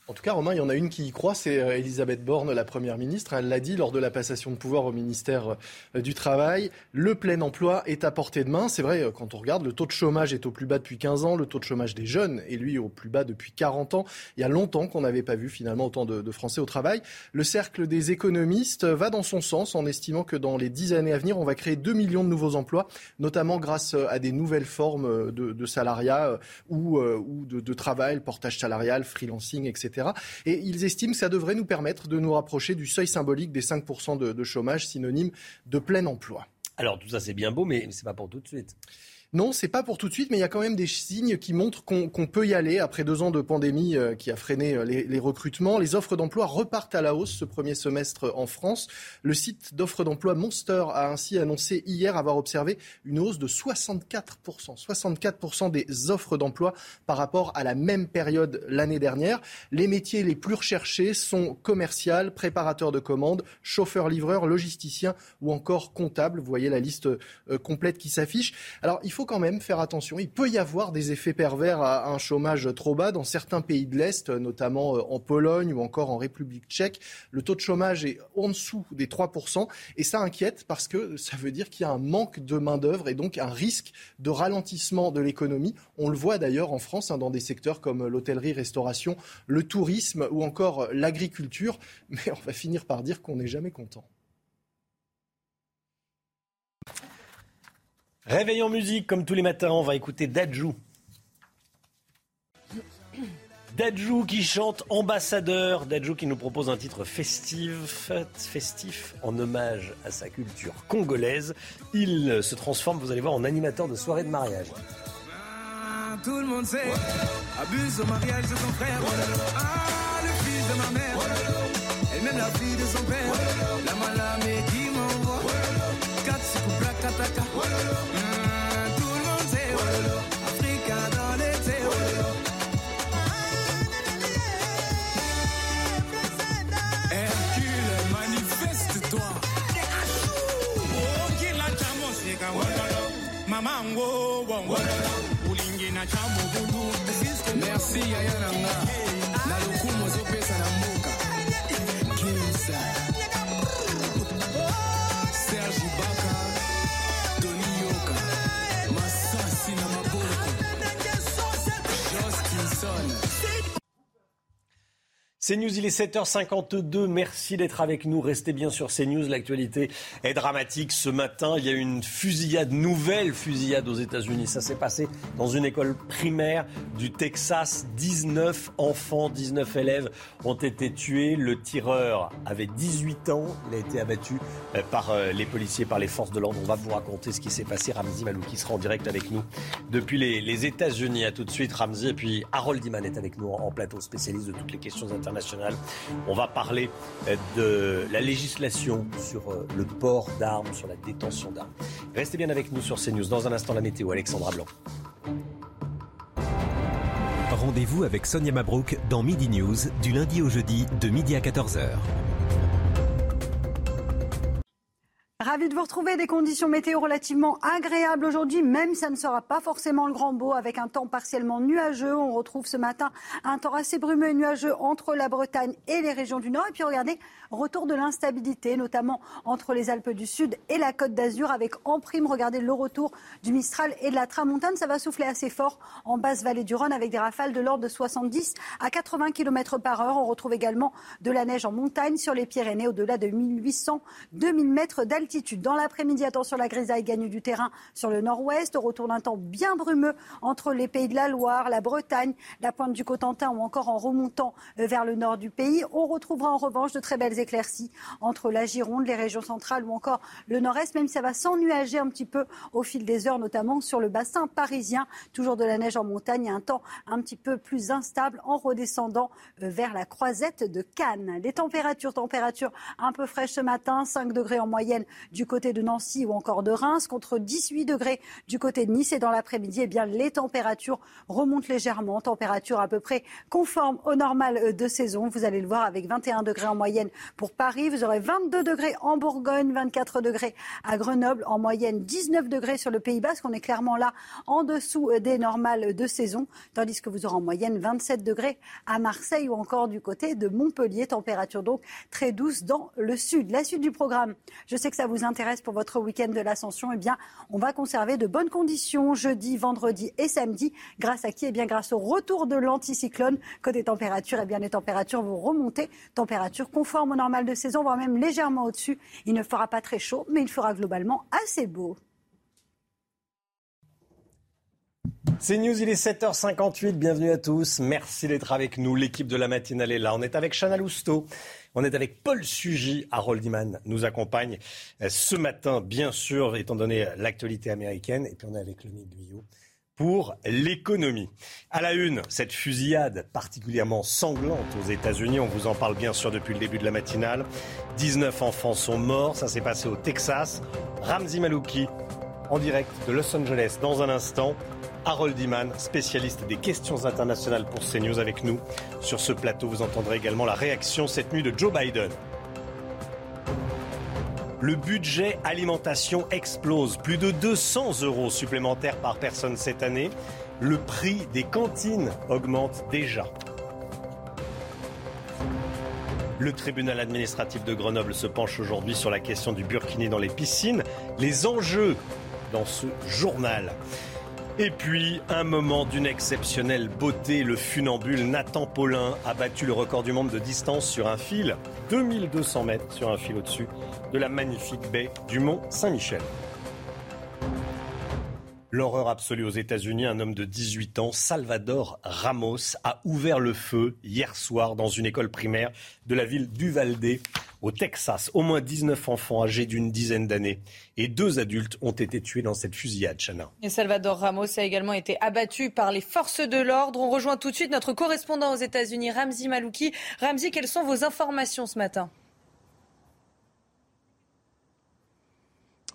En tout cas, Romain, il y en a une qui y croit, c'est euh, Elisabeth Borne, la Première ministre. Elle l'a dit lors de la passation de pouvoir au ministère euh, du Travail. Le plein emploi est à portée de main. C'est vrai, euh, quand on regarde, le taux de chômage est au plus bas depuis 15 ans, le taux de chômage des jeunes est lui au plus bas depuis 40 ans. Il y a longtemps qu'on n'avait pas vu finalement autant de, Français au travail. Le cercle des économistes va dans son sens en estimant que dans les 10 années à venir, on va créer 2 millions de nouveaux emplois, notamment grâce à des nouvelles formes de, salariat ou, de travail, portage salarial, freelancing, etc. Et ils estiment que ça devrait nous permettre de nous rapprocher du seuil symbolique des 5% de, chômage, synonyme de plein emploi. Alors tout ça c'est bien beau, mais c'est pas pour tout de suite. Non, c'est pas pour tout de suite, mais il y a quand même des signes qui montrent qu'on peut y aller après deux ans de pandémie euh, qui a freiné euh, les, recrutements. Les offres d'emploi repartent à la hausse ce premier semestre en France. Le site d'offres d'emploi Monster a ainsi annoncé hier avoir observé une hausse de 64%, 64% des offres d'emploi par rapport à la même période l'année dernière. Les métiers les plus recherchés sont commercial, préparateur de commandes, chauffeur-livreur, logisticien ou encore comptable. Vous voyez la liste euh, complète qui s'affiche. Alors il faut quand même faire attention. Il peut y avoir des effets pervers à un chômage trop bas dans certains pays de l'Est, notamment euh, en Pologne ou encore en République tchèque. Le taux de chômage est en dessous des 3%. Et ça inquiète parce que ça veut dire qu'il y a un manque de main-d'œuvre et donc un risque de ralentissement de l'économie. On le voit d'ailleurs en France hein, dans des secteurs comme l'hôtellerie-restauration, le tourisme ou encore l'agriculture. Mais on va finir par dire qu'on n'est jamais content. Réveil musique, comme tous les matins, on va écouter Dadju. Dadju qui chante Ambassadeur. Dadju qui nous propose un titre festif, festif en hommage à sa culture congolaise. Il se transforme, vous allez voir, en animateur de soirée de mariage. Ah, le monde de son frère. Ah, le fils de ma mère, et même la fille de son père. La merci ayananga CNews, il est 7h52. Merci d'être avec nous. Restez bien sur CNews. L'actualité est dramatique. Ce matin, il y a eu une fusillade, nouvelle fusillade aux États-Unis. Ça s'est passé dans une école primaire du Texas. 19 enfants, 19 élèves ont été tués. Le tireur avait 18 ans. Il a été abattu euh, par euh, les policiers, par les forces de l'ordre. On va vous raconter ce qui s'est passé. Ramzi Malou qui sera en direct avec nous depuis les, États-Unis. À tout de suite, Ramzi. Et puis Harold Iman est avec nous en plateau, spécialiste de toutes les questions internationales on va parler euh, de la législation sur euh, le port d'armes, sur la détention d'armes. Restez bien avec nous sur CNews. Dans un instant, la météo. Alexandra Blanc. Rendez-vous avec Sonia Mabrouk dans Midi News du lundi au jeudi de midi à 14h. Ravi de vous retrouver. Des conditions météo relativement agréables aujourd'hui, même ça ne sera pas forcément le grand beau avec un temps partiellement nuageux. On retrouve ce matin un temps assez brumeux et nuageux entre la Bretagne et les régions du Nord. Et puis regardez, Retour de l'instabilité, notamment entre les Alpes du Sud et la Côte d'Azur, avec en prime, regardez le retour du Mistral et de la Tramontane. Ça va souffler assez fort en basse vallée du Rhône avec des rafales de l'ordre de 70 à 80 km par heure. On retrouve également de la neige en montagne sur les Pyrénées au-delà de 1800-2000 mètres d'altitude. Dans l'après-midi, attention, la grisaille gagne du terrain sur le nord-ouest. Retour d'un temps bien brumeux entre les pays de la Loire, la Bretagne, la pointe du Cotentin ou encore en remontant vers le nord du pays. On retrouvera en revanche de très belles éclaircies entre la Gironde, les régions centrales ou encore le nord-est, même si ça va s'ennuager un petit peu au fil des heures, notamment sur le bassin parisien. Toujours de la neige en montagne et un temps un petit peu plus instable en redescendant euh, vers la croisette de Cannes. Les températures, températures un peu fraîches ce matin, 5 degrés en moyenne du côté de Nancy ou encore de Reims, contre 18 degrés du côté de Nice. Et dans l'après-midi, eh bien, les températures remontent légèrement, température à peu près conforme au normal euh, de saison. Vous allez le voir avec 21 degrés en moyenne pour Paris. Vous aurez 22 degrés en Bourgogne, 24 degrés à Grenoble, en moyenne 19 degrés sur le Pays Basque. On est clairement là en dessous des normales de saison, tandis que vous aurez en moyenne 27 degrés à Marseille ou encore du côté de Montpellier. Température donc très douce dans le sud. La suite du programme, je sais que ça vous intéresse pour votre week-end de l'Ascension. Eh bien, on va conserver de bonnes conditions jeudi, vendredi et samedi. Grâce à qui? Eh bien, grâce au retour de l'anticyclone. Côté température, eh bien, les températures vont remonter. Température conforme au normal de saison, voire même légèrement au-dessus. Il ne fera pas très chaud, mais il fera globalement assez beau. C'est News, il est 7h58. Bienvenue à tous. Merci d'être avec nous. L'équipe de la matinale est là. On est avec Chana Lousteau. On est avec Paul Sugy. Harold Iman nous accompagne euh, ce matin, bien sûr, étant donné l'actualité américaine. Et puis on est avec Louis Guyot pour l'économie. À la une, cette fusillade particulièrement sanglante aux États-Unis. On vous en parle bien sûr depuis le début de la matinale. 19 enfants sont morts. Ça s'est passé au Texas. Ramzi Malouki en direct de Los Angeles dans un instant. Harold Iman, spécialiste des questions internationales pour CNews avec nous. Sur ce plateau, vous entendrez également la réaction cette nuit de Joe Biden. Le budget alimentation explose. Plus de 200 euros supplémentaires par personne cette année. Le prix des cantines augmente déjà. Le tribunal administratif de Grenoble se penche aujourd'hui sur la question du burkini dans les piscines. Les enjeux dans ce journal. Et puis, un moment d'une exceptionnelle beauté, le funambule Nathan Paulin a battu le record du monde de distance sur un fil, 2200 mètres sur un fil au-dessus de la magnifique baie du Mont Saint-Michel. L'horreur absolue aux États-Unis, un homme de 18 ans, Salvador Ramos, a ouvert le feu hier soir dans une école primaire de la ville d'Uvalde au Texas. Au moins 19 enfants âgés d'une dizaine d'années et deux adultes ont été tués dans cette fusillade, Chana. Et Salvador Ramos a également été abattu par les forces de l'ordre. On rejoint tout de suite notre correspondant aux États-Unis, Ramzi Malouki. Ramzi, quelles sont vos informations ce matin?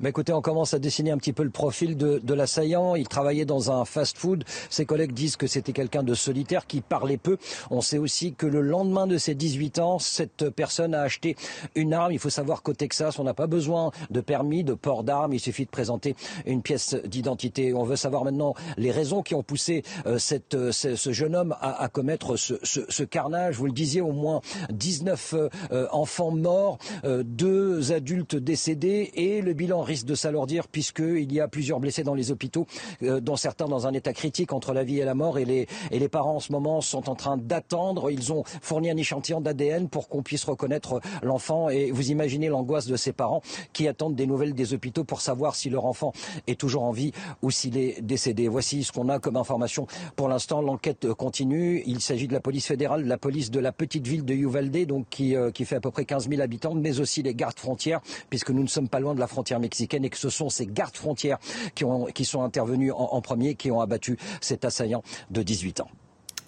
Mais écoutez, on commence à dessiner un petit peu le profil de, de l'assaillant. Il travaillait dans un fast-food. Ses collègues disent que c'était quelqu'un de solitaire qui parlait peu. On sait aussi que le lendemain de ses 18 ans, cette personne a acheté une arme. Il faut savoir qu'au Texas, on n'a pas besoin de permis, de port d'armes. Il suffit de présenter une pièce d'identité. On veut savoir maintenant les raisons qui ont poussé euh, cette, euh, ce, ce, jeune homme à, à commettre ce, ce, ce, carnage. Vous le disiez, au moins 19 euh, enfants morts, euh, deux adultes décédés et le bilan risque de s'alourdir puisqu'il y a plusieurs blessés dans les hôpitaux, euh, dont certains dans un état critique entre la vie et la mort. Et les, et les parents en ce moment sont en train d'attendre. Ils ont fourni un échantillon d'ADN pour qu'on puisse reconnaître l'enfant. Et vous imaginez l'angoisse de ces parents qui attendent des nouvelles des hôpitaux pour savoir si leur enfant est toujours en vie ou s'il est décédé. Voici ce qu'on a comme information. Pour l'instant, l'enquête continue. Il s'agit de la police fédérale, de la police de la petite ville de Uvalde, donc qui, euh, qui fait à peu près 15 000 habitants, mais aussi les gardes frontières, puisque nous ne sommes pas loin de la frontière mexicaine et que ce sont ces gardes frontières qui, ont, qui sont intervenus en, en premier, qui ont abattu cet assaillant de 18 ans.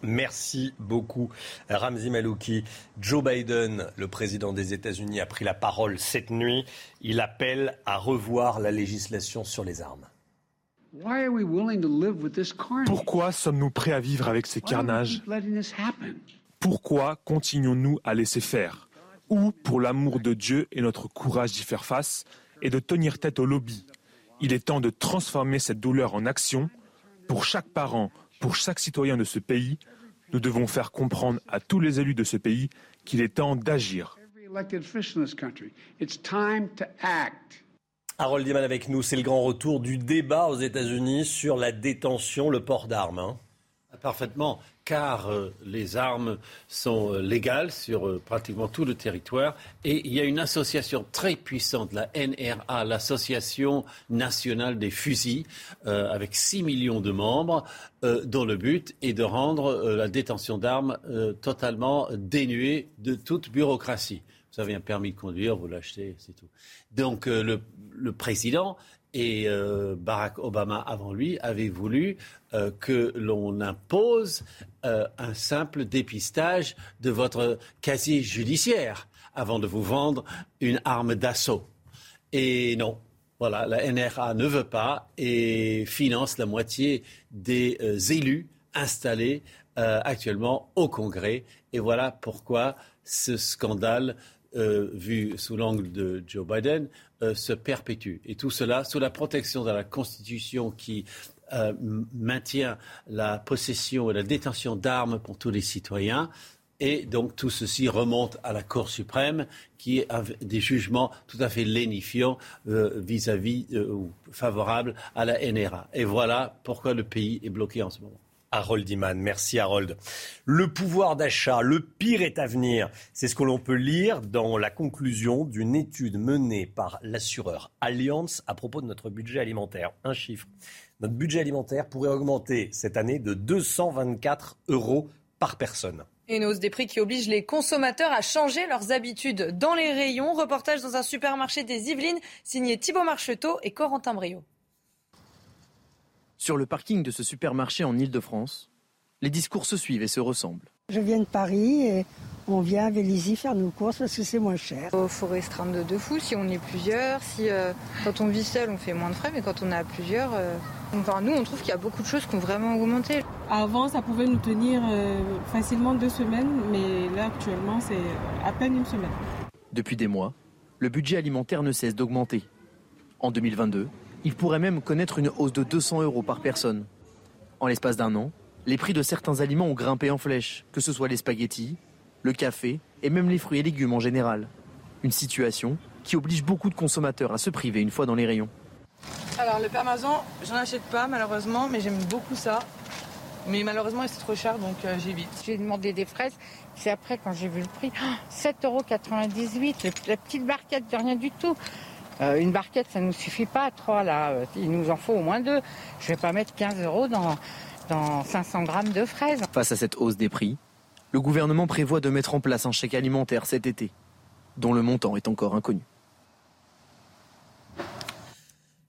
Merci beaucoup, Ramzi Malouki. Joe Biden, le président des États-Unis, a pris la parole cette nuit. Il appelle à revoir la législation sur les armes. Pourquoi sommes-nous prêts à vivre avec ces carnages? Pourquoi continuons-nous à laisser faire? Ou, pour l'amour de Dieu et notre courage d'y faire face, et de tenir tête au lobby. Il est temps de transformer cette douleur en action. Pour chaque parent, pour chaque citoyen de ce pays, nous devons faire comprendre à tous les élus de ce pays qu'il est temps d'agir. Harold Diman avec nous, c'est le grand retour du débat aux États-Unis sur la détention, le port d'armes. Hein. Parfaitement, car euh, les armes sont euh, légales sur euh, pratiquement tout le territoire et il y a une association très puissante, la NRA, l'Association nationale des fusils, avec 6 millions de membres, dont le but est de rendre la détention d'armes totalement dénuée de toute bureaucratie. Vous avez un permis de conduire, vous l'achetez, c'est tout. Donc le président et euh, Barack Obama avant lui avait voulu euh, que l'on impose euh, un simple dépistage de votre casier judiciaire avant de vous vendre une arme d'assaut. Et non, voilà, la NRA ne veut pas et finance la moitié des élus installés actuellement au Congrès. Et voilà pourquoi ce scandale euh, vu sous l'angle de Joe Biden, euh, se perpétue. Et tout cela sous la protection de la Constitution qui euh, maintient la possession et la détention d'armes pour tous les citoyens. Et donc tout ceci remonte à la Cour suprême qui a des jugements tout à fait lénifiants vis-à-vis ou favorables à la NRA. Et voilà pourquoi le pays est bloqué en ce moment. Harold Iman. Merci Harold. Le pouvoir d'achat, le pire est à venir. C'est ce que l'on peut lire dans la conclusion d'une étude menée par l'assureur Allianz à propos de notre budget alimentaire. Un chiffre. Notre budget alimentaire pourrait augmenter cette année de 224 euros par personne. Une hausse des prix qui oblige les consommateurs à changer leurs habitudes dans les rayons. Reportage dans un supermarché des Yvelines, signé Thibault Marcheteau et Corentin Brio. Sur le parking de ce supermarché en Ile-de-France, les discours se suivent et se ressemblent. Je viens de Paris et on vient à Vélizy faire nos courses parce que c'est moins cher. Il faut restreindre de, de fou si on est plusieurs. Si, euh, quand on vit seul, on fait moins de frais, mais quand on est à plusieurs. euh, Enfin, nous, on trouve qu'il y a beaucoup de choses qui ont vraiment augmenté. Avant, ça pouvait nous tenir euh, facilement deux semaines, mais là, actuellement, c'est à peine une semaine. Depuis des mois, le budget alimentaire ne cesse d'augmenter. En 2022, il pourrait même connaître une hausse de 200 euros par personne. En l'espace d'un an, les prix de certains aliments ont grimpé en flèche, que ce soit les spaghettis, le café et même les fruits et légumes en général. Une situation qui oblige beaucoup de consommateurs à se priver une fois dans les rayons. Alors, le parmesan, j'en achète pas, malheureusement, mais j'aime beaucoup ça. Mais malheureusement, c'est trop cher, donc euh, j'évite. J'ai demandé des fraises. C'est après, quand j'ai vu le prix, oh, 7,98 euros. La petite barquette de rien du tout. Euh, une barquette, ça ne nous suffit pas, trois là. Euh, Il nous en faut au moins deux. Je vais pas mettre 15 euros dans, dans 500 grammes de fraises. Face à cette hausse des prix, le gouvernement prévoit de mettre en place un chèque alimentaire cet été, dont le montant est encore inconnu.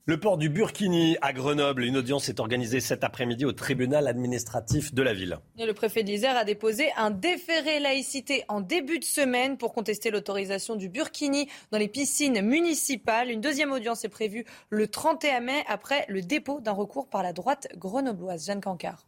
Le port du Burkini à Grenoble, une audience est organisée cet après-midi au tribunal administratif de la ville. Et le préfet de l'Isère a déposé un déféré laïcité en début de semaine pour contester l'autorisation du burkini dans les piscines municipales. Une deuxième audience est prévue le 31 mai après le dépôt d'un recours par la droite grenobloise. Jeanne Cancard.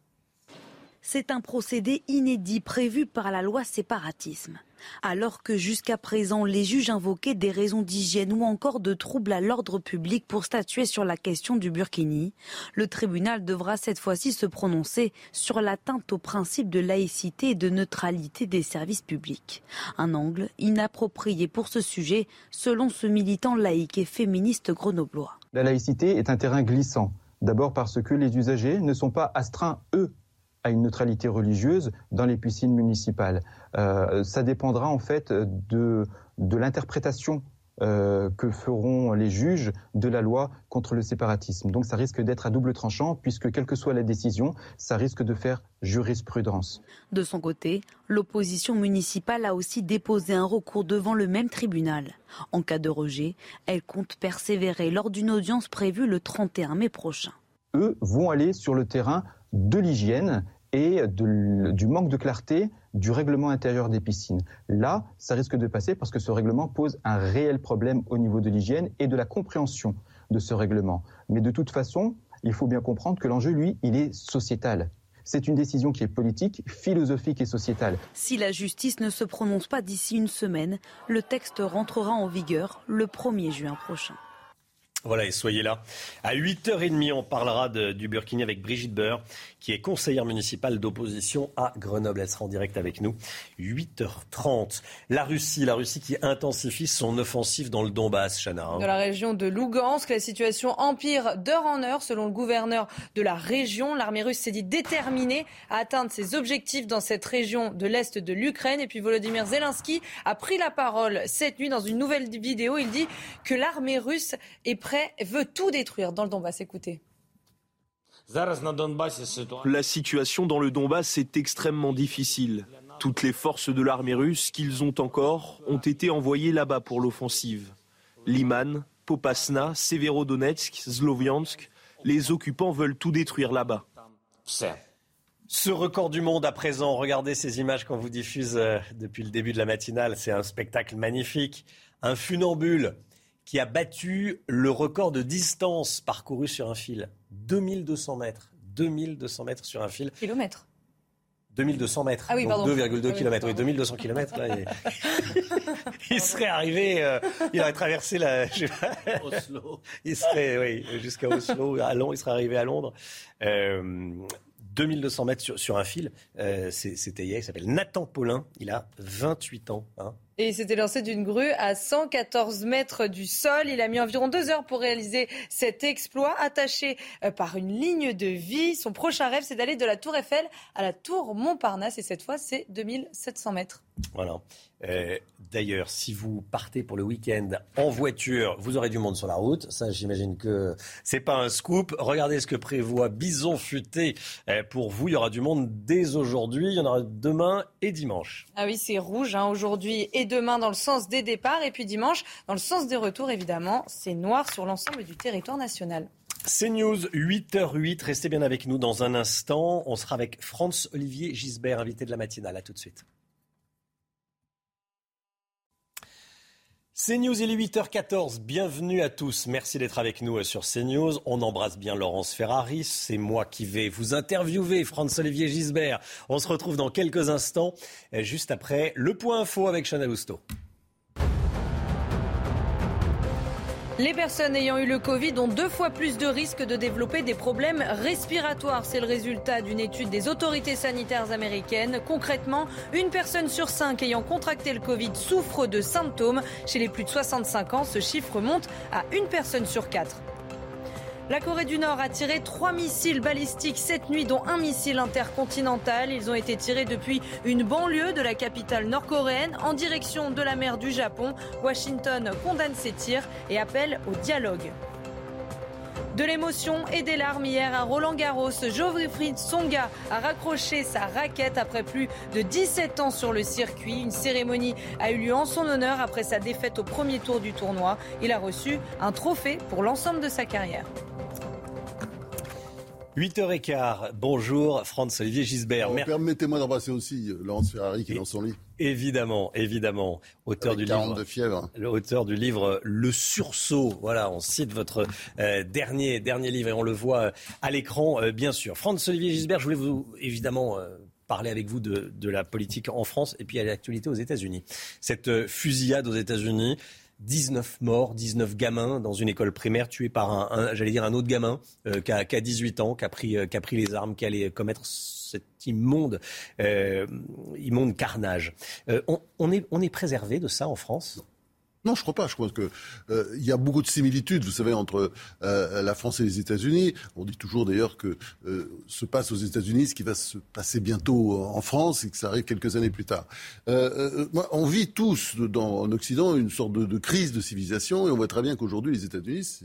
C'est un procédé inédit prévu par la loi séparatisme. Alors que jusqu'à présent, les juges invoquaient des raisons d'hygiène ou encore de troubles à l'ordre public pour statuer sur la question du burkini, le tribunal devra cette fois-ci se prononcer sur l'atteinte au principe de laïcité et de neutralité des services publics. Un angle inapproprié pour ce sujet, selon ce militant laïque et féministe grenoblois. La laïcité est un terrain glissant. D'abord parce que les usagers ne sont pas astreints, eux, à une neutralité religieuse dans les piscines municipales. Euh, ça dépendra en fait de, de l'interprétation euh, que feront les juges de la loi contre le séparatisme. Donc ça risque d'être à double tranchant puisque quelle que soit la décision, ça risque de faire jurisprudence. De son côté, l'opposition municipale a aussi déposé un recours devant le même tribunal. En cas de rejet, elle compte persévérer lors d'une audience prévue le 31 mai prochain. Eux vont aller sur le terrain de l'hygiène et du manque de clarté du règlement intérieur des piscines. Là, ça risque de passer parce que ce règlement pose un réel problème au niveau de l'hygiène et de la compréhension de ce règlement. Mais de toute façon, il faut bien comprendre que l'enjeu, lui, il est sociétal. C'est une décision qui est politique, philosophique et sociétale. Si la justice ne se prononce pas d'ici une semaine, le texte rentrera en vigueur le 1er juin prochain. Voilà, et soyez là. À 8h30, on parlera de, du Burkini avec Brigitte Beur, qui est conseillère municipale d'opposition à Grenoble. Elle sera en direct avec nous. 8h30. La Russie, la Russie qui intensifie son offensive dans le Donbass, Chana. hein. Dans la région de Lugansk, la situation empire d'heure en heure. Selon le gouverneur de la région, l'armée russe s'est dit déterminée à atteindre ses objectifs dans cette région de l'Est de l'Ukraine. Et puis Volodymyr Zelensky a pris la parole cette nuit dans une nouvelle vidéo. Il dit que l'armée russe est prête, veut tout détruire dans le Donbass. Écoutez. La situation dans le Donbass est extrêmement difficile. Toutes les forces de l'armée russe qu'ils ont encore ont été envoyées là-bas pour l'offensive. Liman, Popasna, Severodonetsk, Sloviansk, les occupants veulent tout détruire là-bas. Ce record du monde à présent, regardez ces images qu'on vous diffuse euh, depuis le début de la matinale. C'est un spectacle magnifique. Un funambule qui a battu le record de distance parcourue sur un fil. 2200 mètres. 2200 mètres sur un fil. Kilomètres. 2200 mètres. Ah oui, Donc pardon. 2,2 Ah oui, km. Oui, 2200 km. Là, il... il serait arrivé, euh, il aurait traversé la. je sais pas. Oslo. Il serait, oui, jusqu'à Oslo, à Londres, il serait arrivé à Londres. Euh, 2200 mètres sur, sur un fil. Euh, C'était hier, il s'appelle Nathan Paulin. Il a 28 ans. hein. Et il s'était lancé d'une grue à 114 mètres du sol. Il a mis environ deux heures pour réaliser cet exploit, attaché euh, par une ligne de vie. Son prochain rêve, c'est d'aller de la Tour Eiffel à la Tour Montparnasse. Et cette fois, c'est 2700 mètres. Voilà. Euh, d'ailleurs, si vous partez pour le week-end en voiture, vous aurez du monde sur la route. Ça, j'imagine que c'est pas un scoop. Regardez ce que prévoit Bison Futé euh, pour vous. Il y aura du monde dès aujourd'hui. Il y en aura demain et dimanche. Ah oui, c'est rouge hein, aujourd'hui et demain dans le sens des départs et puis dimanche dans le sens des retours. Évidemment, c'est noir sur l'ensemble du territoire national. C'est News 8h08. Restez bien avec nous dans un instant. On sera avec France Olivier Gisbert, invité de la matinale. À tout de suite. CNews, il est 8h14. Bienvenue à tous. Merci d'être avec nous euh, sur CNews. On embrasse bien Laurence Ferrari. C'est moi qui vais vous interviewer, Franz-Olivier Gisbert. On se retrouve dans quelques instants, euh, juste après le point info avec Chanel Housteau. Les personnes ayant eu le Covid ont deux fois plus de risques de développer des problèmes respiratoires. C'est le résultat d'une étude des autorités sanitaires américaines. Concrètement, une personne sur cinq ayant contracté le Covid souffre de symptômes. Chez les plus de 65 ans, ce chiffre monte à une personne sur quatre. La Corée du Nord a tiré trois missiles balistiques cette nuit, dont un missile intercontinental. Ils ont été tirés depuis une banlieue de la capitale nord-coréenne en direction de la mer du Japon. Washington condamne ces tirs et appelle au dialogue. De l'émotion et des larmes hier à Roland Garros, Geoffrey Songa a raccroché sa raquette après plus de 17 ans sur le circuit. Une cérémonie a eu lieu en son honneur après sa défaite au premier tour du tournoi. Il a reçu un trophée pour l'ensemble de sa carrière. 8h15, bonjour Franz-Olivier Gisbert. Permettez-moi d'embrasser aussi euh, Laurence Ferrari qui est dans son lit. Évidemment, évidemment. Auteur Avec du 40 livre. fièvre. L'auteur du livre Le Sursaut. Voilà, on cite votre euh, dernier, dernier livre et on le voit euh, à l'écran, euh, bien sûr. Franz-Olivier Gisbert, je voulais vous, évidemment, euh, parler avec vous de, de la politique en France et puis à l'actualité aux États-Unis. Cette fusillade aux États-Unis. 19 morts, 19 gamins dans une école primaire tués par un, un- j'allais dire un autre gamin euh, qui, a, qui a 18 ans, qui a pris, euh, a pris les armes, qui allait commettre cet immonde, euh, immonde carnage. Euh, on, on est, on est préservé de ça en France? Non, je crois pas. Je crois que euh, il y a beaucoup de similitudes, vous savez, entre euh, la France et les États-Unis. On dit toujours d'ailleurs que euh, se passe aux États-Unis ce qui va se passer bientôt en France et que ça arrive quelques années plus tard. Euh, euh, on vit tous dans, en Occident une sorte de, crise de civilisation et on voit très bien qu'aujourd'hui les États-Unis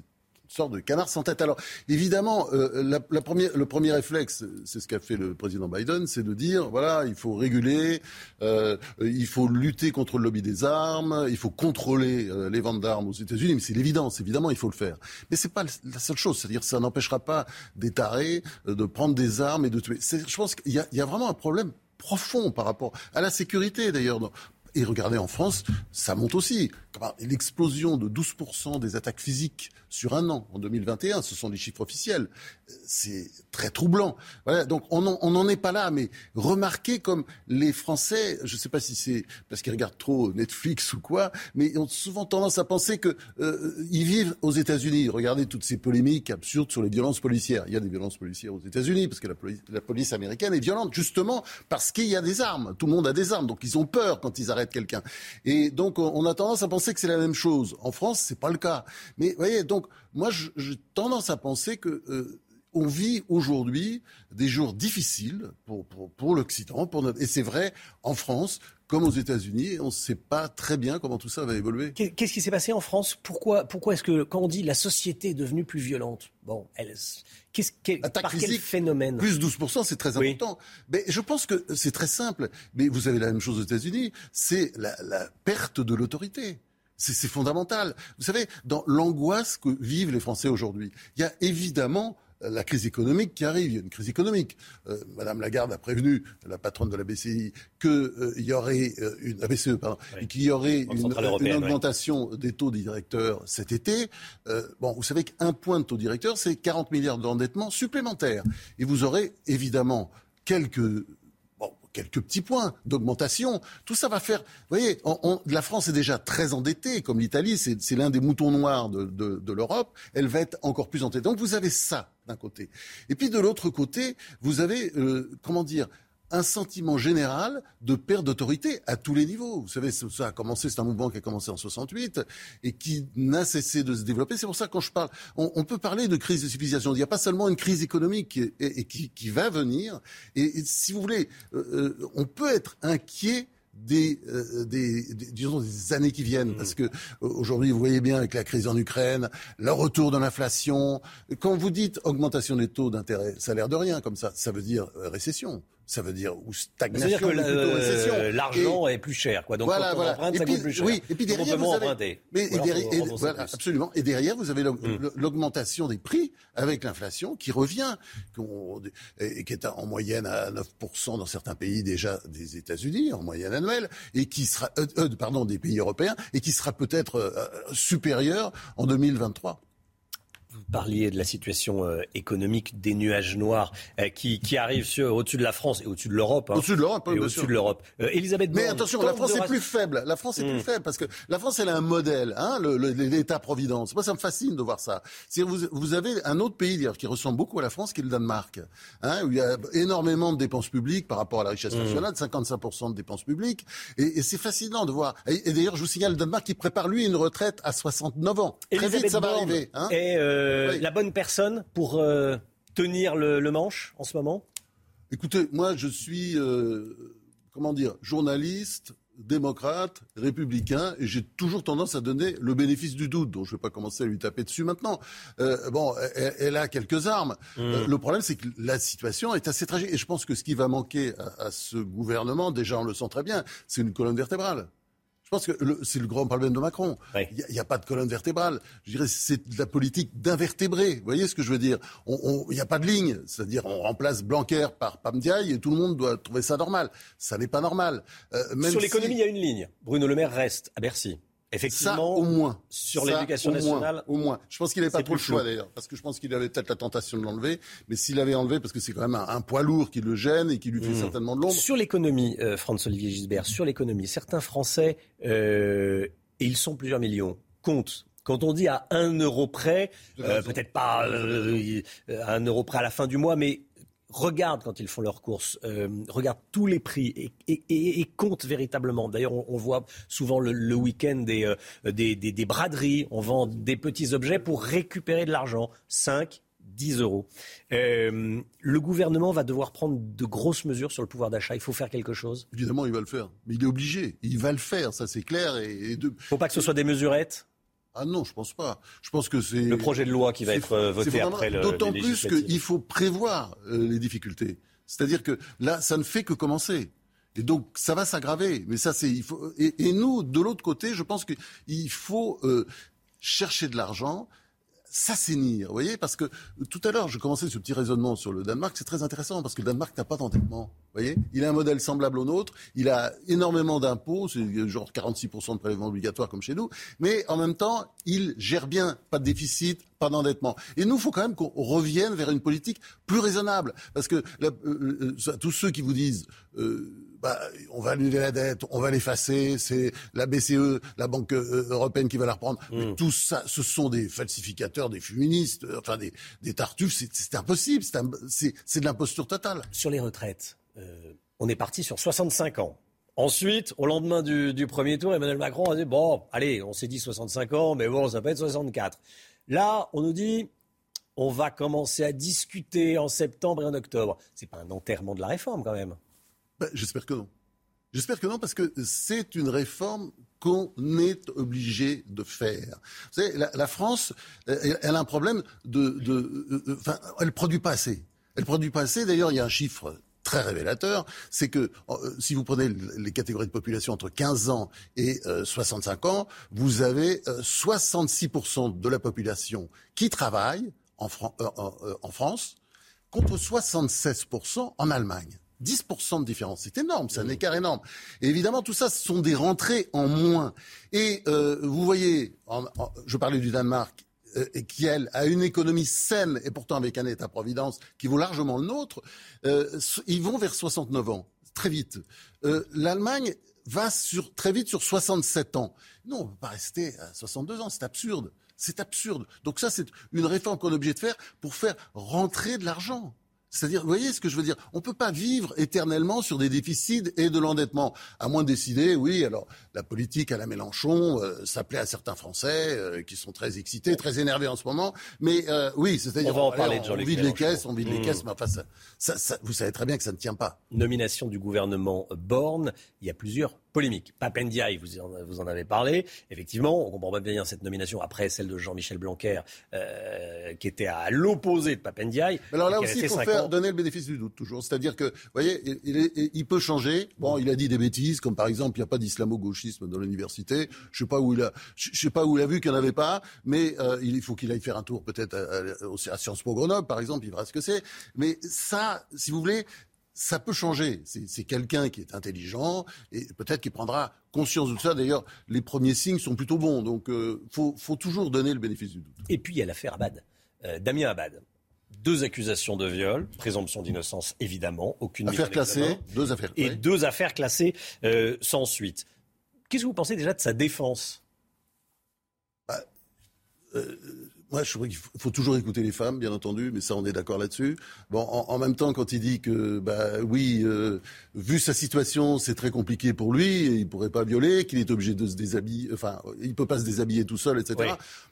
sorte de canard sans tête. Alors, évidemment, euh, le premier réflexe, c'est ce qu'a fait le président Biden, c'est de dire, voilà, il faut réguler, euh, il faut lutter contre le lobby des armes, il faut contrôler euh, les ventes d'armes aux États-Unis, mais c'est l'évidence, évidemment, il faut le faire. Mais c'est pas la seule chose, c'est-à-dire ça n'empêchera pas des tarés de prendre des armes et de tuer. Je pense qu'il y a vraiment un problème profond par rapport à la sécurité, d'ailleurs. Et regardez, en France, ça monte aussi. Comment- L'explosion de 12% des attaques physiques sur un an en 2021, ce sont des chiffres officiels. Euh, C'est très troublant. Voilà, donc on n'en est pas là, mais remarquez comme les Français, je ne sais pas si c'est parce qu'ils regardent trop Netflix ou quoi, mais ils ont souvent tendance à penser que euh, ils vivent aux États-Unis. Regardez toutes ces polémiques absurdes sur les violences policières. Il y a des violences policières aux États-Unis parce que la police, la police américaine est violente justement parce qu'il y a des armes. Tout le monde a des armes, donc ils ont peur quand ils arrêtent quelqu'un. Et donc on, a tendance à penser que c'est la même chose. En France, c'est pas le cas. Mais voyez, donc moi j'ai tendance à penser que euh, on vit aujourd'hui des jours difficiles pour, pour, pour l'Occident, pour notre... et c'est vrai en France comme aux États-Unis, on ne sait pas très bien comment tout ça va évoluer. Qu'est- Qu'est-ce qui s'est passé en France? Pourquoi, pourquoi est-ce que, quand on dit la société est devenue plus violente, bon, elle, qu'est-ce, quel, Attaque par quel phénomène? Plus 12%, c'est très important. Mais je pense que c'est très simple. Mais vous avez la même chose aux États-Unis, c'est la, la perte de l'autorité. C'est fondamental. Vous savez, dans l'angoisse que vivent les Français aujourd'hui, il y a évidemment la crise économique qui arrive. Il y a une crise économique. Euh, Madame Lagarde a prévenu, la patronne de la BCI, qu'il y aurait euh, une la BCE, pardon, et qu'il y aurait une, oui. augmentation des taux des directeurs cet été. Euh, bon, vous savez qu'un point de taux directeur, c'est 40 milliards d'endettement supplémentaires. Et vous aurez évidemment quelques quelques petits points d'augmentation. Tout ça va faire. Vous voyez, la France est déjà très endettée, comme l'Italie, c'est l'un des moutons noirs de l'Europe. Elle va être encore plus endettée. Donc vous avez ça d'un côté. Et puis de l'autre côté, vous avez, euh, comment dire, un sentiment général de perte d'autorité à tous les niveaux. Vous savez, ça a commencé, c'est un mouvement qui a commencé en 68 et qui n'a cessé de se développer. C'est pour ça que quand je parle, on, peut parler de crise de civilisation. Il n'y a pas seulement une crise économique et, qui, va venir. Et, si vous voulez, euh, euh, on peut être inquiet des, euh, des, disons, des années qui viennent. Parce que aujourd'hui, vous voyez bien avec la crise en Ukraine, le retour de l'inflation. Quand vous dites augmentation des taux d'intérêt, ça a l'air de rien comme ça. Ça veut dire récession ça veut dire ou stagnation, que euh, l'argent est plus cher, quoi. Donc voilà, quand on emprunte, ça coûte plus cher. Oui, et puis derrière, vous avez, mais et derrière, voilà, absolument. Et derrière, vous avez mm. l'augmentation des prix avec l'inflation qui revient, et qui est en moyenne à 9% dans certains pays déjà des États-Unis, en moyenne annuelle, et qui sera, euh, euh, pardon, des pays européens, et qui sera peut-être supérieur en 2023 vous parliez de la situation euh, économique des nuages noirs euh, qui, qui arrivent au-dessus de la France et au-dessus de l'Europe. Hein. au-dessus de l'Europe, oui, au-dessus de l'Europe. Euh, Elisabeth Mais attention, la France est plus faible. La France est plus hmm. faible parce que la France, elle a un modèle, hein, l'État-providence. Moi, ça me fascine de voir ça. Vous, vous avez un autre pays d'ailleurs qui ressemble beaucoup à la France, qui est le Danemark, hein, où il y a énormément de dépenses publiques par rapport à la richesse hmm. nationale, 55% de dépenses publiques. Et, et c'est fascinant de voir. Et, d'ailleurs, je vous signale le Danemark qui prépare lui une retraite à 69 ans. Très vite, ça va arriver. Hein. Et euh, la bonne personne pour euh, tenir le, manche en ce moment? Écoutez, moi je suis, euh, comment dire, journaliste, démocrate, républicain, et j'ai toujours tendance à donner le bénéfice du doute, donc je ne vais pas commencer à lui taper dessus maintenant. bon, elle, a quelques armes. Mmh. le problème, c'est que la situation est assez tragique, et je pense que ce qui va manquer à ce gouvernement, déjà on le sent très bien, c'est une colonne vertébrale. Je pense que c'est le grand problème de Macron. Il n'y a, pas de colonne vertébrale. Je dirais c'est de la politique d'invertébrés. Vous voyez ce que je veux dire? Il n'y a pas de ligne. C'est-à-dire on remplace Blanquer par Pamdiaï et tout le monde doit trouver ça normal. Ça n'est pas normal. Euh, Sur l'économie, il y a une ligne. Bruno Le Maire reste à Bercy. Effectivement, au moins. Sur l'éducation nationale. au moins. Je pense qu'il n'avait pas trop le choix d'ailleurs, parce que je pense qu'il avait peut-être la tentation de l'enlever, mais s'il avait enlevé, parce que c'est quand même un, poids lourd qui le gêne et qui lui fait mmh. certainement de l'ombre. Sur l'économie, euh, Franz-Olivier Gisbert, sur l'économie, certains Français, euh, et ils sont plusieurs millions, comptent quand on dit à un euro près, euh, peut-être pas euh, à un euro près à la fin du mois, mais regarde quand ils font leurs courses, euh, regarde tous les prix et, et, compte véritablement. D'ailleurs, on, voit souvent le, week-end euh, des, des, braderies, on vend des petits objets pour récupérer de l'argent. 5, 10 euros. Euh, le gouvernement va devoir prendre de grosses mesures sur le pouvoir d'achat. Il faut faire quelque chose. Évidemment, il va le faire. Mais il est obligé. Il va le faire, ça c'est clair. Il ne faut pas que ce soit des mesurettes ah non, je pense pas. Je pense que c'est le projet de loi qui va être euh, voté après le. D'autant plus qu'il faut prévoir euh, les difficultés. C'est-à-dire que là, ça ne fait que commencer. Et donc, ça va s'aggraver. Mais ça, c'est il faut. Et, nous, de l'autre côté, je pense qu'il faut euh, chercher de l'argent s'assainir, vous voyez, parce que tout à l'heure, je commençais ce petit raisonnement sur le Danemark, c'est très intéressant, parce que le Danemark n'a pas d'endettement, voyez, il a un modèle semblable au nôtre, il a énormément d'impôts, c'est genre 46% de prélèvements obligatoires comme chez nous, mais en même temps, il gère bien, pas de déficit, pas d'endettement. Et nous, il faut quand même qu'on revienne vers une politique plus raisonnable, parce que euh, euh, euh, tous ceux qui vous disent... Bah, on va annuler la dette, on va l'effacer, c'est la BCE, la Banque euh, européenne qui va la reprendre. Mais mm. tout ça, ce sont des falsificateurs, des féministes, euh, enfin des, des tartuffes, c'est impossible, c'est de l'imposture totale. Sur les retraites, euh, on est parti sur 65 ans. Ensuite, au lendemain du, du, premier tour, Emmanuel Macron a dit bon, allez, on s'est dit 65 ans, mais bon, ça peut être 64. Là, on nous dit on va commencer à discuter en septembre et en octobre. C'est pas un enterrement de la réforme quand même. Ben, j'espère que non. J'espère que non, parce que c'est une réforme qu'on est obligé de faire. Vous savez, la, France, elle, a un problème de... de, euh, enfin, elle produit pas assez. Elle produit pas assez. D'ailleurs, il y a un chiffre très révélateur, c'est que euh, si vous prenez les catégories de population entre 15 ans et 65 euh, ans, vous avez 66% de la population qui travaille en France contre 76% en Allemagne. 10% de différence. C'est énorme, c'est un mmh. écart énorme. Et évidemment, tout ça, ce sont des rentrées en moins. Et euh, vous voyez, je parlais du Danemark, euh, qui, elle, a une économie saine et pourtant avec un État-providence qui vaut largement le nôtre, euh, ils vont vers 69 ans, très vite. L'Allemagne va sur, très vite sur 67 ans. Non, on ne peut pas rester à 62 ans, c'est absurde. C'est absurde. Donc ça, c'est une réforme qu'on est obligé de faire pour faire rentrer de l'argent. C'est-à-dire, vous voyez ce que je veux dire? On ne peut pas vivre éternellement sur des déficits et de l'endettement. À moins de décider, oui, alors la politique à la Mélenchon, euh, ça plaît à certains Français euh, qui sont très excités, très énervés en ce moment. Mais euh, oui, c'est-à-dire, On va en allez, parler de on Jean-Luc vide les caisses, on vide les Mmh. caisses, mais enfin, ça, ça- ça- vous savez très bien que ça ne tient pas. Nomination du gouvernement Borne, il y a plusieurs polémiques. Papendiaï, vous en, vous en avez parlé. Effectivement, on comprend pas bien cette nomination après celle de Jean-Michel Blanquer, euh, qui était à l'opposé de Papendiaï. Mais alors là aussi, il faut faire donner le bénéfice du doute toujours. C'est-à-dire que, vous voyez, il, il est- il peut changer. Bon, il a dit des bêtises, comme par exemple, il n'y a pas d'islamo-gauchisme dans l'université. Je sais pas où il a, je sais pas où il a vu qu'il n'y en avait pas, mais euh, il faut qu'il aille faire un tour peut-être à, à- à Sciences Po Grenoble, par exemple, il verra ce que c'est. Mais ça, si vous voulez. Ça peut changer. C'est quelqu'un qui est intelligent et peut-être qu'il prendra conscience de ça. D'ailleurs, les premiers signes sont plutôt bons. Donc, il faut, faut toujours donner le bénéfice du doute. Et puis il y a l'affaire Abad, Euh, Damien Abad. Deux accusations de viol, présomption d'innocence évidemment, aucune Affaire classée, deux affaires. et deux affaires classées euh, sans suite. Qu'est-ce que vous pensez déjà de sa défense? Euh, moi, je trouvais qu'il faut, toujours écouter les femmes, bien entendu, mais ça, on est d'accord là-dessus. Bon, en, en même temps, quand il dit que, bah oui, euh, vu sa situation, c'est très compliqué pour lui, et il pourrait pas violer, qu'il est obligé de se déshabiller, enfin, il peut pas se déshabiller tout seul, etc. Oui.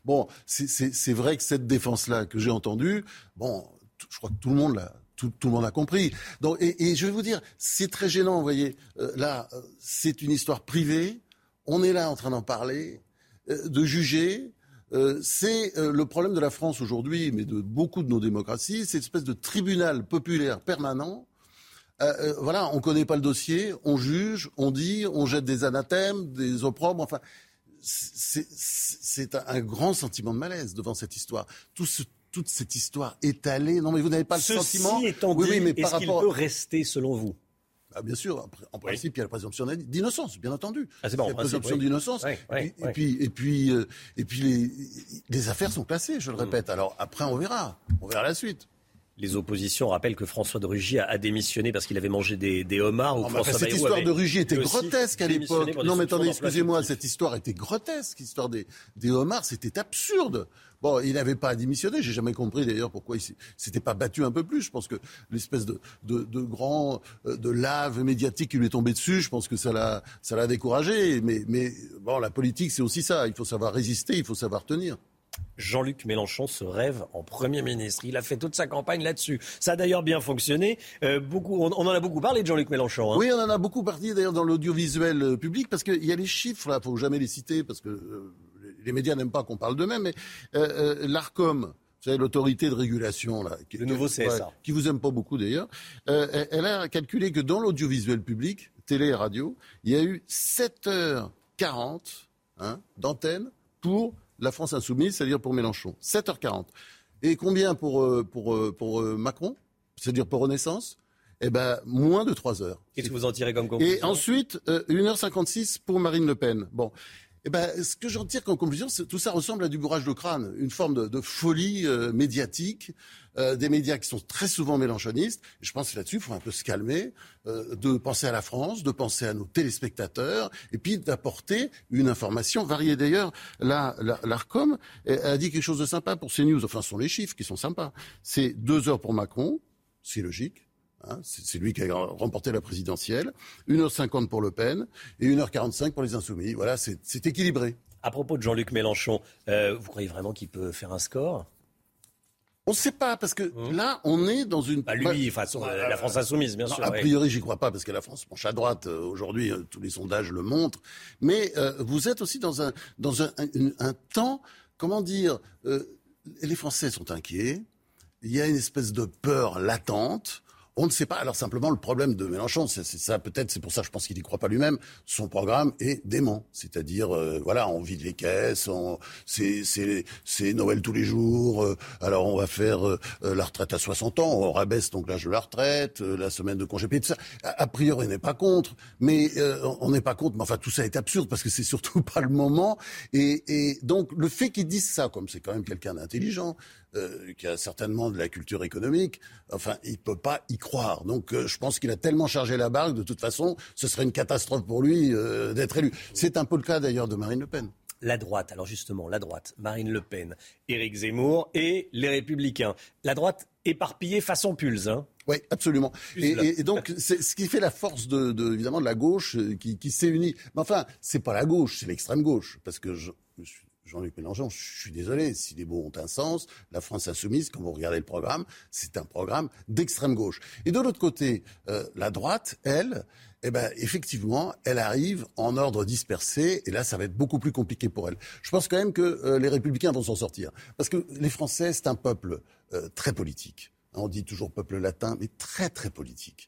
Bon, c'est- vrai que cette défense-là que j'ai entendue, bon, je crois que tout le monde l'a. Tout, tout le monde a compris. Donc, et, et je vais vous dire, c'est très gênant, vous voyez. Euh, là, euh, c'est une histoire privée. On est là en train d'en parler, euh, de juger. Euh, c'est euh, le problème de la France aujourd'hui, mais de beaucoup de nos démocraties, c'est une espèce de tribunal populaire permanent. Euh, voilà, on connaît pas le dossier, on juge, on dit, on jette des anathèmes, des opprobres, enfin, c'est un, grand sentiment de malaise devant cette histoire. Tout ce- toute cette histoire étalée. Non, mais vous n'avez pas le Ceci sentiment. étant dit, oui, mais est-ce par qu'il rapport. peut rester selon vous? Ah, bien sûr, en principe, il y a la présomption d'innocence, bien entendu. Ah, c'est bon, la présomption oui. d'innocence. Et, puis, et puis, euh, et puis les, les affaires sont classées, je le répète. Alors après, on verra. On verra la suite. Les oppositions rappellent que François de Rugy a, démissionné parce qu'il avait mangé des, des homards. Ou Non, mais François enfin, cette Bayrou histoire avait de Rugy était grotesque à l'époque. Non, mais attendez, excusez-moi, cette histoire était grotesque. L'histoire des, des homards, c'était absurde. Bon, il n'avait pas à démissionner. J'ai jamais compris d'ailleurs pourquoi il s'était pas battu un peu plus. Je pense que l'espèce de, de, de grand, euh, de lave médiatique qui lui est tombée dessus, je pense que ça l'a, ça l'a découragé. Mais, mais bon, la politique, c'est aussi ça. Il faut savoir résister, il faut savoir tenir. Jean-Luc Mélenchon se rêve en Premier ministre. Il a fait toute sa campagne là-dessus. Ça a d'ailleurs bien fonctionné. Euh, beaucoup, on, on en a beaucoup parlé de Jean-Luc Mélenchon. hein. Oui, on en a beaucoup parlé d'ailleurs dans l'audiovisuel euh, public parce qu'il y a les chiffres là, faut jamais les citer parce que euh, les- médias n'aiment pas qu'on parle d'eux-mêmes. Mais euh, euh, l'Arcom, vous savez, l'autorité de régulation là, qui, Le nouveau CSA. qui vous aime pas beaucoup d'ailleurs, euh, elle- a calculé que dans l'audiovisuel public, télé et radio, il y a eu 7h40 hein, d'antenne pour la France insoumise, c'est-à-dire pour Mélenchon. 7h40. Et combien pour, euh, pour, euh, pour Macron C'est-à-dire pour Renaissance? Eh ben, moins de 3 heures. Qu'est-ce que vous en tirez comme conclusion? Et ensuite, euh, 1h56 pour Marine Le Pen. Bon. Eh ben, ce que j'en tire comme conclusion, tout ça ressemble à du bourrage de crâne, une forme de, de folie euh, médiatique, euh, des médias qui sont très souvent mélanchonistes. Je pense que là-dessus, il faut un peu se calmer, euh, de penser à la France, de penser à nos téléspectateurs, et puis d'apporter une information variée. D'ailleurs, là, la- l'Arcom a dit quelque chose de sympa pour CNews. Enfin, ce sont les chiffres qui sont sympas. C'est deux heures pour Macron, c'est logique. Hein, c'est lui qui a remporté la présidentielle. 1h50 pour Le Pen et 1h45 pour les Insoumis. Voilà, c'est équilibré. À propos de Jean-Luc Mélenchon, euh, vous croyez vraiment qu'il peut faire un score? On ne sait pas, parce que là, on est dans une... Bah, lui, façon, euh, la France insoumise, bien Non, sûr. A oui. priori, j'y crois pas, parce que la France penche à droite. euh, Aujourd'hui, euh, tous les sondages le montrent. Mais euh, vous êtes aussi dans un, dans un, un- un temps, comment dire, euh, les Français sont inquiets. Il y a une espèce de peur latente. On ne sait pas. Alors simplement, le problème de Mélenchon, c'est ça peut-être, c'est pour ça je pense qu'il n'y croit pas lui-même. Son programme est dément, c'est-à-dire euh, voilà, on vide les caisses, c'est Noël tous les jours. euh, alors on va faire euh, euh, la retraite à 60 ans, on rabaisse donc l'âge de la retraite, euh, la semaine de congé payé, tout ça. A, priori, on n'est pas contre, mais euh, on n'est pas contre. Mais enfin, tout ça est absurde parce que c'est surtout pas le moment. Et, et donc le fait qu'ils disent ça, comme c'est quand même quelqu'un d'intelligent, euh, qui a certainement de la culture économique, enfin, il peut pas y croire. Donc, euh, je pense qu'il a tellement chargé la barque, de toute façon, ce serait une catastrophe pour lui euh, d'être élu. C'est un peu le cas d'ailleurs de Marine Le Pen. la droite, alors justement, la droite, Marine Le Pen, Éric Zemmour et les Républicains. La droite éparpillée façon pulse. Hein oui, absolument. Et, donc, c'est ce qui fait la force de, évidemment de la gauche qui, qui s'est unie. Mais enfin, c'est pas la gauche, c'est l'extrême gauche, parce que je, Jean-Luc Mélenchon, je suis désolé, si les mots ont un sens, la France insoumise, quand vous regardez le programme, c'est un programme d'extrême gauche. Et de l'autre côté, euh, la droite, elle, eh ben, effectivement, elle arrive en ordre dispersé, et là, ça va être beaucoup plus compliqué pour elle. Je pense quand même que euh, les Républicains vont s'en sortir, parce que les Français, c'est un peuple euh, très politique. On dit toujours peuple latin, mais très très politique,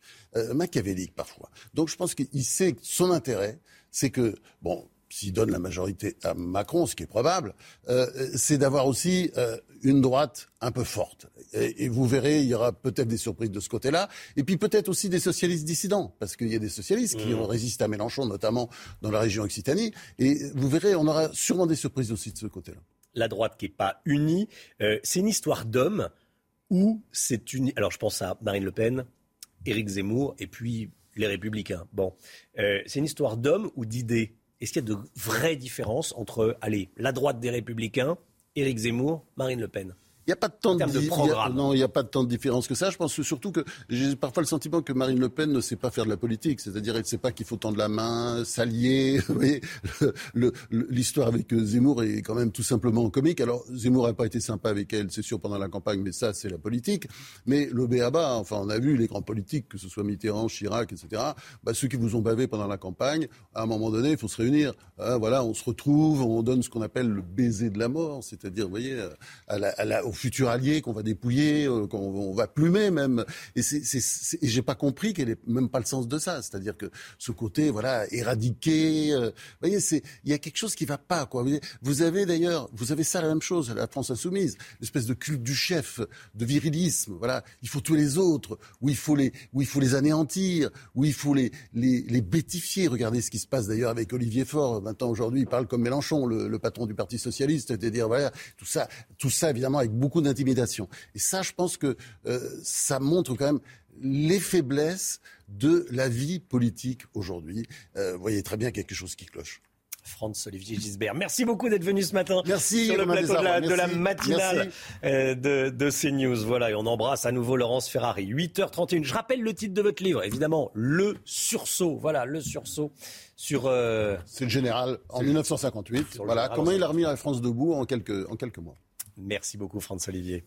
machiavélique parfois. Donc je pense qu'il sait que son intérêt, c'est que bon, s'il donne la majorité à Macron, ce qui est probable, euh, c'est d'avoir aussi euh, une droite un peu forte. Et, vous verrez, il y aura peut-être des surprises de ce côté-là, et puis peut-être aussi des socialistes dissidents, parce qu'il y a des socialistes qui mmh. résisté à Mélenchon, notamment dans la région Occitanie, et vous verrez, on aura sûrement des surprises aussi de ce côté-là. La droite qui n'est pas unie, euh, c'est une histoire d'hommes ou c'est une... Alors je pense à Marine Le Pen, Éric Zemmour, et puis les Républicains. Bon, c'est une histoire d'hommes ou d'idées? Est-ce qu'il y a de vraies différences entre, allez, la droite des Républicains, Éric Zemmour, Marine Le Pen? Il n'y a pas de temps de, de non, il n'y a pas de temps de différence que ça. Je pense surtout que j'ai parfois le sentiment que Marine Le Pen ne sait pas faire de la politique. C'est-à-dire, elle ne sait pas qu'il faut tendre la main, s'allier. L'histoire avec euh, Zemmour est quand même tout simplement comique. Alors, Zemmour n'a pas été sympa avec elle, c'est sûr, pendant la campagne, mais ça, c'est la politique. Mais le béaba, enfin, on a vu les grands politiques, que ce soit Mitterrand, Chirac, etc. Bah, ceux qui vous ont bavé pendant la campagne, à un moment donné, il faut se réunir. Hein, voilà, on se retrouve, on donne ce qu'on appelle le baiser de la mort, c'est-à-dire, vous voyez, à la, à la, au futur allié qu'on va dépouiller, euh, qu'on va plumer même. Et, c'est, c'est, j'ai pas compris qu'elle ait même pas le sens de ça. C'est-à-dire que ce côté, voilà, éradiqué. Euh, vous voyez, c'est il y a quelque chose qui va pas. Quoi. Vous avez d'ailleurs, vous avez ça la même chose, la France insoumise, l'espèce de culte du chef, de virilisme. Voilà, il faut tous les autres, où il faut les, où il faut les anéantir, où il faut les, les, les bétifier. Regardez ce qui se passe d'ailleurs avec Olivier Faure. Maintenant, aujourd'hui, il parle comme Mélenchon, le, le patron du Parti socialiste, c'est-à-dire voilà, tout ça, tout ça évidemment avec beaucoup d'intimidation. Et ça, je pense que euh, ça montre quand même les faiblesses de la vie politique aujourd'hui. Euh, vous voyez très bien quelque chose qui cloche. Franz Olivier Gisbert. Merci beaucoup d'être venu ce matin Merci, sur le plateau de la, matinale euh, de, de, CNews. Voilà, et on embrasse à nouveau Laurence Ferrari. 8h31. Je rappelle le titre de votre livre, évidemment, Le Sursaut. Voilà, Le Sursaut sur... C'est le général en 1958. Voilà, comment il a remis la France debout en quelques, en quelques mois. Merci beaucoup, Franz Olivier.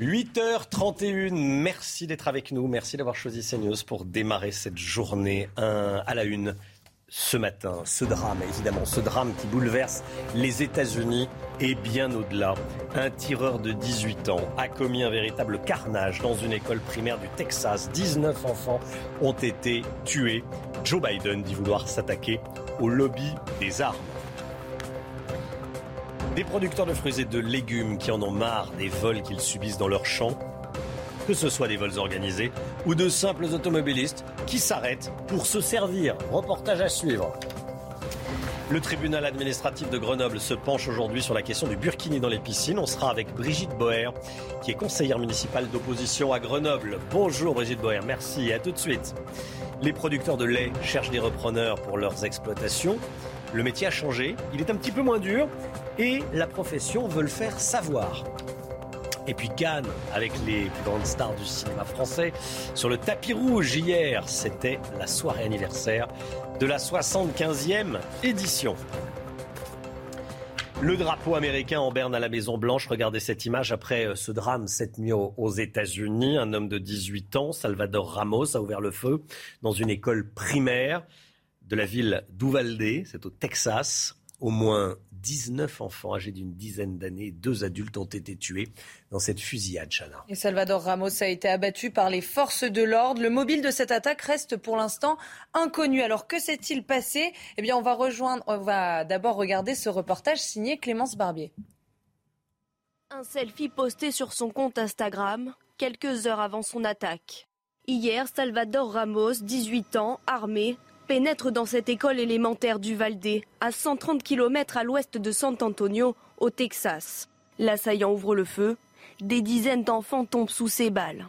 8h31, merci d'être avec nous, merci d'avoir choisi CNews pour démarrer cette journée à la une ce matin. Ce drame, évidemment, ce drame qui bouleverse les États-Unis et bien au-delà. Un tireur de 18 ans a commis un véritable carnage dans une école primaire du Texas. 19 enfants ont été tués. Joe Biden dit vouloir s'attaquer au lobby des armes. Des producteurs de fruits et de légumes qui en ont marre des vols qu'ils subissent dans leurs champs, que ce soit des vols organisés ou de simples automobilistes qui s'arrêtent pour se servir. Reportage à suivre. Le tribunal administratif de Grenoble se penche aujourd'hui sur la question du burkini dans les piscines. On sera avec Brigitte Boer, qui est conseillère municipale d'opposition à Grenoble. Bonjour Brigitte Boer, merci et à tout de suite. Les producteurs de lait cherchent des repreneurs pour leurs exploitations. Le métier a changé, il est un petit peu moins dur et la profession veut le faire savoir. Et puis Cannes, avec les plus grandes stars du cinéma français, sur le tapis rouge hier, c'était la soirée anniversaire de la 75e édition. Le drapeau américain en berne à la Maison Blanche. Regardez cette image après euh, ce drame cette nuit aux États-Unis. Un homme de 18 ans, Salvador Ramos, a ouvert le feu dans une école primaire de la ville d'Uvalde, c'est au Texas. Au moins 19 enfants âgés d'une dizaine d'années, deux adultes ont été tués dans cette fusillade, Chana. Et Salvador Ramos a été abattu par les forces de l'ordre. Le mobile de cette attaque reste pour l'instant inconnu. Alors que s'est-il passé? Eh bien, on va rejoindre, on va d'abord regarder ce reportage signé Clémence Barbier. Un selfie posté sur son compte Instagram quelques heures avant son attaque. Hier, Salvador Ramos, 18 ans, armé, pénètre dans cette école élémentaire du Valdé, à 130 km à l'ouest de San Antonio, au Texas. L'assaillant ouvre le feu. Des dizaines d'enfants tombent sous ses balles.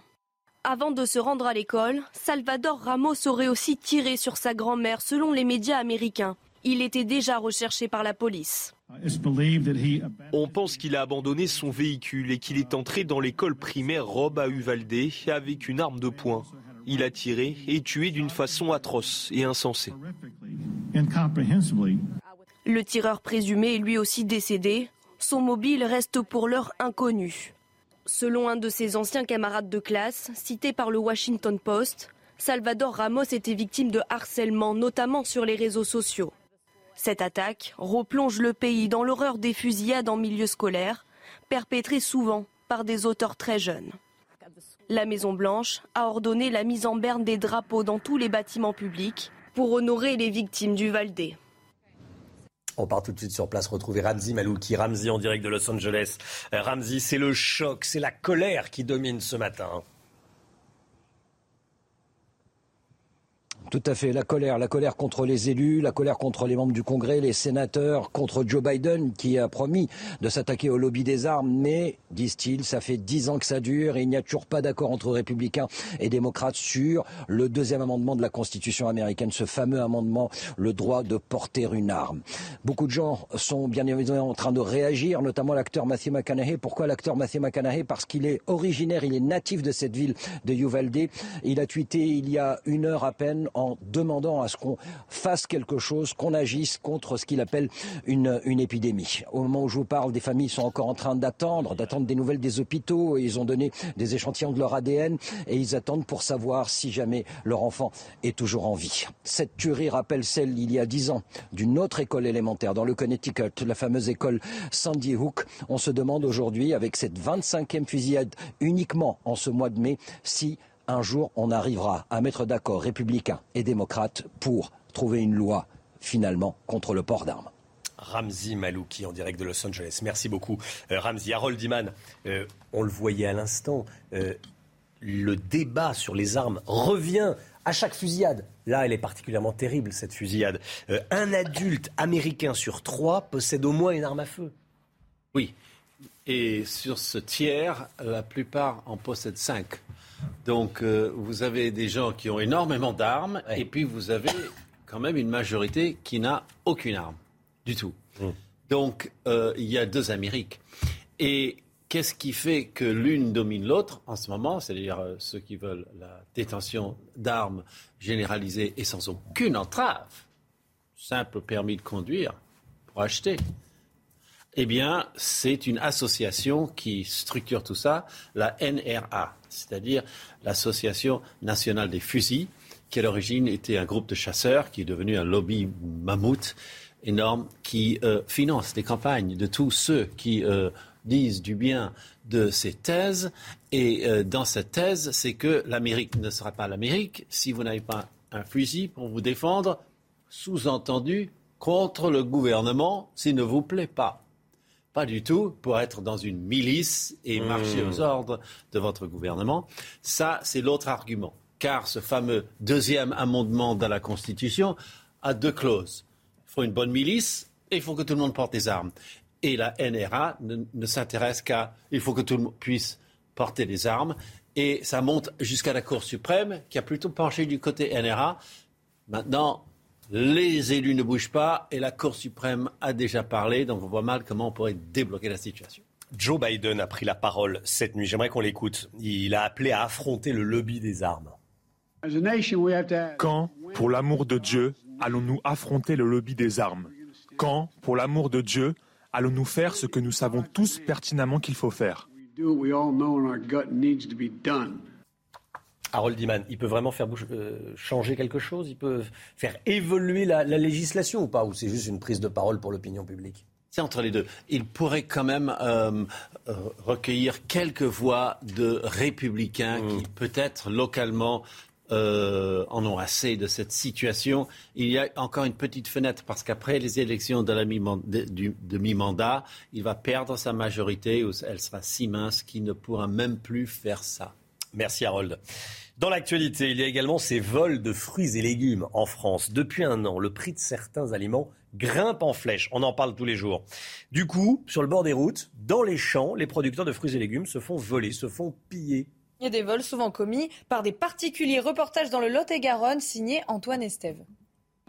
Avant de se rendre à l'école, Salvador Ramos aurait aussi tiré sur sa grand-mère selon les médias américains. Il était déjà recherché par la police. On pense qu'il a abandonné son véhicule et qu'il est entré dans l'école primaire Rob à Uvalde avec une arme de poing. Il a tiré et tué d'une façon atroce et insensée. Le tireur présumé est lui aussi décédé. Son mobile reste pour l'heure inconnu. Selon un de ses anciens camarades de classe, cité par le Washington Post, Salvador Ramos était victime de harcèlement, notamment sur les réseaux sociaux. Cette attaque replonge le pays dans l'horreur des fusillades en milieu scolaire, perpétrées souvent par des auteurs très jeunes. La Maison-Blanche a ordonné la mise en berne des drapeaux dans tous les bâtiments publics pour honorer les victimes du Valdé. On part tout de suite sur place retrouver Ramzi Malouki. Ramzi en direct de Los Angeles. Euh, Ramzi, c'est le choc, c'est la colère qui domine ce matin. Tout à fait, la colère, la colère contre les élus, la colère contre les membres du Congrès, les sénateurs, contre Joe Biden qui a promis de s'attaquer au lobby des armes. Mais, disent-ils, ça fait dix ans que ça dure et il n'y a toujours pas d'accord entre républicains et démocrates sur le deuxième amendement de la Constitution américaine, ce fameux amendement, le droit de porter une arme. Beaucoup de gens sont bien évidemment en train de réagir, notamment l'acteur Matthew McConaughey. Pourquoi l'acteur Matthew McConaughey? Parce qu'il est originaire, il est natif de cette ville de Uvalde. Il a tweeté il y a une heure à peine en demandant à ce qu'on fasse quelque chose, qu'on agisse contre ce qu'il appelle une, une épidémie. Au moment où je vous parle, des familles sont encore en train d'attendre, d'attendre des nouvelles des hôpitaux. Et ils ont donné des échantillons de leur ADN et ils attendent pour savoir si jamais leur enfant est toujours en vie. Cette tuerie rappelle celle il y a dix ans d'une autre école élémentaire dans le Connecticut, la fameuse école Sandy Hook. On se demande aujourd'hui, avec cette 25e fusillade uniquement en ce mois de mai, si un jour on arrivera à mettre d'accord républicains et démocrates pour trouver une loi finalement contre le port d'armes. Ramzi Malouki en direct de Los Angeles. Merci beaucoup. Euh, Ramzi, Harold Iman, euh, on le voyait à l'instant, euh, le débat sur les armes revient à chaque fusillade. Là, elle est particulièrement terrible, cette fusillade. Euh, un adulte américain sur trois possède au moins une arme à feu. Oui. Et sur ce tiers, la plupart en possèdent cinq. Donc, euh, vous avez des gens qui ont énormément d'armes, et puis vous avez quand même une majorité qui n'a aucune arme du tout. Donc, euh, il y a deux Amériques. Et qu'est-ce qui fait que l'une domine l'autre en ce moment? C'est-à-dire euh, ceux qui veulent la détention d'armes généralisée et sans aucune entrave, simple permis de conduire pour acheter. Eh bien, c'est une association qui structure tout ça, la NRA, c'est-à-dire l'Association nationale des fusils, qui à l'origine était un groupe de chasseurs, qui est devenu un lobby mammouth énorme, qui euh, finance les campagnes de tous ceux qui euh, disent du bien de ces thèses. Et euh, dans cette thèse, c'est que l'Amérique ne sera pas l'Amérique si vous n'avez pas un fusil pour vous défendre, sous-entendu contre le gouvernement s'il ne vous plaît pas. Pas du tout pour être dans une milice et marcher Mmh. aux ordres de votre gouvernement. Ça, c'est l'autre argument. Car ce fameux deuxième amendement dans la Constitution a deux clauses. Il faut une bonne milice et il faut que tout le monde porte des armes. Et la NRA ne, ne s'intéresse qu'à il faut que tout le monde puisse porter des armes. Et ça monte jusqu'à la Cour suprême qui a plutôt penché du côté NRA. Maintenant, les élus ne bougent pas et la Cour suprême a déjà parlé. Donc on voit mal comment on pourrait débloquer la situation. Joe Biden a pris la parole cette nuit. J'aimerais qu'on l'écoute. Il a appelé à affronter le lobby des armes. Quand, pour l'amour de Dieu, allons-nous affronter le lobby des armes? Quand, pour l'amour de Dieu, allons-nous faire ce que nous savons tous pertinemment qu'il faut faire? Harold Iman, il peut vraiment faire bouge- euh, changer quelque chose? Il peut faire évoluer la, la législation ou pas? Ou c'est juste une prise de parole pour l'opinion publique? C'est entre les deux. Il pourrait quand même euh, euh, recueillir quelques voix de républicains qui peut-être localement euh, en ont assez de cette situation. Il y a encore une petite fenêtre parce qu'après les élections de, la de- du- de mi-mandat, il va perdre sa majorité ou elle sera si mince qu'il ne pourra même plus faire ça. Merci Harold. Dans l'actualité, il y a également ces vols de fruits et légumes en France. Depuis un an, le prix de certains aliments grimpe en flèche. On en parle tous les jours. Du coup, sur le bord des routes, dans les champs, les producteurs de fruits et légumes se font voler, se font piller. Et des vols souvent commis par des particuliers. Reportage dans le Lot-et-Garonne signé Antoine Estève.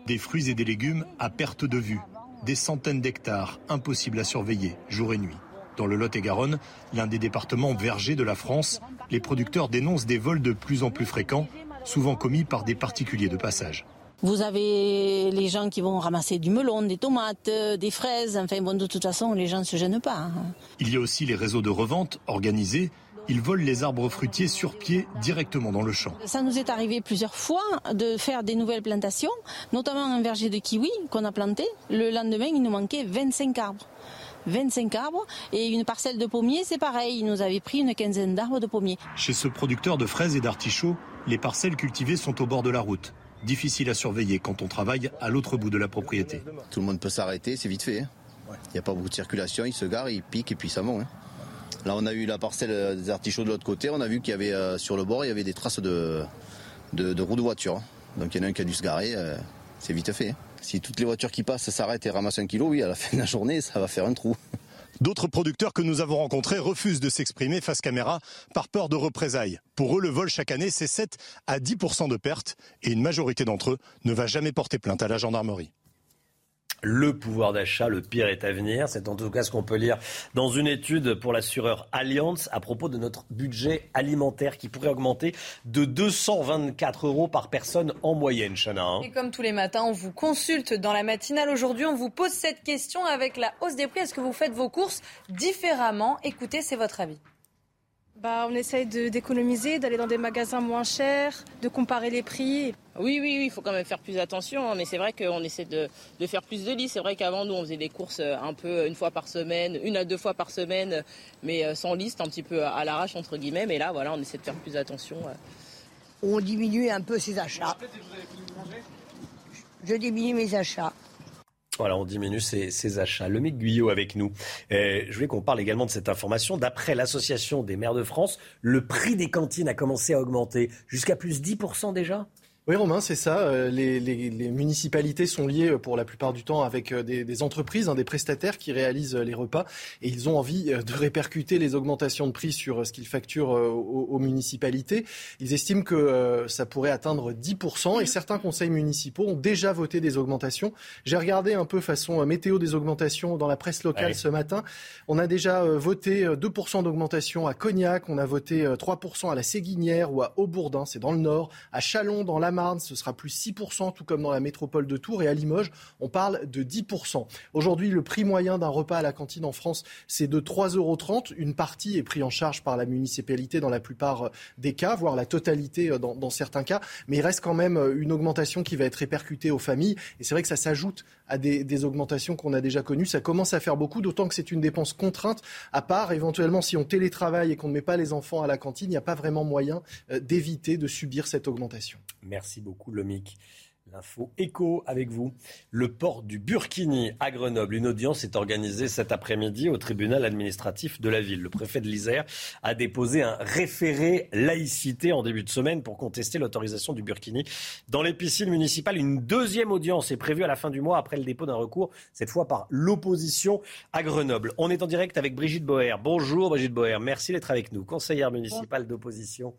Des fruits et des légumes à perte de vue. Des centaines d'hectares, impossibles à surveiller, jour et nuit. Dans le Lot-et-Garonne, l'un des départements vergers de la France, les producteurs dénoncent des vols de plus en plus fréquents, souvent commis par des particuliers de passage. Vous avez les gens qui vont ramasser du melon, des tomates, euh, des fraises. Enfin, bon, de toute façon, les gens ne se gênent pas. hein. Il y a aussi les réseaux de revente organisés. Ils volent les arbres fruitiers sur pied directement dans le champ. Ça nous est arrivé plusieurs fois de faire des nouvelles plantations, notamment un verger de kiwi qu'on a planté. Le lendemain, il nous manquait 25 arbres. 25 arbres et une parcelle de pommiers, c'est pareil. Il nous avait pris une quinzaine d'arbres de pommiers. Chez ce producteur de fraises et d'artichauts, les parcelles cultivées sont au bord de la route. Difficile à surveiller quand on travaille à l'autre bout de la propriété. Tout le monde peut s'arrêter, c'est vite fait. hein. Il n'y a pas beaucoup de circulation, ils se garent, ils piquent et puis ça monte. hein. Là, on a eu la parcelle des artichauts de l'autre côté, on a vu qu'il y avait euh, sur le bord, il y avait des traces de, de, de roues de voiture. hein. Donc il y en a un qui a dû se garer, euh, c'est vite fait. Si toutes les voitures qui passent s'arrêtent et ramassent un kilo, oui, à la fin de la journée, ça va faire un trou. D'autres producteurs que nous avons rencontrés refusent de s'exprimer face caméra par peur de représailles. Pour eux, le vol chaque année, c'est 7 à 10% de pertes et une majorité d'entre eux ne va jamais porter plainte à la gendarmerie. Le pouvoir d'achat, le pire est à venir. C'est en tout cas ce qu'on peut lire dans une étude pour l'assureur Allianz à propos de notre budget alimentaire qui pourrait augmenter de 224 euros par personne en moyenne, Chana. hein. Et comme tous les matins, on vous consulte dans la matinale. Aujourd'hui, on vous pose cette question avec la hausse des prix. Est-ce que vous faites vos courses différemment? Écoutez, c'est votre avis. Bah, on essaye de- d'économiser, d'aller dans des magasins moins chers, de comparer les prix. Oui, oui, oui, il faut quand même faire plus attention, hein, mais c'est vrai qu'on essaie de, de faire plus de lits. C'est vrai qu'avant, nous, on faisait des courses euh, un peu une fois par semaine, une à deux fois par semaine, mais euh, sans liste, un petit peu à l'arrache, entre guillemets. Mais là, voilà, on essaie de faire plus attention. On diminue un peu ses achats. Je diminue mes achats. Voilà, on diminue ses, achats. Le mec Guyot avec nous. Euh, je voulais qu'on parle également de cette information. D'après l'Association des maires de France, le prix des cantines a commencé à augmenter jusqu'à plus 10% déjà? Oui, Romain, c'est ça. Euh, Les, les- les municipalités sont liées euh, pour la plupart du temps avec euh, des, des entreprises, hein, des prestataires qui réalisent les repas et ils ont envie de répercuter les augmentations de prix sur ce qu'ils facturent aux, aux municipalités. Ils estiment que euh, ça pourrait atteindre 10% et certains conseils municipaux ont déjà voté des augmentations. J'ai regardé un peu façon météo des augmentations dans la presse locale ce matin. On a déjà voté euh, 2% d'augmentation à Cognac, on a voté euh, 3% à la Séguinière ou à Aubourdin, c'est dans le nord, à Chalon dans la Marne, ce sera plus 6%, tout comme dans la métropole de Tours, et à Limoges, on parle de 10%. Aujourd'hui, le prix moyen d'un repas à la cantine en France, c'est de 3,30 euros. Une partie est prise en charge par la municipalité dans la plupart euh, des cas, voire la totalité euh, dans, certains cas, mais il reste quand même euh, une augmentation qui va être répercutée aux familles, et c'est vrai que ça s'ajoute à des, augmentations qu'on a déjà connues. Ça commence à faire beaucoup, d'autant que c'est une dépense contrainte, à part éventuellement si on télétravaille et qu'on ne met pas les enfants à la cantine, il n'y a pas vraiment moyen d'éviter de subir cette augmentation. Beaucoup, Lomic. L'info écho avec vous. Le port du Burkini à Grenoble. Une audience est organisée cet après-midi au tribunal administratif de la ville. Le préfet de l'Isère a déposé un référé laïcité en début de semaine pour contester l'autorisation du Burkini dans les piscines municipales. Une deuxième audience est prévue à la fin du mois après le dépôt d'un recours, cette fois par l'opposition à Grenoble. On est en direct avec Brigitte Boer. Bonjour Brigitte Boer, merci d'être avec nous, conseillère municipale d'opposition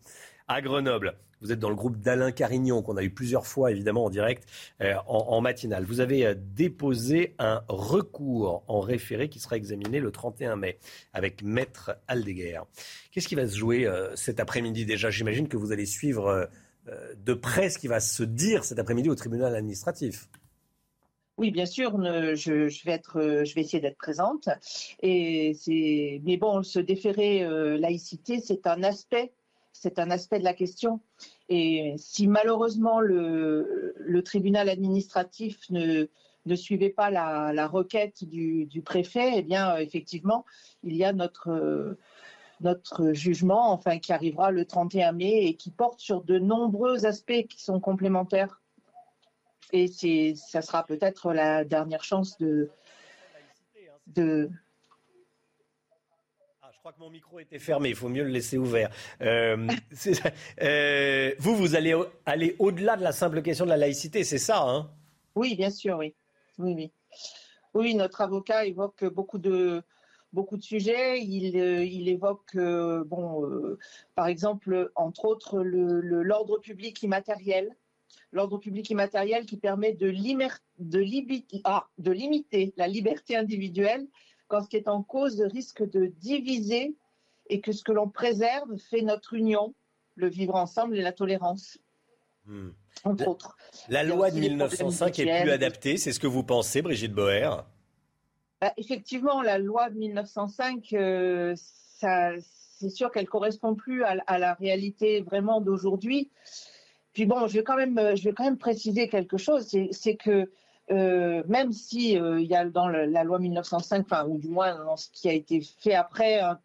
à Grenoble. Vous êtes dans le groupe d'Alain Carignon, qu'on a eu plusieurs fois évidemment en direct euh, en, matinale. Vous avez euh, déposé un recours en référé qui sera examiné le 31 mai avec Maître Aldeguer. Qu'est-ce qui va se jouer euh, cet après-midi déjà? J'imagine que vous allez suivre de près ce qui va se dire cet après-midi au tribunal administratif. Oui, bien sûr, je, vais essayer d'être présente. Mais bon, ce déféré euh, laïcité, c'est un aspect, c'est un aspect de la question. Et si malheureusement le, tribunal administratif ne, suivait pas la, requête du, préfet, eh bien, euh, effectivement, il y a notre euh, notre jugement, enfin, qui arrivera le 31 mai et qui porte sur de nombreux aspects qui sont complémentaires et ça sera peut-être la dernière chance de, de, crois que mon micro était fermé, il faut mieux le laisser ouvert. Euh. Euh, vous, vous allez au- aller au-delà de la simple question de la laïcité, c'est ça hein? Oui, bien sûr, oui. Oui, oui. Oui, notre avocat évoque beaucoup de, beaucoup de sujets. Il, euh, il évoque, euh, bon, euh, par exemple, entre autres, l'ordre le, public immatériel. L'ordre public immatériel qui permet de, limer, de, libi, ah, de limiter la liberté individuelle quand ce qui est en cause risque de diviser et que ce que l'on préserve fait notre union, le vivre ensemble et la tolérance. Hmm. Entre la, autres. La loi de les 1905 est plus adaptée, c'est ce que vous pensez, Brigitte Boer? Bah, effectivement, la loi de 1905, euh, c'est sûr qu'elle correspond plus à, à la réalité vraiment d'aujourd'hui. Puis bon, je vais quand même, je vais quand même préciser quelque chose, c'est que euh, même si euh, y a dans la loi 1905, enfin, ou du moins dans ce qui a été fait après, un,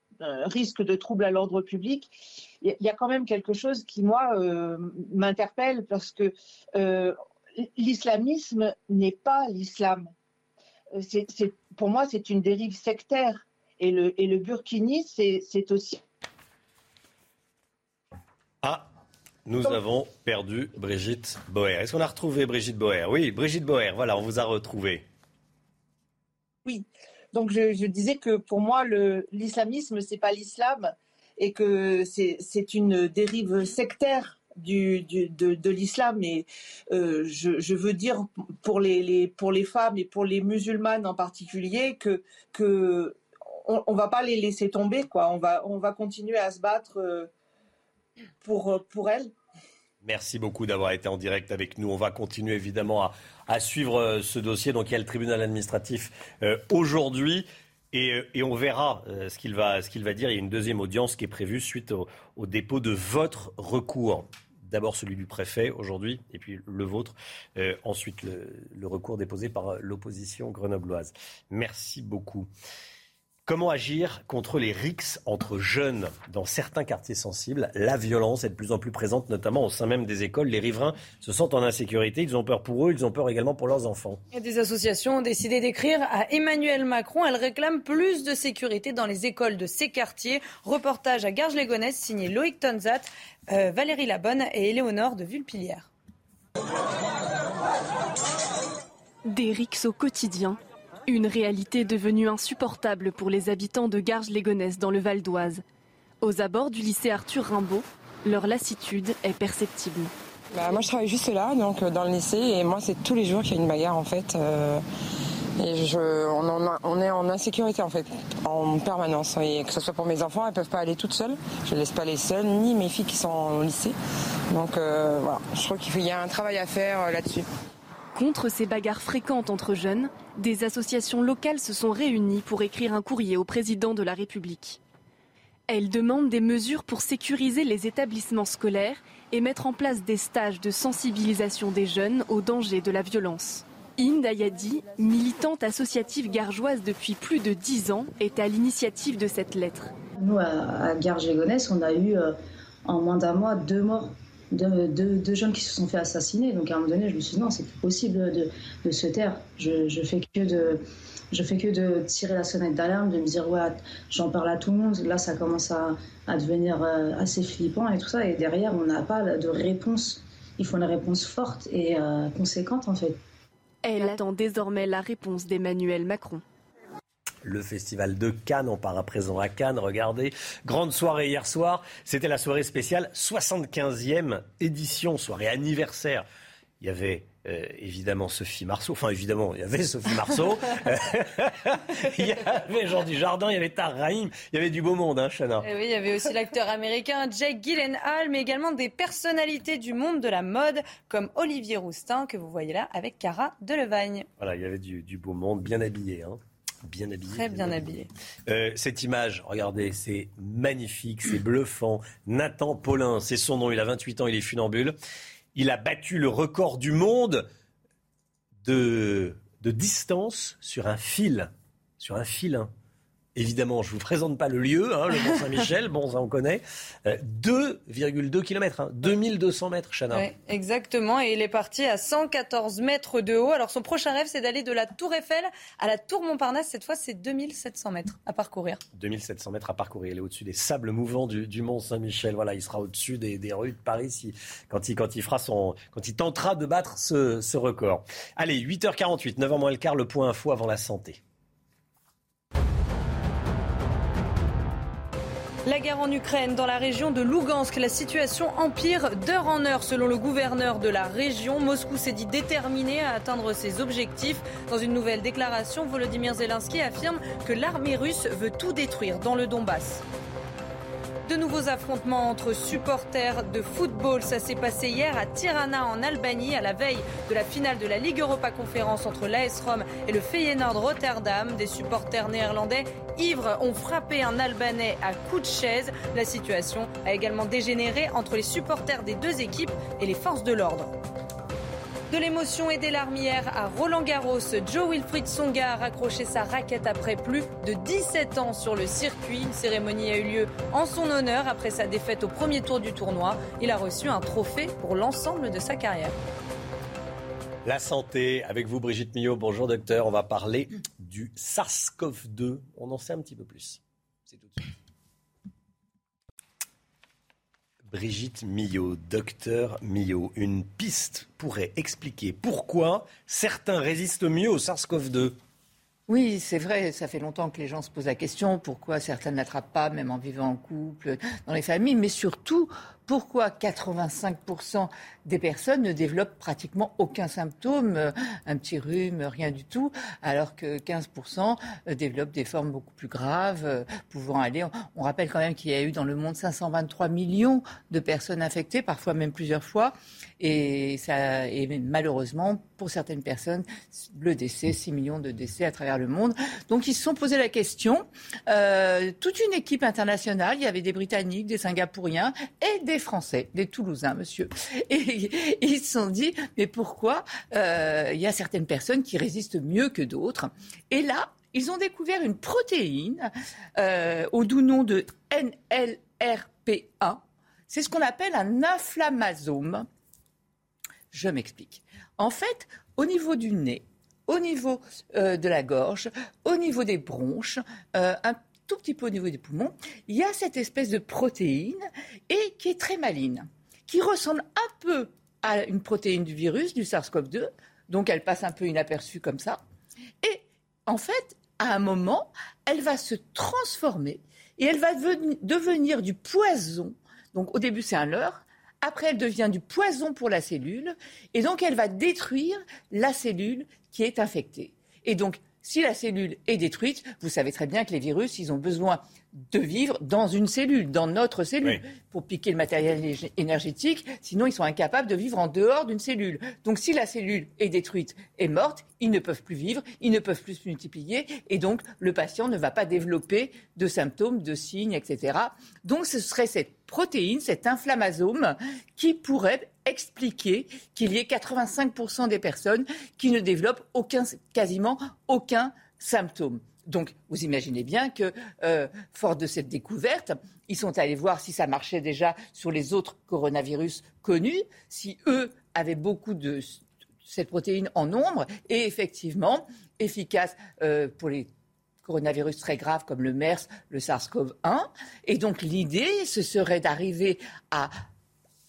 risque de trouble à l'ordre public, il y, a- quand même quelque chose qui moi euh, m'interpelle parce que l'islamisme n'est pas l'islam. Pour moi, c'est une dérive sectaire. Et le, et le burkini, c'est aussi. Ah, nous avons perdu Brigitte Boer. Est-ce qu'on a retrouvé Brigitte Boer? Oui, Brigitte Boer, voilà, on vous a retrouvé. Oui. Donc, je, je disais que pour moi, l'islamisme, c'est pas l'islam et que c'est, c'est une dérive sectaire du, du- de, de l'islam. Et euh, je, je veux dire pour les, les- pour les femmes et pour les musulmanes en particulier que, que on, on va pas les laisser tomber, quoi. On va, on va continuer à se battre euh, pour, pour elles. Merci beaucoup d'avoir été en direct avec nous. On va continuer évidemment à, suivre euh, ce dossier. Donc il y a le tribunal administratif euh, aujourd'hui. Et, euh, on verra euh, ce qu'il va, qu'il va dire. Il y a une deuxième audience qui est prévue suite au, dépôt de votre recours. D'abord celui du préfet aujourd'hui, et puis le vôtre. Euh, ensuite le, recours déposé par euh, l'opposition grenobloise. Merci beaucoup. Comment agir contre les rixes entre jeunes dans certains quartiers sensibles? La violence est de plus en plus présente, notamment au sein même des écoles. Les riverains se sentent en insécurité. Ils ont peur pour eux, ils ont peur également pour leurs enfants. Et des associations ont décidé d'écrire à Emmanuel Macron. Elles réclament plus de sécurité dans les écoles de ces quartiers. Reportage à Garges-les-Gonesse signé Loïc Tonzat, euh, Valérie Labonne et Éléonore de Vulpilière. Des rixes au quotidien. Une réalité devenue insupportable pour les habitants de Garges-les-Gonesse dans le Val d'Oise. Aux abords du lycée Arthur Rimbaud, leur lassitude est perceptible. Bah, moi, je travaille juste là, donc euh, dans le lycée, et moi, c'est tous les jours qu'il y a une bagarre, en fait. euh, et je, on, en est en insécurité, en fait, en permanence. Et que ce soit pour mes enfants, elles peuvent pas aller toutes seules. Je les laisse pas aller seules, ni mes filles qui sont au lycée. Donc euh, voilà, je trouve qu'il y a un travail à faire là-dessus. Contre ces bagarres fréquentes entre jeunes, des associations locales se sont réunies pour écrire un courrier au président de la République. Elles demandent des mesures pour sécuriser les établissements scolaires et mettre en place des stages de sensibilisation des jeunes aux dangers de la violence. Inde Ayadi, militante associative gargeoise depuis plus de dix ans, est à l'initiative de cette lettre. Nous, à, Garges-les-Gonesse, on a eu euh, en moins d'un mois deux morts, deux, deux- deux jeunes qui se sont fait assassiner. Donc à un moment donné, je me suis dit non, c'est plus possible de, de se taire. Je, fais que de, je fais que de tirer la sonnette d'alarme, de me dire ouais, j'en parle à tout le monde. Là, ça commence à, à devenir euh, assez flippant et tout ça. Et derrière, on n'a pas de réponse. Il faut une réponse forte et euh, conséquente en fait. Elle attend désormais la réponse d'Emmanuel Macron. Le festival de Cannes, on part à présent à Cannes, regardez. Grande soirée hier soir, c'était la soirée spéciale 75e édition, soirée anniversaire. Il y avait euh, évidemment Sophie Marceau, enfin évidemment, il y avait Sophie Marceau, il y avait Jean Dujardin, il y avait Tar Rahim, il y avait du beau monde, hein, Chana. Et oui, il y avait aussi l'acteur américain Jake Gyllenhaal, mais également des personnalités du monde de la mode, comme Olivier Roustin, que vous voyez là avec Cara Delevagne. Voilà, il y avait du, du beau monde, bien habillé, hein. Bien habillé. Très bien habillé. Euh, cette image, regardez, c'est magnifique, c'est bluffant. Nathan Paulin, c'est son nom, il a 28 ans, il est funambule. Il a battu le record du monde de, de distance sur un fil. Sur un filin. Évidemment, je ne vous présente pas le lieu, hein, le Mont-Saint-Michel, bon, ça on connaît. Euh, 2,2 km, hein, 2200 mètres, Chana. Exactement. Et il est parti à 114 mètres de haut. Alors son prochain rêve, c'est d'aller de la Tour Eiffel à la Tour Montparnasse. Cette fois, c'est 2700 mètres à parcourir. 2700 mètres à parcourir. Il est au-dessus des sables mouvants du, du Mont Saint-Michel. Voilà, il sera au-dessus des, des rues de Paris si- quand, il, quand, il fera son, quand il tentera de battre ce, ce record. Allez, 8h48, 9h moins le quart, le point info avant la santé. La guerre en Ukraine, dans la région de Lugansk, la situation empire d'heure en heure selon le gouverneur de la région. Moscou s'est dit déterminé à atteindre ses objectifs. Dans une nouvelle déclaration, Volodymyr Zelensky affirme que l'armée russe veut tout détruire dans le Donbass. De nouveaux affrontements entre supporters de football. Ça s'est passé hier à Tirana en Albanie à la veille de la finale de la Ligue Europa Conférence entre l'AS Rome et le Feyenoord Rotterdam. Des supporters néerlandais ivres ont frappé un Albanais à coups de chaise. La situation a également dégénéré entre les supporters des deux équipes et les forces de l'ordre. De l'émotion et des larmes à Roland Garros, Joe Wilfried Songa a raccroché sa raquette après plus de 17 ans sur le circuit. Une cérémonie a eu lieu en son honneur après sa défaite au premier tour du tournoi. Il a reçu un trophée pour l'ensemble de sa carrière. La santé, avec vous Brigitte Millot. Bonjour docteur, on va parler du SARS-CoV-2. On en sait un petit peu plus. C'est tout. Brigitte Millot, docteur Millot, une piste pourrait expliquer pourquoi certains résistent mieux au SARS-CoV-2. Oui, c'est vrai, ça fait longtemps que les gens se posent la question pourquoi certains n'attrapent pas, même en vivant en couple, dans les familles, mais surtout pourquoi 85% des personnes ne développent pratiquement aucun symptôme, euh, un petit rhume, rien du tout, alors que 15% euh, développent des formes beaucoup plus graves, euh, pouvant aller. On rappelle quand même qu'il y a eu dans le monde 523 millions de personnes infectées, parfois même plusieurs fois, et ça, malheureusement, pour certaines personnes, le décès, 6 millions de décès à travers le monde. Donc ils se sont posé la question. toute une équipe internationale, il y avait des Britanniques, des Singapouriens et des Français, des Toulousains, monsieur. Et, ils se sont dit, mais pourquoi euh, il y a certaines personnes qui résistent mieux que d'autres? Et là, ils ont découvert une protéine euh, au doux nom de NLRP1. C'est ce qu'on appelle un inflammasome. Je m'explique. En fait, au niveau du nez, au niveau euh, de la gorge, au niveau des bronches, tout petit peu au niveau des poumons, il y a cette espèce de protéine et qui est très maligne, qui ressemble un peu à une protéine du virus, du SARS-CoV-2, donc elle passe un peu inaperçue comme ça. Et en fait, à un moment, elle va se transformer et elle va devenir du poison. Donc au début, c'est un leurre. Après, elle devient du poison pour la cellule. Et donc, elle va détruire la cellule qui est infectée. Et donc, si la cellule est détruite, vous savez très bien que les virus, ils ont besoin de vivre dans une cellule, dans notre cellule, pour piquer le matériel énergétique. Sinon, ils sont incapables de vivre en dehors d'une cellule. Donc, si la cellule est détruite et morte, ils ne peuvent plus vivre, ils ne peuvent plus se multiplier, et donc le patient ne va pas développer de symptômes, de signes, etc. Donc, ce serait cette protéine, cet inflammasome, qui pourrait expliquer qu'il y ait 85% des personnes qui ne développent aucun, quasiment aucun symptôme. Donc, vous imaginez bien que, euh, fort de cette découverte, ils sont allés voir si ça marchait déjà sur les autres coronavirus connus, si eux avaient beaucoup de cette protéine en nombre, et effectivement, efficace euh, pour les coronavirus très graves comme le MERS, le SARS-CoV-1. Et donc, l'idée, ce serait d'arriver à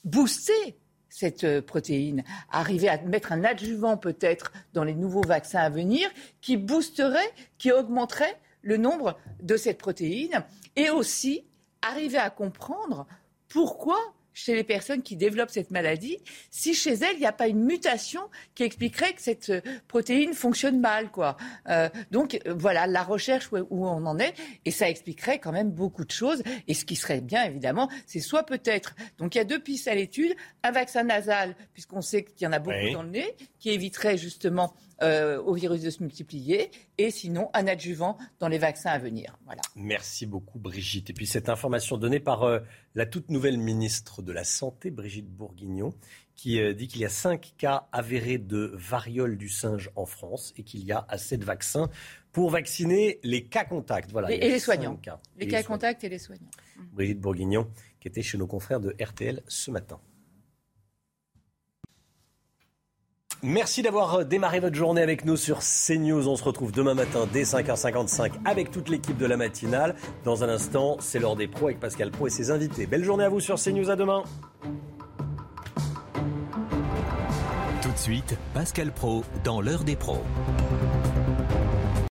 booster cette euh, protéine, arriver à mettre un adjuvant peut-être dans les nouveaux vaccins à venir qui boosterait, qui augmenterait le nombre de cette protéine et aussi arriver à comprendre pourquoi chez les personnes qui développent cette maladie, si chez elles, il n'y a pas une mutation qui expliquerait que cette euh, protéine fonctionne mal. Quoi. Euh, donc euh, voilà, la recherche où, on en est, et ça expliquerait quand même beaucoup de choses. Et ce qui serait bien, évidemment, c'est soit peut-être, donc il y a deux pistes à l'étude, un vaccin nasal, puisqu'on sait qu'il y en a beaucoup dans le nez, qui éviterait justement euh, au virus de se multiplier, et sinon un adjuvant dans les vaccins à venir. Voilà. Merci beaucoup Brigitte. Et puis cette information donnée par euh, la toute nouvelle ministre de la Santé, Brigitte Bourguignon, qui euh, dit qu'il y a cinq cas avérés de variole du singe en France et qu'il y a assez de vaccins pour vacciner les cas contacts. Voilà, et, les soignants. Les, cas contacts et les soignants. Brigitte Bourguignon, qui était chez nos confrères de RTL ce matin. Merci d'avoir euh, démarré votre journée avec nous sur CNews. On se retrouve demain matin dès 5h55 avec toute l'équipe de la matinale. Dans un instant, c'est l'heure des pros avec Pascal Pro et ses invités. Belle journée à vous sur CNews. À demain. Tout de suite, Pascal Pro dans l'heure des pros.